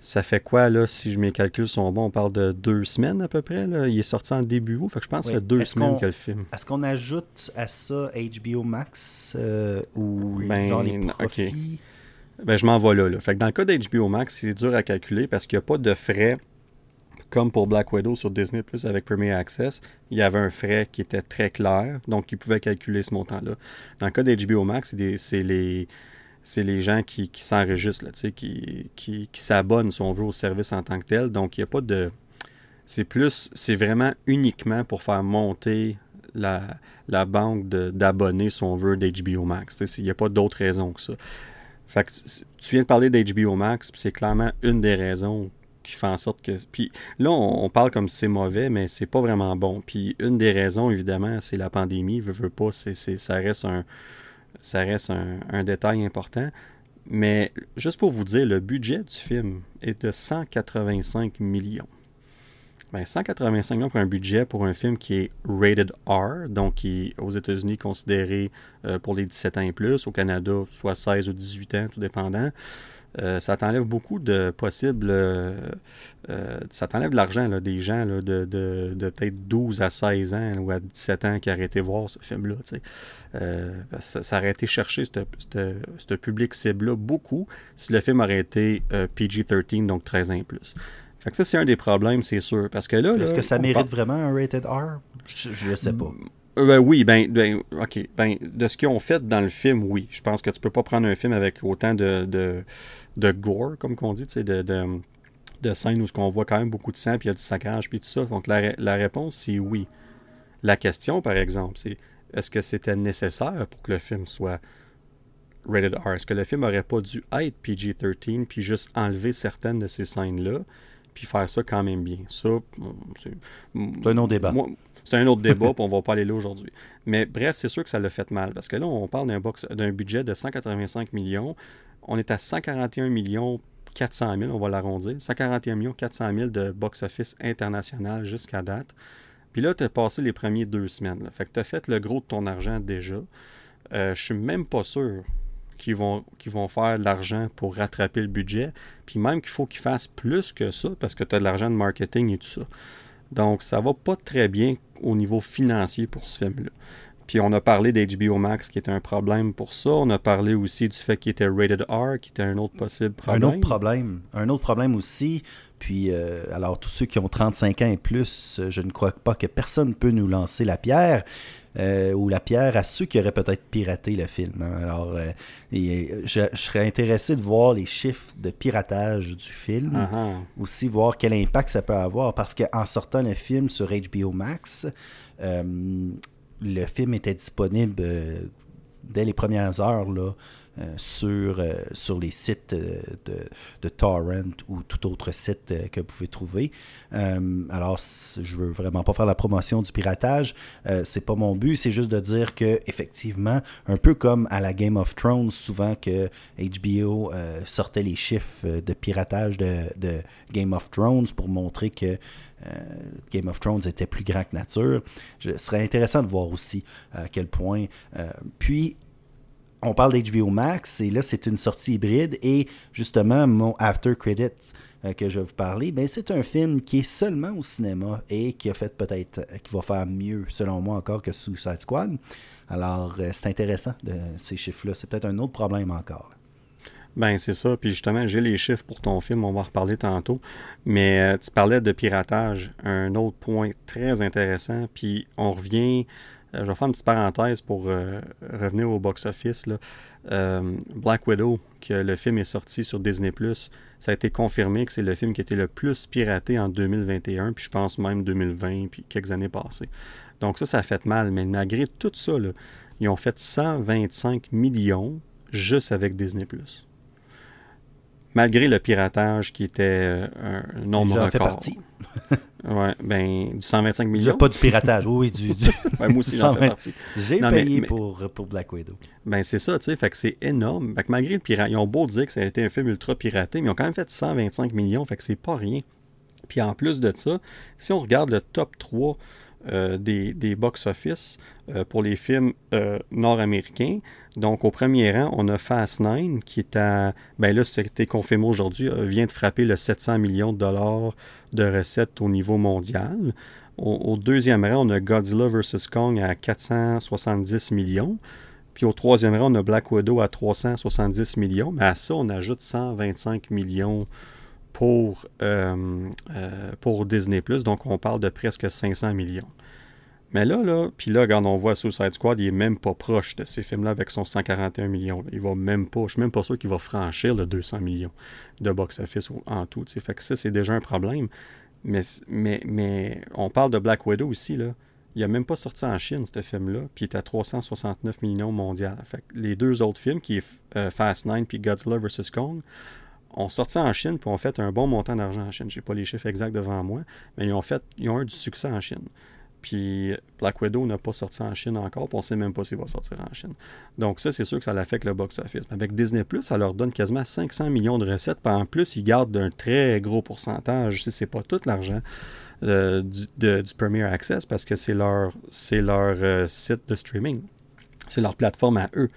Ça fait quoi, là, si mes calculs sont bons, on parle de deux semaines à peu près. Là. Il est sorti en début août, fait que je pense que ça fait deux semaines que le film. Est-ce qu'on ajoute à ça HBO Max euh, ou ben, genre les profits? Ben, je m'en vais là, là. Fait que dans le cas d'HBO Max, c'est dur à calculer parce qu'il n'y a pas de frais comme pour Black Widow sur Disney Plus avec Premier Access, il y avait un frais qui était très clair, donc ils pouvaient calculer ce montant-là. Dans le cas d'HBO Max, c'est les, les gens qui, s'enregistrent, qui, qui, qui s'abonnent, si on veut, au service en tant que tel. Donc, il n'y a pas de. C'est plus. C'est vraiment uniquement pour faire monter la, la banque d'abonnés, si on veut, d'HBO Max. Il n'y a pas d'autre raison que ça. Fait tu viens de parler d'HBO Max, c'est clairement une des raisons qui fait en sorte que. Puis là, on, parle comme si c'est mauvais, mais c'est pas vraiment bon. Puis une des raisons, évidemment, c'est la pandémie. Veux, veux pas, c'est, ça reste un. Ça reste un, détail important. Mais juste pour vous dire, le budget du film est de 185 millions. Ben, 185 millions pour un budget pour un film qui est rated R, donc qui est aux États-Unis considéré euh, pour les 17 ans et plus, au Canada soit 16 ou 18 ans, tout dépendant. Euh, ça t'enlève beaucoup de possibles. Euh, euh, ça t'enlève de l'argent des gens de, de, peut-être 12 à 16 ans ou à 17 ans qui auraient été voir ce film-là. ça, ça, aurait été chercher ce public cible-là beaucoup si le film aurait été PG-13, donc 13 ans et plus. Fait que ça, c'est un des problèmes, c'est sûr. Parce que là. Est-ce que ça mérite vraiment un rated R? Je ne sais pas. Ben oui, ben, ben, ok. Ben, de ce qu'ils ont fait dans le film, oui. Je pense que tu peux pas prendre un film avec autant de, de gore, comme on dit, de, de, de scènes où on voit quand même beaucoup de sang, puis il y a du sacrage, puis tout ça. Donc la, la réponse, c'est oui. La question, par exemple, c'est est-ce que c'était nécessaire pour que le film soit rated R? Est-ce que le film aurait pas dû être PG-13, puis juste enlever certaines de ces scènes-là, puis faire ça quand même bien? Ça, c'est un autre débat. c'est un autre débat, puis on va pas aller là aujourd'hui. Mais bref, c'est sûr que ça l'a fait mal, parce que là, on parle d'un, d'un budget de 185 millions on est à 141 millions 400 000, on va l'arrondir, 141 millions 400 000 de box-office international jusqu'à date. Puis là, tu as passé les premiers deux semaines. Fait que tu as fait le gros de ton argent déjà. Euh, je suis même pas sûr qu'ils vont, faire de l'argent pour rattraper le budget. Puis même qu'il faut qu'ils fassent plus que ça parce que tu as de l'argent de marketing et tout ça. Donc, ça va pas très bien au niveau financier pour ce film-là. Puis on a parlé d'HBO Max qui était un problème pour ça. On a parlé aussi du fait qu'il était rated R, qui était un autre possible problème. Un autre problème. Un autre problème aussi. Puis, euh, alors, tous ceux qui ont 35 ans et plus, euh, je ne crois pas que personne peut nous lancer la pierre. Euh, ou la pierre à ceux qui auraient peut-être piraté le film. Hein. Alors, je, serais intéressé de voir les chiffres de piratage du film, uh-huh. aussi voir quel impact ça peut avoir, parce qu'en sortant le film sur HBO Max, le film était disponible euh, dès les premières heures là, euh, sur, euh, sur les sites de, Torrent ou tout autre site que vous pouvez trouver. alors, je veux vraiment pas faire la promotion du piratage, c'est pas mon but, c'est juste de dire que effectivement, un peu comme à la Game of Thrones, souvent que HBO sortait les chiffres de piratage de, Game of Thrones pour montrer que Game of Thrones était plus grand que nature. Ce serait intéressant de voir aussi à quel point. Euh, puis, on parle d'HBO Max et là, c'est une sortie hybride. Et justement, mon After Credits euh, que je vais vous parler, ben, c'est un film qui est seulement au cinéma et qui a fait peut-être, qui va faire mieux, selon moi, encore que Suicide Squad. Alors, c'est intéressant, de, ces chiffres-là. C'est peut-être un autre problème encore. Ben, c'est ça. Puis justement, j'ai les chiffres pour ton film, on va en reparler tantôt. Mais euh, tu parlais de piratage, un autre point très intéressant. Puis on revient, euh, je vais faire une petite parenthèse pour euh, revenir au box-office. Black Widow, que le film est sorti sur Disney ⁇ ça a été confirmé que c'est le film qui été le plus piraté en 2021, puis je pense même 2020, puis quelques années passées. Donc ça, ça a fait mal. Mais malgré tout ça, ils ont fait 125 millions juste avec Disney ⁇ malgré le piratage qui était euh, un nombre record. fait partie. ouais, ben, du 125 millions. Pas du piratage, oui, du. du... moi aussi, j'en fais partie. J'ai payé Pour, pour Black Widow. Ben, c'est ça, tu sais, fait que c'est énorme. Fait que malgré le pirate, ils ont beau dire que ça a été un film ultra piraté, mais ils ont quand même fait 125 millions, fait que c'est pas rien. Puis en plus de ça, si on regarde le top 3 euh, des, box-office euh, pour les films euh, nord-américains. Donc, au premier rang, on a Fast 9 qui est à. Ben là, c'était confirmé aujourd'hui, vient de frapper le 700 millions de dollars de recettes au niveau mondial. Au, deuxième rang, on a Godzilla vs. Kong à 470 millions. Puis au troisième rang, on a Black Widow à 370 millions. Mais à ça, on ajoute 125 millions pour, euh, euh, pour Disney+. Donc, on parle de presque 500 millions. Mais là, là, puis là, quand on voit Suicide Squad, il est même pas proche de ces films-là avec son 141 millions. Il va même pas, je suis même pas sûr qu'il va franchir le 200 millions de box-office en tout. Fait que ça, c'est déjà un problème. Mais, mais, mais on parle de Black Widow aussi, là. Il n'a même pas sorti en Chine, ce film-là, puis il est à 369 millions mondial. Les deux autres films, qui est euh, Fast 9 puis Godzilla vs. Kong, ont sorti en Chine puis ont fait un bon montant d'argent en Chine. Je n'ai pas les chiffres exacts devant moi, mais ils ont fait ils ont eu du succès en Chine. Puis Black Widow n'a pas sorti en Chine encore, puis on ne sait même pas s'il va sortir en Chine. Donc ça, c'est sûr que ça l'affecte le box-office. Avec Disney+, ça leur donne quasiment 500 millions de recettes, puis en plus, ils gardent un très gros pourcentage. C'est pas tout l'argent euh, du, Premier Access, parce que c'est leur, leur euh, site de streaming. C'est leur plateforme à eux.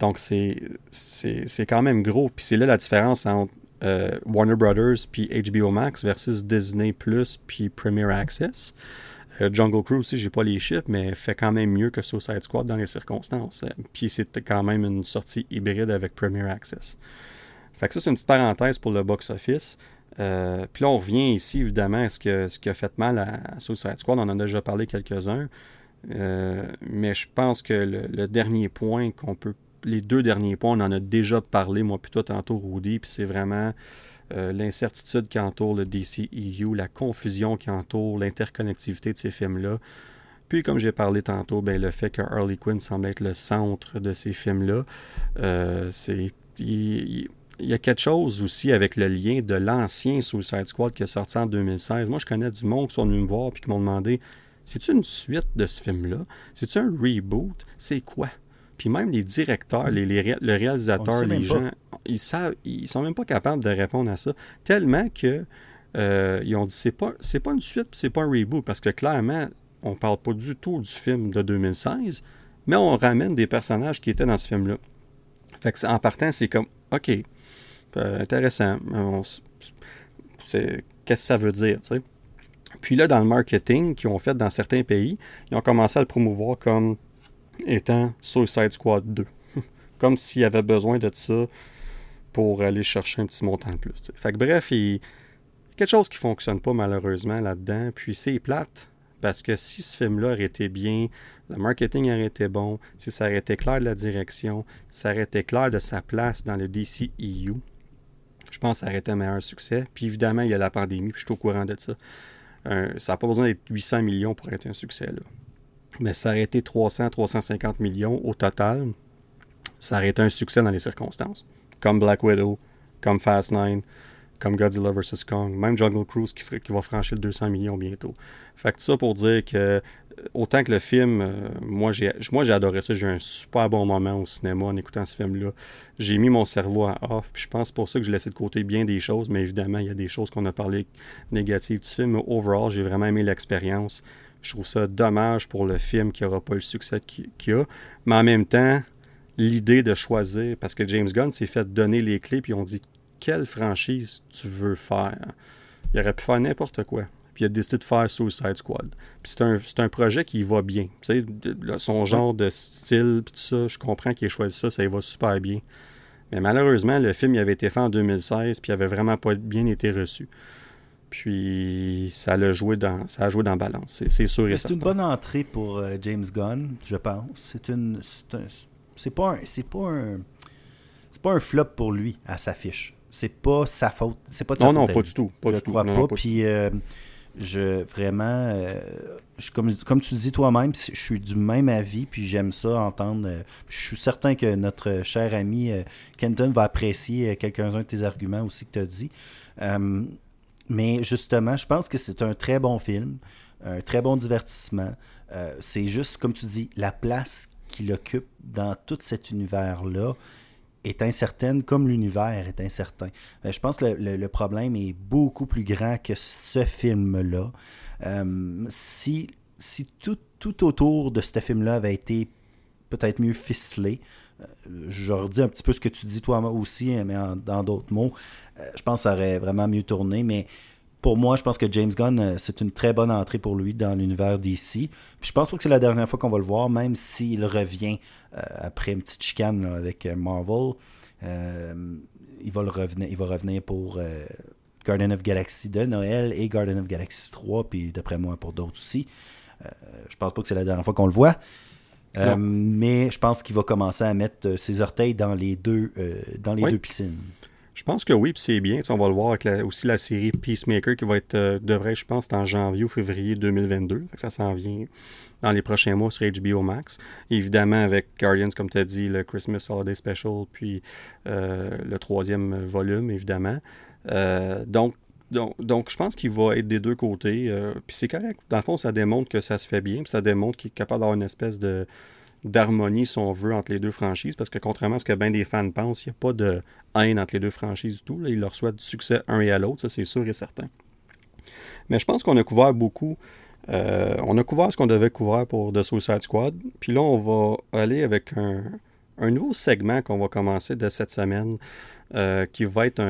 Donc c'est quand même gros. Puis c'est là la différence entre euh, Warner Brothers puis HBO Max versus Disney Plus puis Premier Access. Euh, Jungle Cruise aussi, j'ai pas les chiffres, mais fait quand même mieux que Suicide Squad dans les circonstances. Puis c'était quand même une sortie hybride avec Premier Access. Fait que ça, c'est une petite parenthèse pour le box-office. Euh, puis là, on revient ici, évidemment, à ce, que, ce qui a fait mal à, Suicide Squad. On en a déjà parlé quelques-uns. Mais je pense que le, dernier point qu'on peut. Les deux derniers points, on en a déjà parlé, moi, plutôt tantôt, Rudy. Puis c'est vraiment euh, l'incertitude qui entoure le DCEU, la confusion qui entoure l'interconnectivité de ces films-là. Puis, comme j'ai parlé tantôt, ben, le fait que Harley Quinn semble être le centre de ces films-là, euh, c'est. Il, y a quelque chose aussi avec le lien de l'ancien Suicide Squad qui est sorti en 2016. Moi, je connais du monde qui sont venus me voir et qui m'ont demandé c'est-tu une suite de ce film-là? C'est-tu un reboot? C'est quoi? Puis même les directeurs, les, le réalisateur, les gens, ils savent, ils sont même pas capables de répondre à ça. Tellement que euh, ils ont dit c'est pas c'est pas une suite, c'est pas un reboot parce que clairement on parle pas du tout du film de 2016, mais on ramène des personnages qui étaient dans ce film-là. Fait que en partant, c'est comme OK, euh, intéressant. c'est qu'est-ce que ça veut dire, tu sais? Puis là, dans le marketing qu'ils ont fait dans certains pays, ils ont commencé à le promouvoir comme étant Suicide Squad 2. Comme s'il y avait besoin de ça pour aller chercher un petit montant de plus. Fait bref, il y a quelque chose qui ne fonctionne pas malheureusement là-dedans. Puis c'est plate. Parce que si ce film-là aurait été bien, le marketing aurait été bon, si ça aurait clair de la direction, si ça aurait clair de sa place dans le DCEU, je pense que ça aurait été un meilleur succès. Puis évidemment, il y a la pandémie, puis je suis au courant de ça. ça n'a pas besoin d'être 800 millions pour être un succès. Là mais ça aurait été 300-350 millions au total. Ça aurait été un succès dans les circonstances. Comme Black Widow, comme Fast 9, comme Godzilla vs. Kong, même Jungle Cruise qui, qui, va franchir le 200 millions bientôt. Fait que ça pour dire que euh, autant que le film, euh, moi j'ai adoré ça, j'ai eu un super bon moment au cinéma en écoutant ce film-là. J'ai mis mon cerveau à off, puis je pense pour ça que j'ai laissé de côté bien des choses, mais évidemment il y a des choses qu'on a parlé négatives du film, mais overall j'ai vraiment aimé l'expérience. Je trouve ça dommage pour le film qui n'aura pas le succès qu'il a. Mais en même temps, l'idée de choisir, parce que James Gunn s'est fait donner les clés, puis on dit quelle franchise tu veux faire? Il aurait pu faire n'importe quoi. Puis il a décidé de faire Suicide Squad. Puis c'est un, projet qui va bien. Tu sais, son genre de style, puis ça, je comprends qu'il ait choisi ça, ça y va super bien. Mais malheureusement, le film il avait été fait en 2016, puis il avait vraiment pas bien été reçu. Puis ça a joué dans, ça a joué dans balance, c'est sûr et C'est une bonne entrée pour euh, James Gunn, je pense. C'est une, c'est pas un, c'est pas un, c'est pas un flop pour lui à sa fiche. C'est pas sa faute, c'est pas de sa non, Non, pas du tout, pas je du crois pas. Puis euh, je vraiment, euh, je, comme, comme tu dis toi-même, je suis du même avis, puis j'aime ça entendre. je suis certain que notre cher ami Kenton va apprécier quelques-uns de tes arguments aussi que tu as dit. Mais justement, je pense que c'est un très bon film, un très bon divertissement. Euh, c'est juste, comme tu dis, la place qu'il occupe dans tout cet univers-là est incertaine, comme l'univers est incertain. Euh, je pense que le, problème est beaucoup plus grand que ce film-là. Euh, si si tout, tout, autour de ce film-là avait été peut-être mieux ficelé, je redis un petit peu ce que tu dis toi aussi, mais dans d'autres mots, je pense que ça aurait vraiment mieux tourné. Mais pour moi, je pense que James Gunn, euh, c'est une très bonne entrée pour lui dans l'univers DC. Puis je pense pas que c'est la dernière fois qu'on va le voir, même s'il revient euh, après une petite chicane avec Marvel. il, va le revenir, il va revenir pour Garden of Galaxy 2, Noël et Garden of Galaxy 3, puis d'après moi pour d'autres aussi. je pense pas que c'est la dernière fois qu'on le voit. mais je pense qu'il va commencer à mettre ses orteils dans les deux, dans les deux piscines. Je pense que oui, puis c'est bien. on va le voir avec aussi la série Peacemaker qui va être, euh, devrait, je pense, en janvier ou février 2022. ça s'en vient dans les prochains mois sur HBO Max. évidemment, avec Guardians, comme tu as dit, le Christmas Holiday Special, puis euh, le troisième volume, évidemment. Euh, donc, donc, je pense qu'il va être des deux côtés. puis c'est correct. Dans le fond, ça démontre que ça se fait bien. Puis ça démontre qu'il est capable d'avoir une espèce de d'harmonie, si on veut, entre les deux franchises, parce que contrairement à ce que bien des fans pensent, il n'y a pas de haine entre les deux franchises du tout. Là. Ils leur souhaitent du succès un et à l'autre, ça c'est sûr et certain. Mais je pense qu'on a couvert beaucoup. Euh, on a couvert ce qu'on devait couvrir pour The Suicide Squad. Puis là, on va aller avec un, nouveau segment qu'on va commencer de cette semaine, euh, qui va être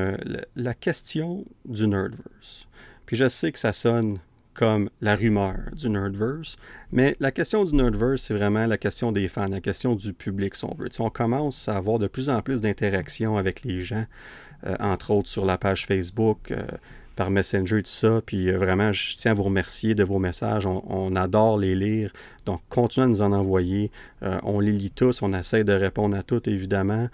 la question du Nerdverse. Puis je sais que ça sonne comme la rumeur du Nerdverse. Mais la question du Nerdverse, c'est vraiment la question des fans, la question du public, si on veut. on commence à avoir de plus en plus d'interactions avec les gens, euh, entre autres sur la page Facebook, euh, par Messenger, tout ça. Puis euh, vraiment, je tiens à vous remercier de vos messages. On, adore les lire. Donc, continuez à nous en envoyer. on les lit tous. On essaie de répondre à toutes, évidemment.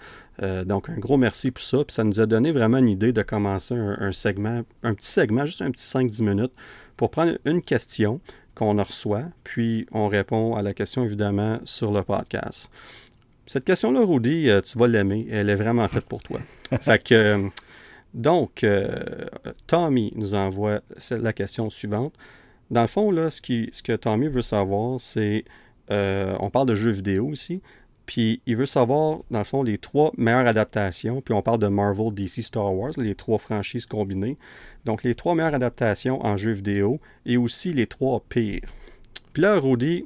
donc, un gros merci pour ça. Puis ça nous a donné vraiment une idée de commencer un segment, un petit segment, juste un petit 5-10 minutes pour prendre une question qu'on reçoit, puis on répond à la question évidemment sur le podcast. Cette question-là, Rudy, euh, tu vas l'aimer. Elle est vraiment faite pour toi. fait que, euh, donc, euh, Tommy nous envoie la question suivante. Dans le fond, là, ce, qui, ce que Tommy veut savoir, c'est, on parle de jeux vidéo ici, puis il veut savoir, dans le fond, les trois meilleures adaptations. Puis on parle de Marvel, DC, Star Wars, les trois franchises combinées. Donc les trois meilleures adaptations en jeu vidéo et aussi les trois pires. Puis là, Rudy,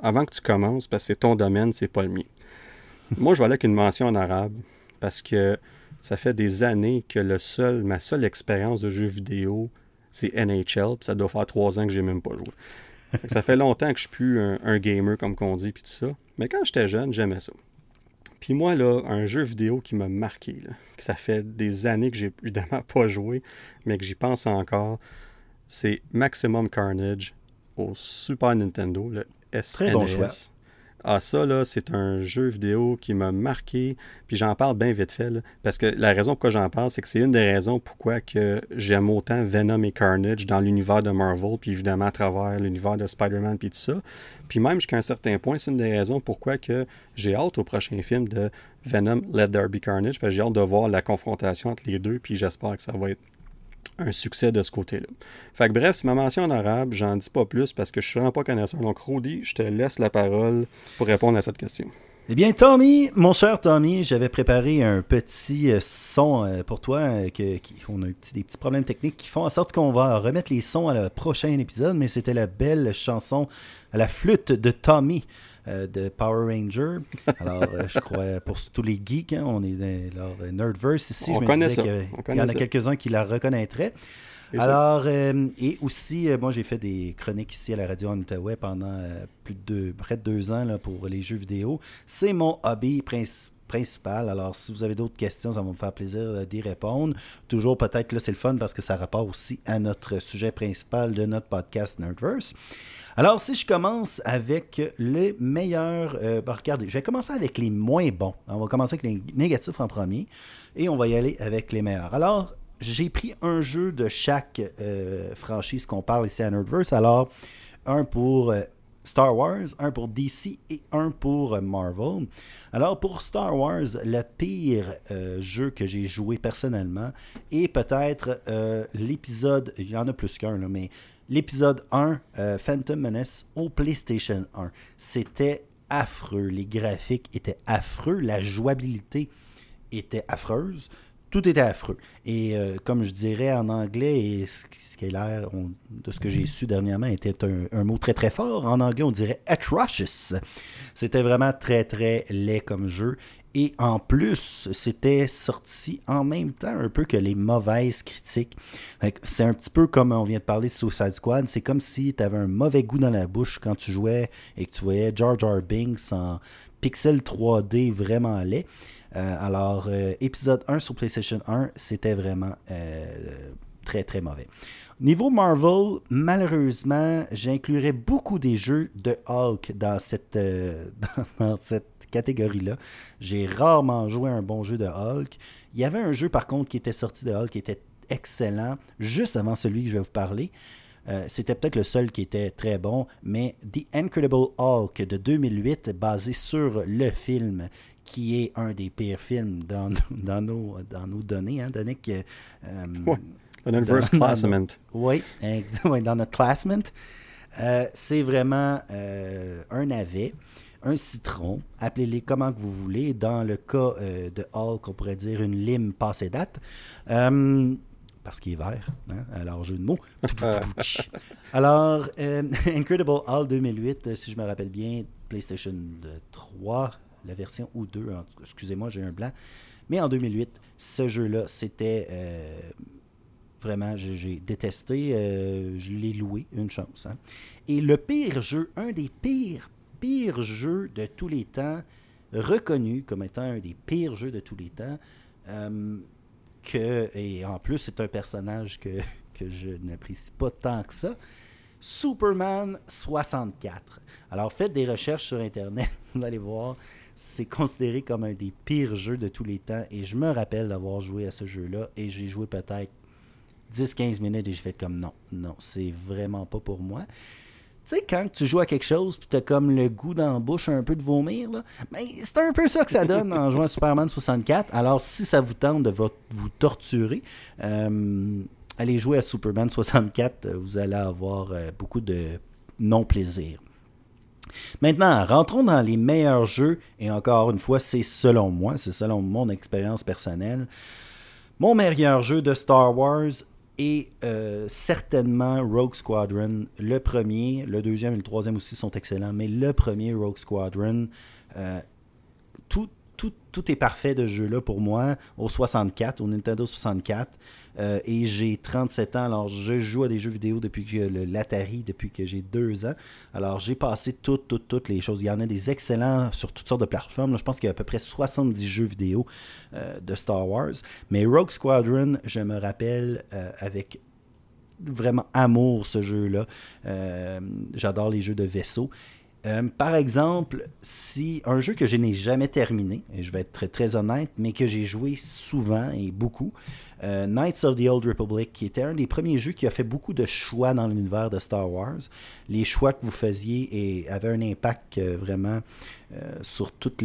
avant que tu commences, parce que c'est ton domaine, c'est pas le mien. Moi, je vais aller avec une mention en arabe parce que ça fait des années que le seul, ma seule expérience de jeu vidéo, c'est NHL. Puis ça doit faire trois ans que j'ai même pas joué. Ça fait longtemps que je suis plus un, gamer, comme qu'on dit, puis tout ça. Mais quand j'étais jeune, j'aimais ça. Puis moi, là, un jeu vidéo qui m'a marqué, que ça fait des années que j'ai évidemment pas joué, mais que j'y pense encore, c'est Maximum Carnage au Super Nintendo, le SNES. Très bon choix. Ah, ça, là, c'est un jeu vidéo qui m'a marqué. Puis j'en parle bien vite fait, parce que la raison pourquoi j'en parle, c'est que c'est une des raisons pourquoi que j'aime autant Venom et Carnage dans l'univers de Marvel, puis évidemment à travers l'univers de Spider-Man, puis tout ça. Puis même jusqu'à un certain point, c'est une des raisons pourquoi que j'ai hâte au prochain film de Venom, Let There Be Carnage, parce que j'ai hâte de voir la confrontation entre les deux, puis j'espère que ça va être un succès de ce côté-là. Fait bref, c'est ma mention en arabe, j'en dis pas plus parce que je suis vraiment pas connaisseur. Donc Rudy, je te laisse la parole pour répondre à cette question. Eh bien, Tommy, mon cher Tommy, j'avais préparé un petit euh, son euh, pour toi. Euh, on a des petits problèmes techniques qui font en sorte qu'on va remettre les sons à le prochain épisode, mais c'était la belle chanson à la flûte de Tommy. Euh, de Power Ranger. Alors, euh, je crois, pour tous les geeks, hein, on est dans leur Nerdverse ici. On je connaît ça. Il y en a quelques-uns qui la reconnaîtraient. Alors, euh, et aussi, moi, j'ai fait des chroniques ici à la radio en Outaouais pendant plus de près de deux ans là, pour les jeux vidéo. C'est mon hobby principal. Alors, si vous avez d'autres questions, ça va me faire plaisir d'y répondre. Toujours, peut-être, là, c'est le fun parce que ça rapporte aussi à notre sujet principal de notre podcast Nerdverse. Alors, si je commence avec les meilleurs. Euh, bah, regardez, je vais commencer avec les moins bons. On va commencer avec les négatifs en premier et on va y aller avec les meilleurs. Alors, j'ai pris un jeu de chaque euh, franchise qu'on parle ici à Nerdverse. Alors, un pour euh, Star Wars, un pour DC et un pour Marvel. Alors pour Star Wars, le pire jeu que j'ai joué personnellement est peut-être l'épisode, il y en a plus qu'un, mais l'épisode 1, euh, Phantom Menace, au PlayStation 1. C'était affreux. Les graphiques étaient affreux. La jouabilité était affreuse. Tout était affreux. Et euh, comme je dirais en anglais, et ce qui est l'air de ce que j'ai su dernièrement était un, un, mot très très fort. En anglais, on dirait atrocious. C'était vraiment très très laid comme jeu. Et en plus, c'était sorti en même temps un peu que les mauvaises critiques. C'est un petit peu comme on vient de parler de Suicide Squad. C'est comme si tu avais un mauvais goût dans la bouche quand tu jouais et que tu voyais George R. Binks en pixel 3D vraiment laid. Euh, alors, euh, épisode 1 sur PlayStation 1, c'était vraiment euh, très très mauvais. Niveau Marvel, malheureusement, j'inclurais beaucoup des jeux de Hulk dans cette, catégorie-là. J'ai rarement joué un bon jeu de Hulk. Il y avait un jeu, par contre, qui était sorti de Hulk qui était excellent, juste avant celui que je vais vous parler. C'était peut-être le seul qui était très bon, mais The Incredible Hulk de 2008, basé sur le film qui est un des pires films dans, dans, nos, dans nos données, hein, Danick. Euh, Universe Classement. Oui, dans notre classement. Euh, c'est vraiment euh, un navet, un citron, appelez-les comment que vous voulez. Dans le cas de Hulk, on pourrait dire une lime passée date parce qu'il est vert. Hein? Alors, jeu de mots. Alors, euh, Incredible Hulk 2008, euh, si je me rappelle bien, PlayStation 3, la version ou 2, excusez-moi, j'ai un blanc. Mais en 2008, ce jeu-là, c'était euh, vraiment, j'ai détesté. je l'ai loué, une chance. Hein. Et le pire jeu, un des pires, pires jeux de tous les temps, reconnu comme étant un des pires jeux de tous les temps, que, et en plus, c'est un personnage que, que je n'apprécie pas tant que ça. Superman 64. Alors, faites des recherches sur Internet, vous allez voir, c'est considéré comme un des pires jeux de tous les temps. Et je me rappelle d'avoir joué à ce jeu-là et j'ai joué peut-être 10-15 minutes et j'ai fait comme non, non, c'est vraiment pas pour moi. Tu sais, quand tu joues à quelque chose, puis t'as comme le goût dans bouche un peu de vomir, là, ben, c'est un peu ça que ça donne en jouant à Superman 64. Alors, si ça vous tente de vous torturer, euh, allez jouer à Superman 64, vous allez avoir euh, beaucoup de non-plaisir. Maintenant, rentrons dans les meilleurs jeux, et encore une fois, c'est selon moi, c'est selon mon expérience personnelle. Mon meilleur jeu de Star Wars, et euh, certainement Rogue Squadron, le premier, le deuxième et le troisième aussi sont excellents, mais le premier Rogue Squadron, euh, tout, est parfait de jeu-là pour moi, au 64, au Nintendo 64. Euh, et j'ai 37 ans, alors je joue à des jeux vidéo depuis que l'Atari, depuis que j'ai deux ans. Alors j'ai passé toutes, toutes, toutes les choses. Il y en a des excellents sur toutes sortes de plateformes. je pense qu'il y a à peu près 70 jeux vidéo euh, de Star Wars. Mais Rogue Squadron, je me rappelle euh, avec vraiment amour ce jeu-là. J'adore les jeux de vaisseau. par exemple, si un jeu que je n'ai jamais terminé, et je vais être très, honnête, mais que j'ai joué souvent et beaucoup, euh, Knights of the Old Republic, qui était un des premiers jeux qui a fait beaucoup de choix dans l'univers de Star Wars. Les choix que vous faisiez et, avaient un impact euh, vraiment euh, sur toutes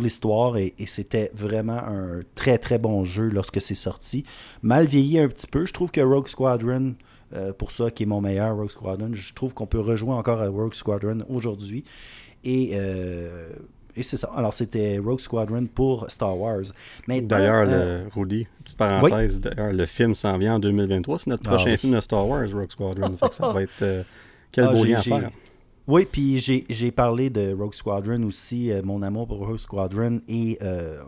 l'histoire et, c'était vraiment un très très bon jeu lorsque c'est sorti. Mal vieilli un petit peu, je trouve que Rogue Squadron, pour ça qui est mon meilleur Rogue Squadron, je trouve qu'on peut rejouer encore à Rogue Squadron aujourd'hui. Et et c'est ça. Alors, c'était Rogue Squadron pour Star Wars. D'ailleurs, euh, Rudy, petite parenthèse, d'ailleurs, le film s'en vient en 2023. C'est notre ah prochain film de Star Wars, Rogue Squadron. ça va être. Euh, quel ah, beau lien à faire. Oui, puis j'ai parlé de Rogue Squadron aussi, euh, mon amour pour Rogue Squadron et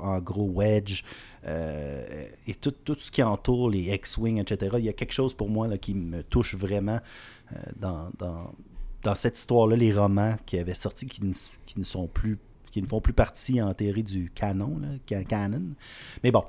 en gros Wedge et tout, tout, ce qui entoure les X-Wing, etc. Il y a quelque chose pour moi là, qui me touche vraiment dans, dans, dans, cette histoire-là, les romans qui avaient sorti qui qui ne sont plus qui ne font plus partie en théorie du canon, canon. Mais bon.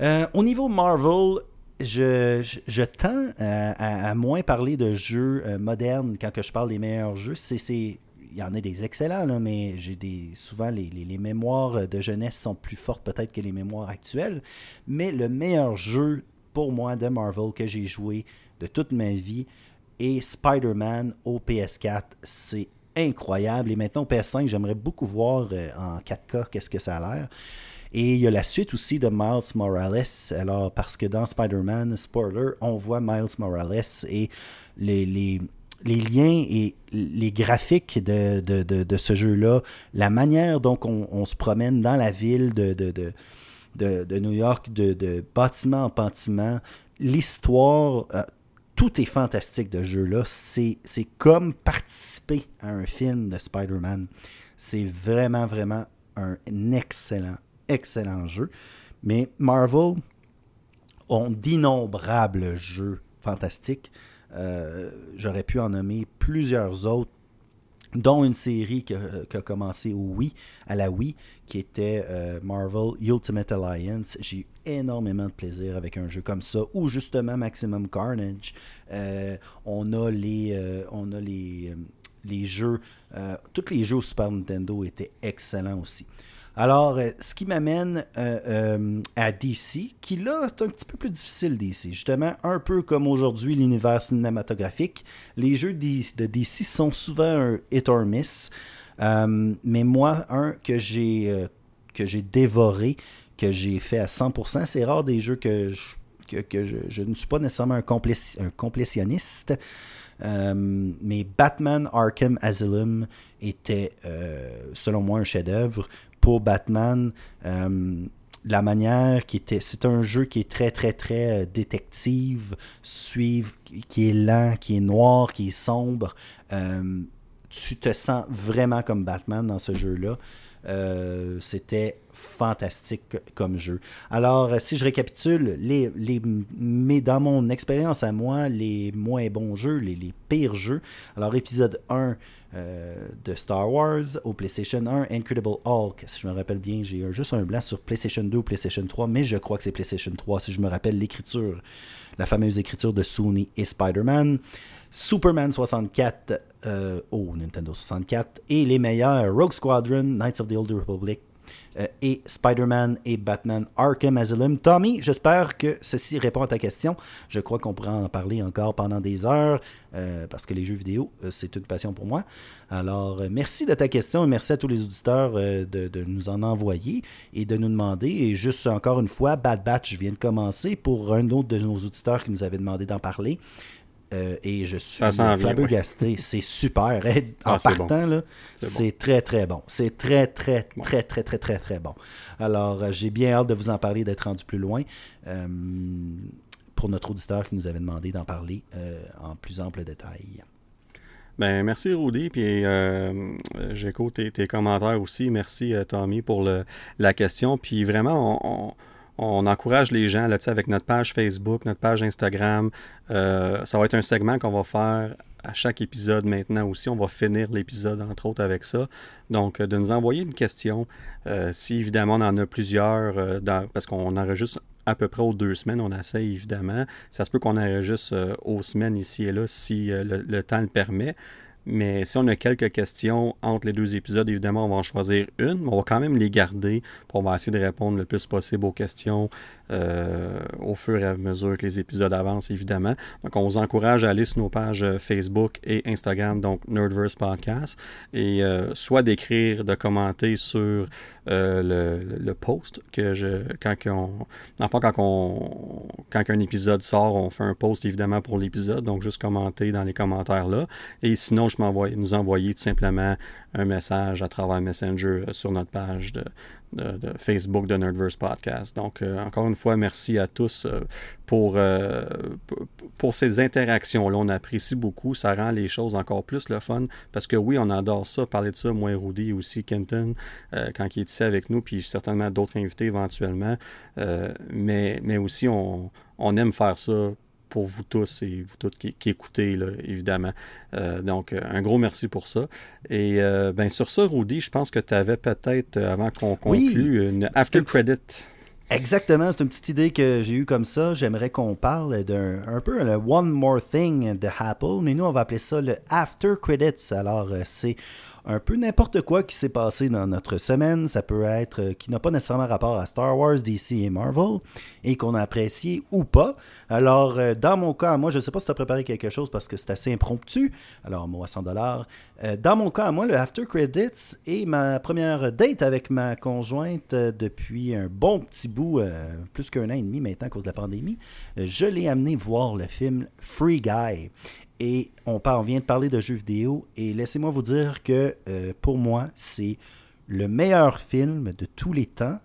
Euh, au niveau Marvel, je, tends à, moins parler de jeux euh, modernes quand je parle des meilleurs jeux. C'est, il y en a des excellents, mais j'ai des souvent les, les, mémoires de jeunesse sont plus fortes peut-être que les mémoires actuelles. Mais le meilleur jeu pour moi de Marvel que j'ai joué de toute ma vie est Spider-Man au PS4. C'est incroyable. Et maintenant, au PS5, j'aimerais beaucoup voir euh, en 4K qu'est-ce que ça a l'air. Et il y a la suite aussi de Miles Morales. Alors, parce que dans Spider-Man, spoiler, on voit Miles Morales et les, les, liens et les graphiques de, de, de, ce jeu-là, la manière dont on, se promène dans la ville de, de, New York, de, bâtiment en bâtiment, l'histoire, euh, tout est fantastique de ce jeu-là. C'est comme participer à un film de Spider-Man. C'est vraiment, vraiment un excellent, excellent jeu. Mais Marvel ont d'innombrables jeux fantastiques. Euh, j'aurais pu en nommer plusieurs autres dont une série qui a, commencé au Wii, à la Wii, qui était euh, Marvel Ultimate Alliance. J'ai eu énormément de plaisir avec un jeu comme ça, ou justement Maximum Carnage. Euh, on a les, on a les, les jeux, tous les jeux au Super Nintendo étaient excellents aussi. Alors, ce qui m'amène à DC, qui là, c'est un petit peu plus difficile DC. Justement, un peu comme aujourd'hui l'univers cinématographique, les jeux de DC sont souvent un hit or miss. mais moi, un que j'ai que j'ai dévoré, que j'ai fait à 100%. C'est rare des jeux que je, que, je, ne suis pas nécessairement un, un complétionniste. Euh, mais Batman Arkham Asylum était, euh, selon moi, un chef-d'œuvre. Batman, euh, la manière qui était. C'est un jeu qui est très, très, très détective, suivre, qui est lent, qui est noir, qui est sombre. tu te sens vraiment comme Batman dans ce jeu-là. Euh, c'était fantastique comme jeu. Alors, euh, si je récapitule, les, les, mais dans mon expérience à moi, les moins bons jeux, les, les pires jeux. Alors, épisode 1 euh, de Star Wars au PlayStation 1, Incredible Hulk. Si je me rappelle bien, j'ai juste un blanc sur PlayStation 2 ou PlayStation 3, mais je crois que c'est PlayStation 3 si je me rappelle l'écriture, la fameuse écriture de Sony et Spider-Man. Superman 64 euh, au Nintendo 64 et les meilleurs Rogue Squadron, Knights of the Old Republic et Spider-Man et Batman Arkham Asylum. Tommy, j'espère que ceci répond à ta question. Je crois qu'on pourra en parler encore pendant des heures euh, parce que les jeux vidéo, c'est une passion pour moi. Alors, merci de ta question et merci à tous les auditeurs de, de, nous en envoyer et de nous demander. Et juste encore une fois, Bad Batch vient de commencer pour un autre de nos auditeurs qui nous avait demandé d'en parler. Euh, et je suis flabbergasté. C'est super. En ah, partant, là, c'est très, très bon. C'est très, très, très, très, très, très, très bon. Alors, euh, j'ai bien hâte de vous en parler, d'être rendu plus loin. Euh, pour notre auditeur qui nous avait demandé d'en parler en plus ample détail. Ben, merci Rudy, puis j'écoute tes, tes, commentaires aussi. Merci Tommy pour le, la question. Puis vraiment, on on encourage les gens là, avec notre page Facebook, notre page Instagram. Euh, ça va être un segment qu'on va faire à chaque épisode maintenant aussi. On va finir l'épisode, entre autres, avec ça. Donc, euh, de nous envoyer une question. Euh, si évidemment on en a plusieurs, parce qu'on enregistre à peu près aux deux semaines, on essaie évidemment. Ça se peut qu'on enregistre aux semaines ici et là si le, temps le permet. Mais si on a quelques questions entre les deux épisodes, évidemment, on va en choisir une, mais on va quand même les garder. Pour essayer de répondre le plus possible aux questions euh, au fur et à mesure que les épisodes avancent, évidemment. Donc, on vous encourage à aller sur nos pages euh, Facebook et Instagram, donc Nerdverse Podcast, et euh, soit d'écrire, de commenter sur le, post que je quand on enfin quand on quand un épisode sort on fait un post évidemment pour l'épisode donc juste commenter dans les commentaires là et sinon je m'envoie nous envoyer tout simplement un message à travers Messenger sur notre page de, de, Facebook de Nerdverse Podcast. Donc, euh, encore une fois, merci à tous euh, pour, euh, pour ces interactions-là. On apprécie beaucoup. Ça rend les choses encore plus le fun parce que oui, on adore ça, parler de ça, moi et Rudy aussi, Kenton, quand il est ici avec nous, puis certainement d'autres invités éventuellement. mais, mais aussi, on, on aime faire ça pour vous tous et vous toutes qui, écoutez, évidemment. Euh, donc, un gros merci pour ça. Et euh, ben, sur ça, Rudy, je pense que tu avais peut-être, euh, avant qu'on conclue, une after credit. Exactement, c'est une petite idée que j'ai eue comme ça. J'aimerais qu'on parle d'un un peu le One More Thing de Apple, mais nous on va appeler ça le After Credits. Alors c'est un peu n'importe quoi qui s'est passé dans notre semaine. Ça peut être euh, qui n'a pas nécessairement rapport à Star Wars, DC et Marvel et qu'on a apprécié ou pas. Alors, euh, dans mon cas, moi, je ne sais pas si tu as préparé quelque chose parce que c'est assez impromptu. Alors, moi, 100 dollars. Euh, dans mon cas, moi, le After Credits est ma première date avec ma conjointe depuis un bon petit bout, plus qu'un an et demi maintenant à cause de la pandémie. je l'ai amené voir le film Free Guy. Et on, vient de parler de jeux vidéo. Et laissez-moi vous dire que euh, pour moi, c'est le meilleur film de tous les temps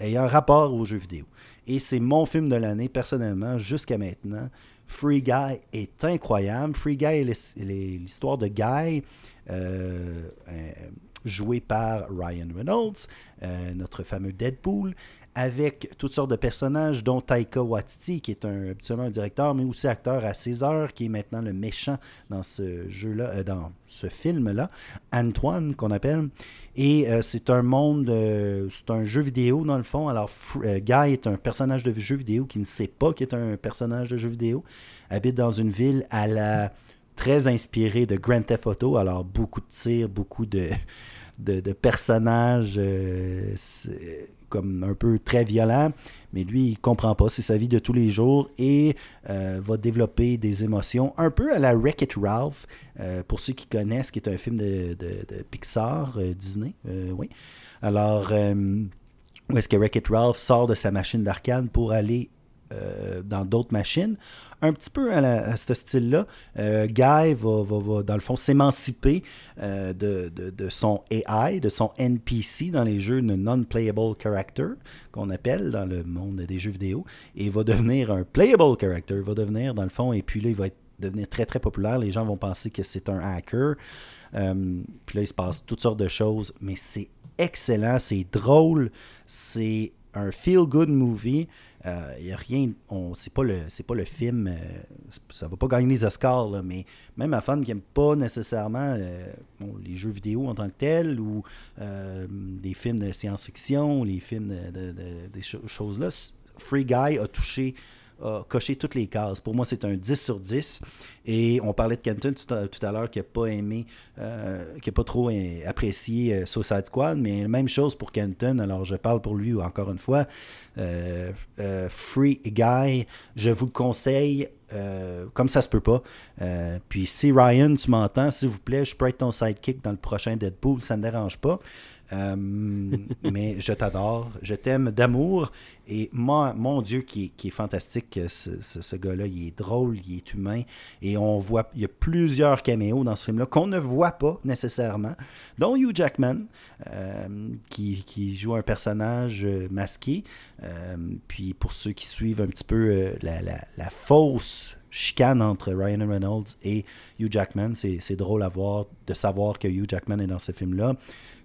ayant rapport aux jeux vidéo. Et c'est mon film de l'année, personnellement, jusqu'à maintenant. Free Guy est incroyable. Free Guy est l'histoire de Guy, euh, euh, joué par Ryan Reynolds, notre fameux Deadpool, avec toutes sortes de personnages, dont Taika Waititi, qui est un, habituellement un directeur, mais aussi acteur à César, qui est maintenant le méchant dans ce jeu-là, euh, dans ce film-là, Antoine, qu'on appelle. Et euh, c'est un monde, euh, c'est un jeu vidéo dans le fond. Alors, Guy est un personnage de jeu vidéo qui ne sait pas qu'il est un personnage de jeu vidéo, habite dans une ville à la très inspiré de Grand Theft Auto, alors beaucoup de tirs, beaucoup de, de, personnages comme un peu très violents, mais lui, il comprend pas, c'est sa vie de tous les jours et euh, va développer des émotions un peu à la Wreck-It Ralph, euh, pour ceux qui connaissent, qui est un film de, de Pixar, Disney, oui. Alors, où est-ce que Wreck-It Ralph sort de sa machine d'arcade pour aller dans d'autres machines un petit peu à, ce style-là. Euh, Guy va, dans le fond, s'émanciper euh, de, son AI, de son NPC dans les jeux de non-playable character, qu'on appelle dans le monde des jeux vidéo, et va devenir un playable character, va devenir, dans le fond, et puis là, il va devenir très, très populaire. Les gens vont penser que c'est un hacker. Euh, puis là, il se passe toutes sortes de choses, mais c'est excellent, c'est drôle, c'est un feel-good movie. Il euh, n'y a rien. C'est pas, le, pas le film. Euh, ça va pas gagner les Oscars, mais même à femme qui n'aime pas nécessairement euh, les jeux vidéo en tant que tels ou des films de science-fiction, les films de, des choses-là, Free Guy a touché a coché toutes les cases. Pour moi, c'est un 10 sur 10. Et on parlait de Kenton tout à, l'heure qui n'a pas aimé, euh, qui n'a pas trop apprécié euh, Suicide Squad, mais même chose pour Kenton. Alors, je parle pour lui encore une fois. Euh, Free Guy, je vous le conseille. comme ça se peut pas. puis si Ryan, tu m'entends, s'il vous plaît, je peux être ton sidekick dans le prochain Deadpool, ça ne dérange pas. Euh, mais je t'adore, je t'aime d'amour. Et moi, mon Dieu, qui est, fantastique, ce, gars-là, il est drôle, il est humain. Et on voit, il y a plusieurs caméos dans ce film-là qu'on ne voit pas nécessairement, dont Hugh Jackman, euh, qui, joue un personnage euh, masqué. puis pour ceux qui suivent un petit peu la, la fausse chicane entre Ryan Reynolds et Hugh Jackman. C'est drôle à voir, de savoir que Hugh Jackman est dans ce film-là.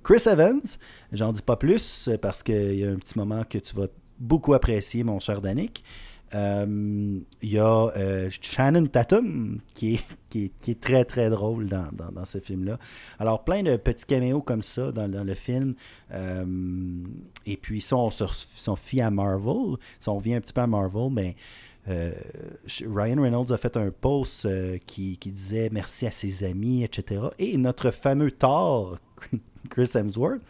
Chris Evans, j'en dis pas plus parce qu'il y a un petit moment que tu vas beaucoup apprécier, mon cher Danick. Euh, il y a euh, Shannon Tatum qui est, très très drôle dans, ce film-là. Alors plein de petits caméos comme ça dans, le film. Euh, et puis si on se fie à Marvel, si on revient un petit peu à Marvel, ben, Ryan Reynolds a fait un post qui, qui, disait merci à ses amis, etc. Et notre fameux Thor, Chris Hemsworth,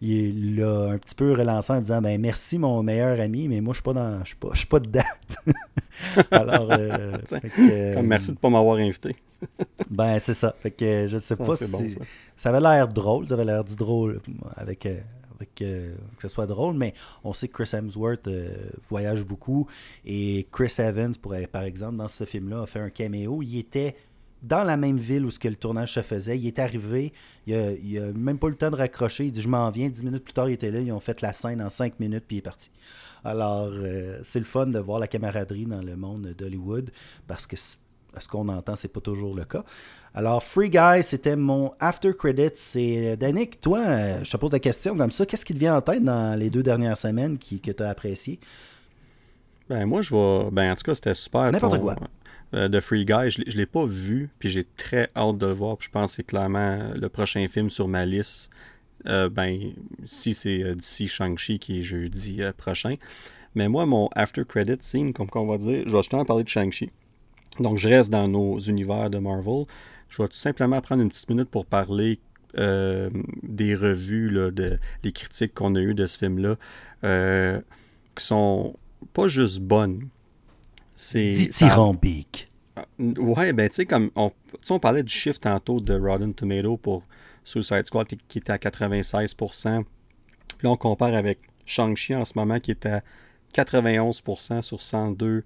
il l'a un petit peu relancé en disant ben merci mon meilleur ami, mais moi je suis pas dans je suis pas, je suis pas dedans. Alors euh, euh, merci de pas m'avoir invité. ben c'est ça. Fait que je sais pas si ça. avait l'air drôle, ça avait l'air dit drôle avec euh, avec que ce soit drôle, mais on sait que Chris Hemsworth voyage beaucoup et Chris Evans, pourrait, par exemple, dans ce film-là, a fait un caméo. Il était dans la même ville où ce que le tournage se faisait. Il est arrivé, il a, a même pas eu le temps de raccrocher. Il dit Je m'en viens. Dix minutes plus tard, il était là. Ils ont fait la scène en cinq minutes, puis il est parti. Alors, euh, c'est le fun de voir la camaraderie dans le monde d'Hollywood parce que ce qu'on entend, c'est pas toujours le cas. Alors, Free Guy, c'était mon after credits. C'est euh, Danick, toi, euh, je te pose la question comme ça. Qu'est-ce qui te vient en tête dans les deux dernières semaines qui, que tu as apprécié? Ben, moi, je vois. Ben, en tout cas, c'était super. N'importe quoi de Free Guy. Je ne l'ai pas vu, puis j'ai très hâte de le voir. je pense que c'est clairement le prochain film sur ma liste. Euh, ben, si c'est euh, d'ici Shang-Chi qui est jeudi euh, prochain. Mais moi, mon after credit scene, comme on va dire, je vais justement parler de Shang-Chi. Donc, je reste dans nos univers de Marvel. Je vais tout simplement prendre une petite minute pour parler des revues, là, de, les critiques qu'on a eues de ce film-là, qui sont pas juste bonnes, c'est. Dithyrambique. Ah, ouais, ben tu sais, comme on, on parlait du chiffre tantôt de Rotten Tomato pour Suicide Squad qui était à 96%. Puis là, on compare avec Shang-Chi en ce moment qui est à 91% sur 102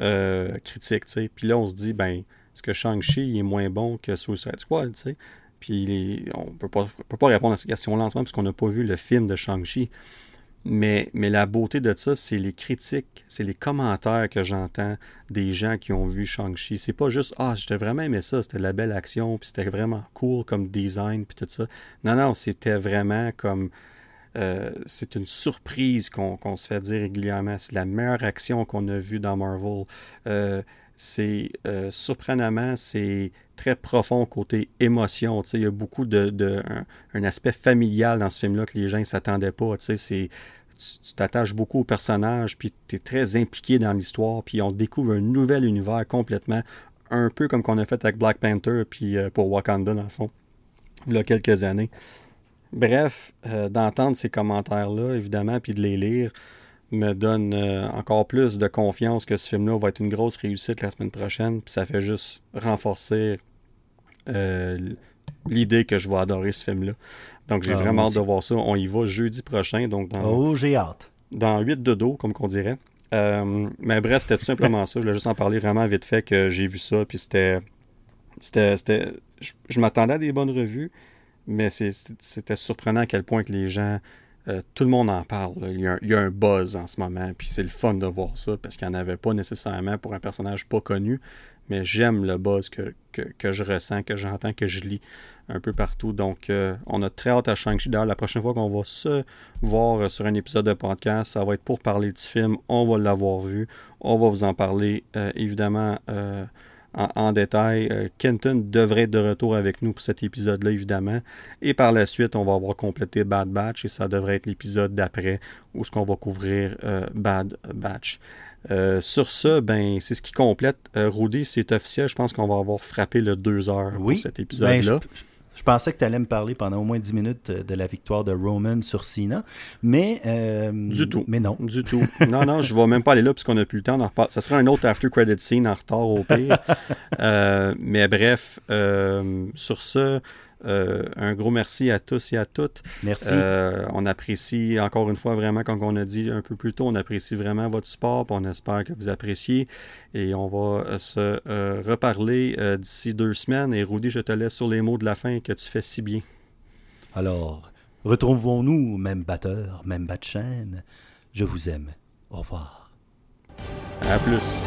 euh, critiques, tu sais. Puis là, on se dit, ben, est-ce que Shang-Chi est moins bon que Suicide Squad, tu sais? Puis on peut pas, peut pas répondre à cette question-là en ce moment parce qu'on n'a pas vu le film de Shang-Chi. Mais, la beauté de ça, c'est les critiques, c'est les commentaires que j'entends des gens qui ont vu Shang-Chi. C'est pas juste Ah, j'étais vraiment aimé ça, c'était de la belle action, puis c'était vraiment cool comme design, puis tout ça. Non, non, c'était vraiment comme. Euh, c'est une surprise qu'on se fait dire régulièrement. C'est la meilleure action qu'on a vue dans Marvel. Euh, c'est euh, surprenamment, c'est très profond côté émotion. Il y a beaucoup de, un, aspect familial dans ce film-là que les gens ne s'attendaient pas. C'est tu t'attaches beaucoup au personnage, puis tu es très impliqué dans l'histoire, puis on découvre un nouvel univers complètement, un peu comme qu'on a fait avec Black Panther puis pour Wakanda dans le fond, il y a quelques années. Bref, d'entendre ces commentaires-là, évidemment, puis de les lire, me donne encore plus de confiance que ce film-là va être une grosse réussite la semaine prochaine. Puis ça fait juste renforcer l'idée que je vais adorer ce film-là. Donc j'ai ah, vraiment hâte de voir ça. On y va jeudi prochain. Donc dans, oh, j'ai hâte. Dans 8 de dos, comme qu'on dirait. Euh, mais bref, c'était tout simplement ça. Je voulais juste en parler vraiment vite fait que j'ai vu ça. Puis c'était. C'était. Je, m'attendais à des bonnes revues, mais c'était surprenant à quel point que les gens. Euh, tout le monde en parle. Il y, a un, buzz en ce moment, puis c'est le fun de voir ça parce qu'il n'y en avait pas nécessairement pour un personnage pas connu mais j'aime le buzz que, je ressens, que j'entends, que je lis un peu partout. Donc, euh, on a très hâte à Shang-Chi. D'ailleurs, la prochaine fois qu'on va se voir sur un épisode de podcast, ça va être pour parler du film. On va l'avoir vu. On va vous en parler, euh, évidemment, euh, en, détail. Kenton devrait être de retour avec nous pour cet épisode-là, évidemment. Et par la suite, on va avoir complété Bad Batch et ça devrait être l'épisode d'après où ce qu'on va couvrir Bad Batch. Euh, sur ça, ben, c'est ce qui complète. Euh, Rudy, c'est officiel. Je pense qu'on va avoir frappé le 2 heures oui. pour cet épisode-là. Ben, je, pensais que tu allais me parler pendant au moins 10 minutes de la victoire de Roman sur Cena, mais... Euh, du tout. Mais non. Du tout. non, non, je ne vais même pas aller là puisqu'on n'a plus le temps. Ça sera un autre after-credit scene en retard au pire. mais bref, sur ça... Euh, un gros merci à tous et à toutes. Merci. Euh, on apprécie encore une fois vraiment, comme on a dit un peu plus tôt, on apprécie vraiment votre support. On espère que vous appréciez. Et on va euh, se reparler d'ici deux semaines. Et Rudy, je te laisse sur les mots de la fin que tu fais si bien. Alors, retrouvons-nous, même batteur, même bat chaîne. Je vous aime. Au revoir. À plus.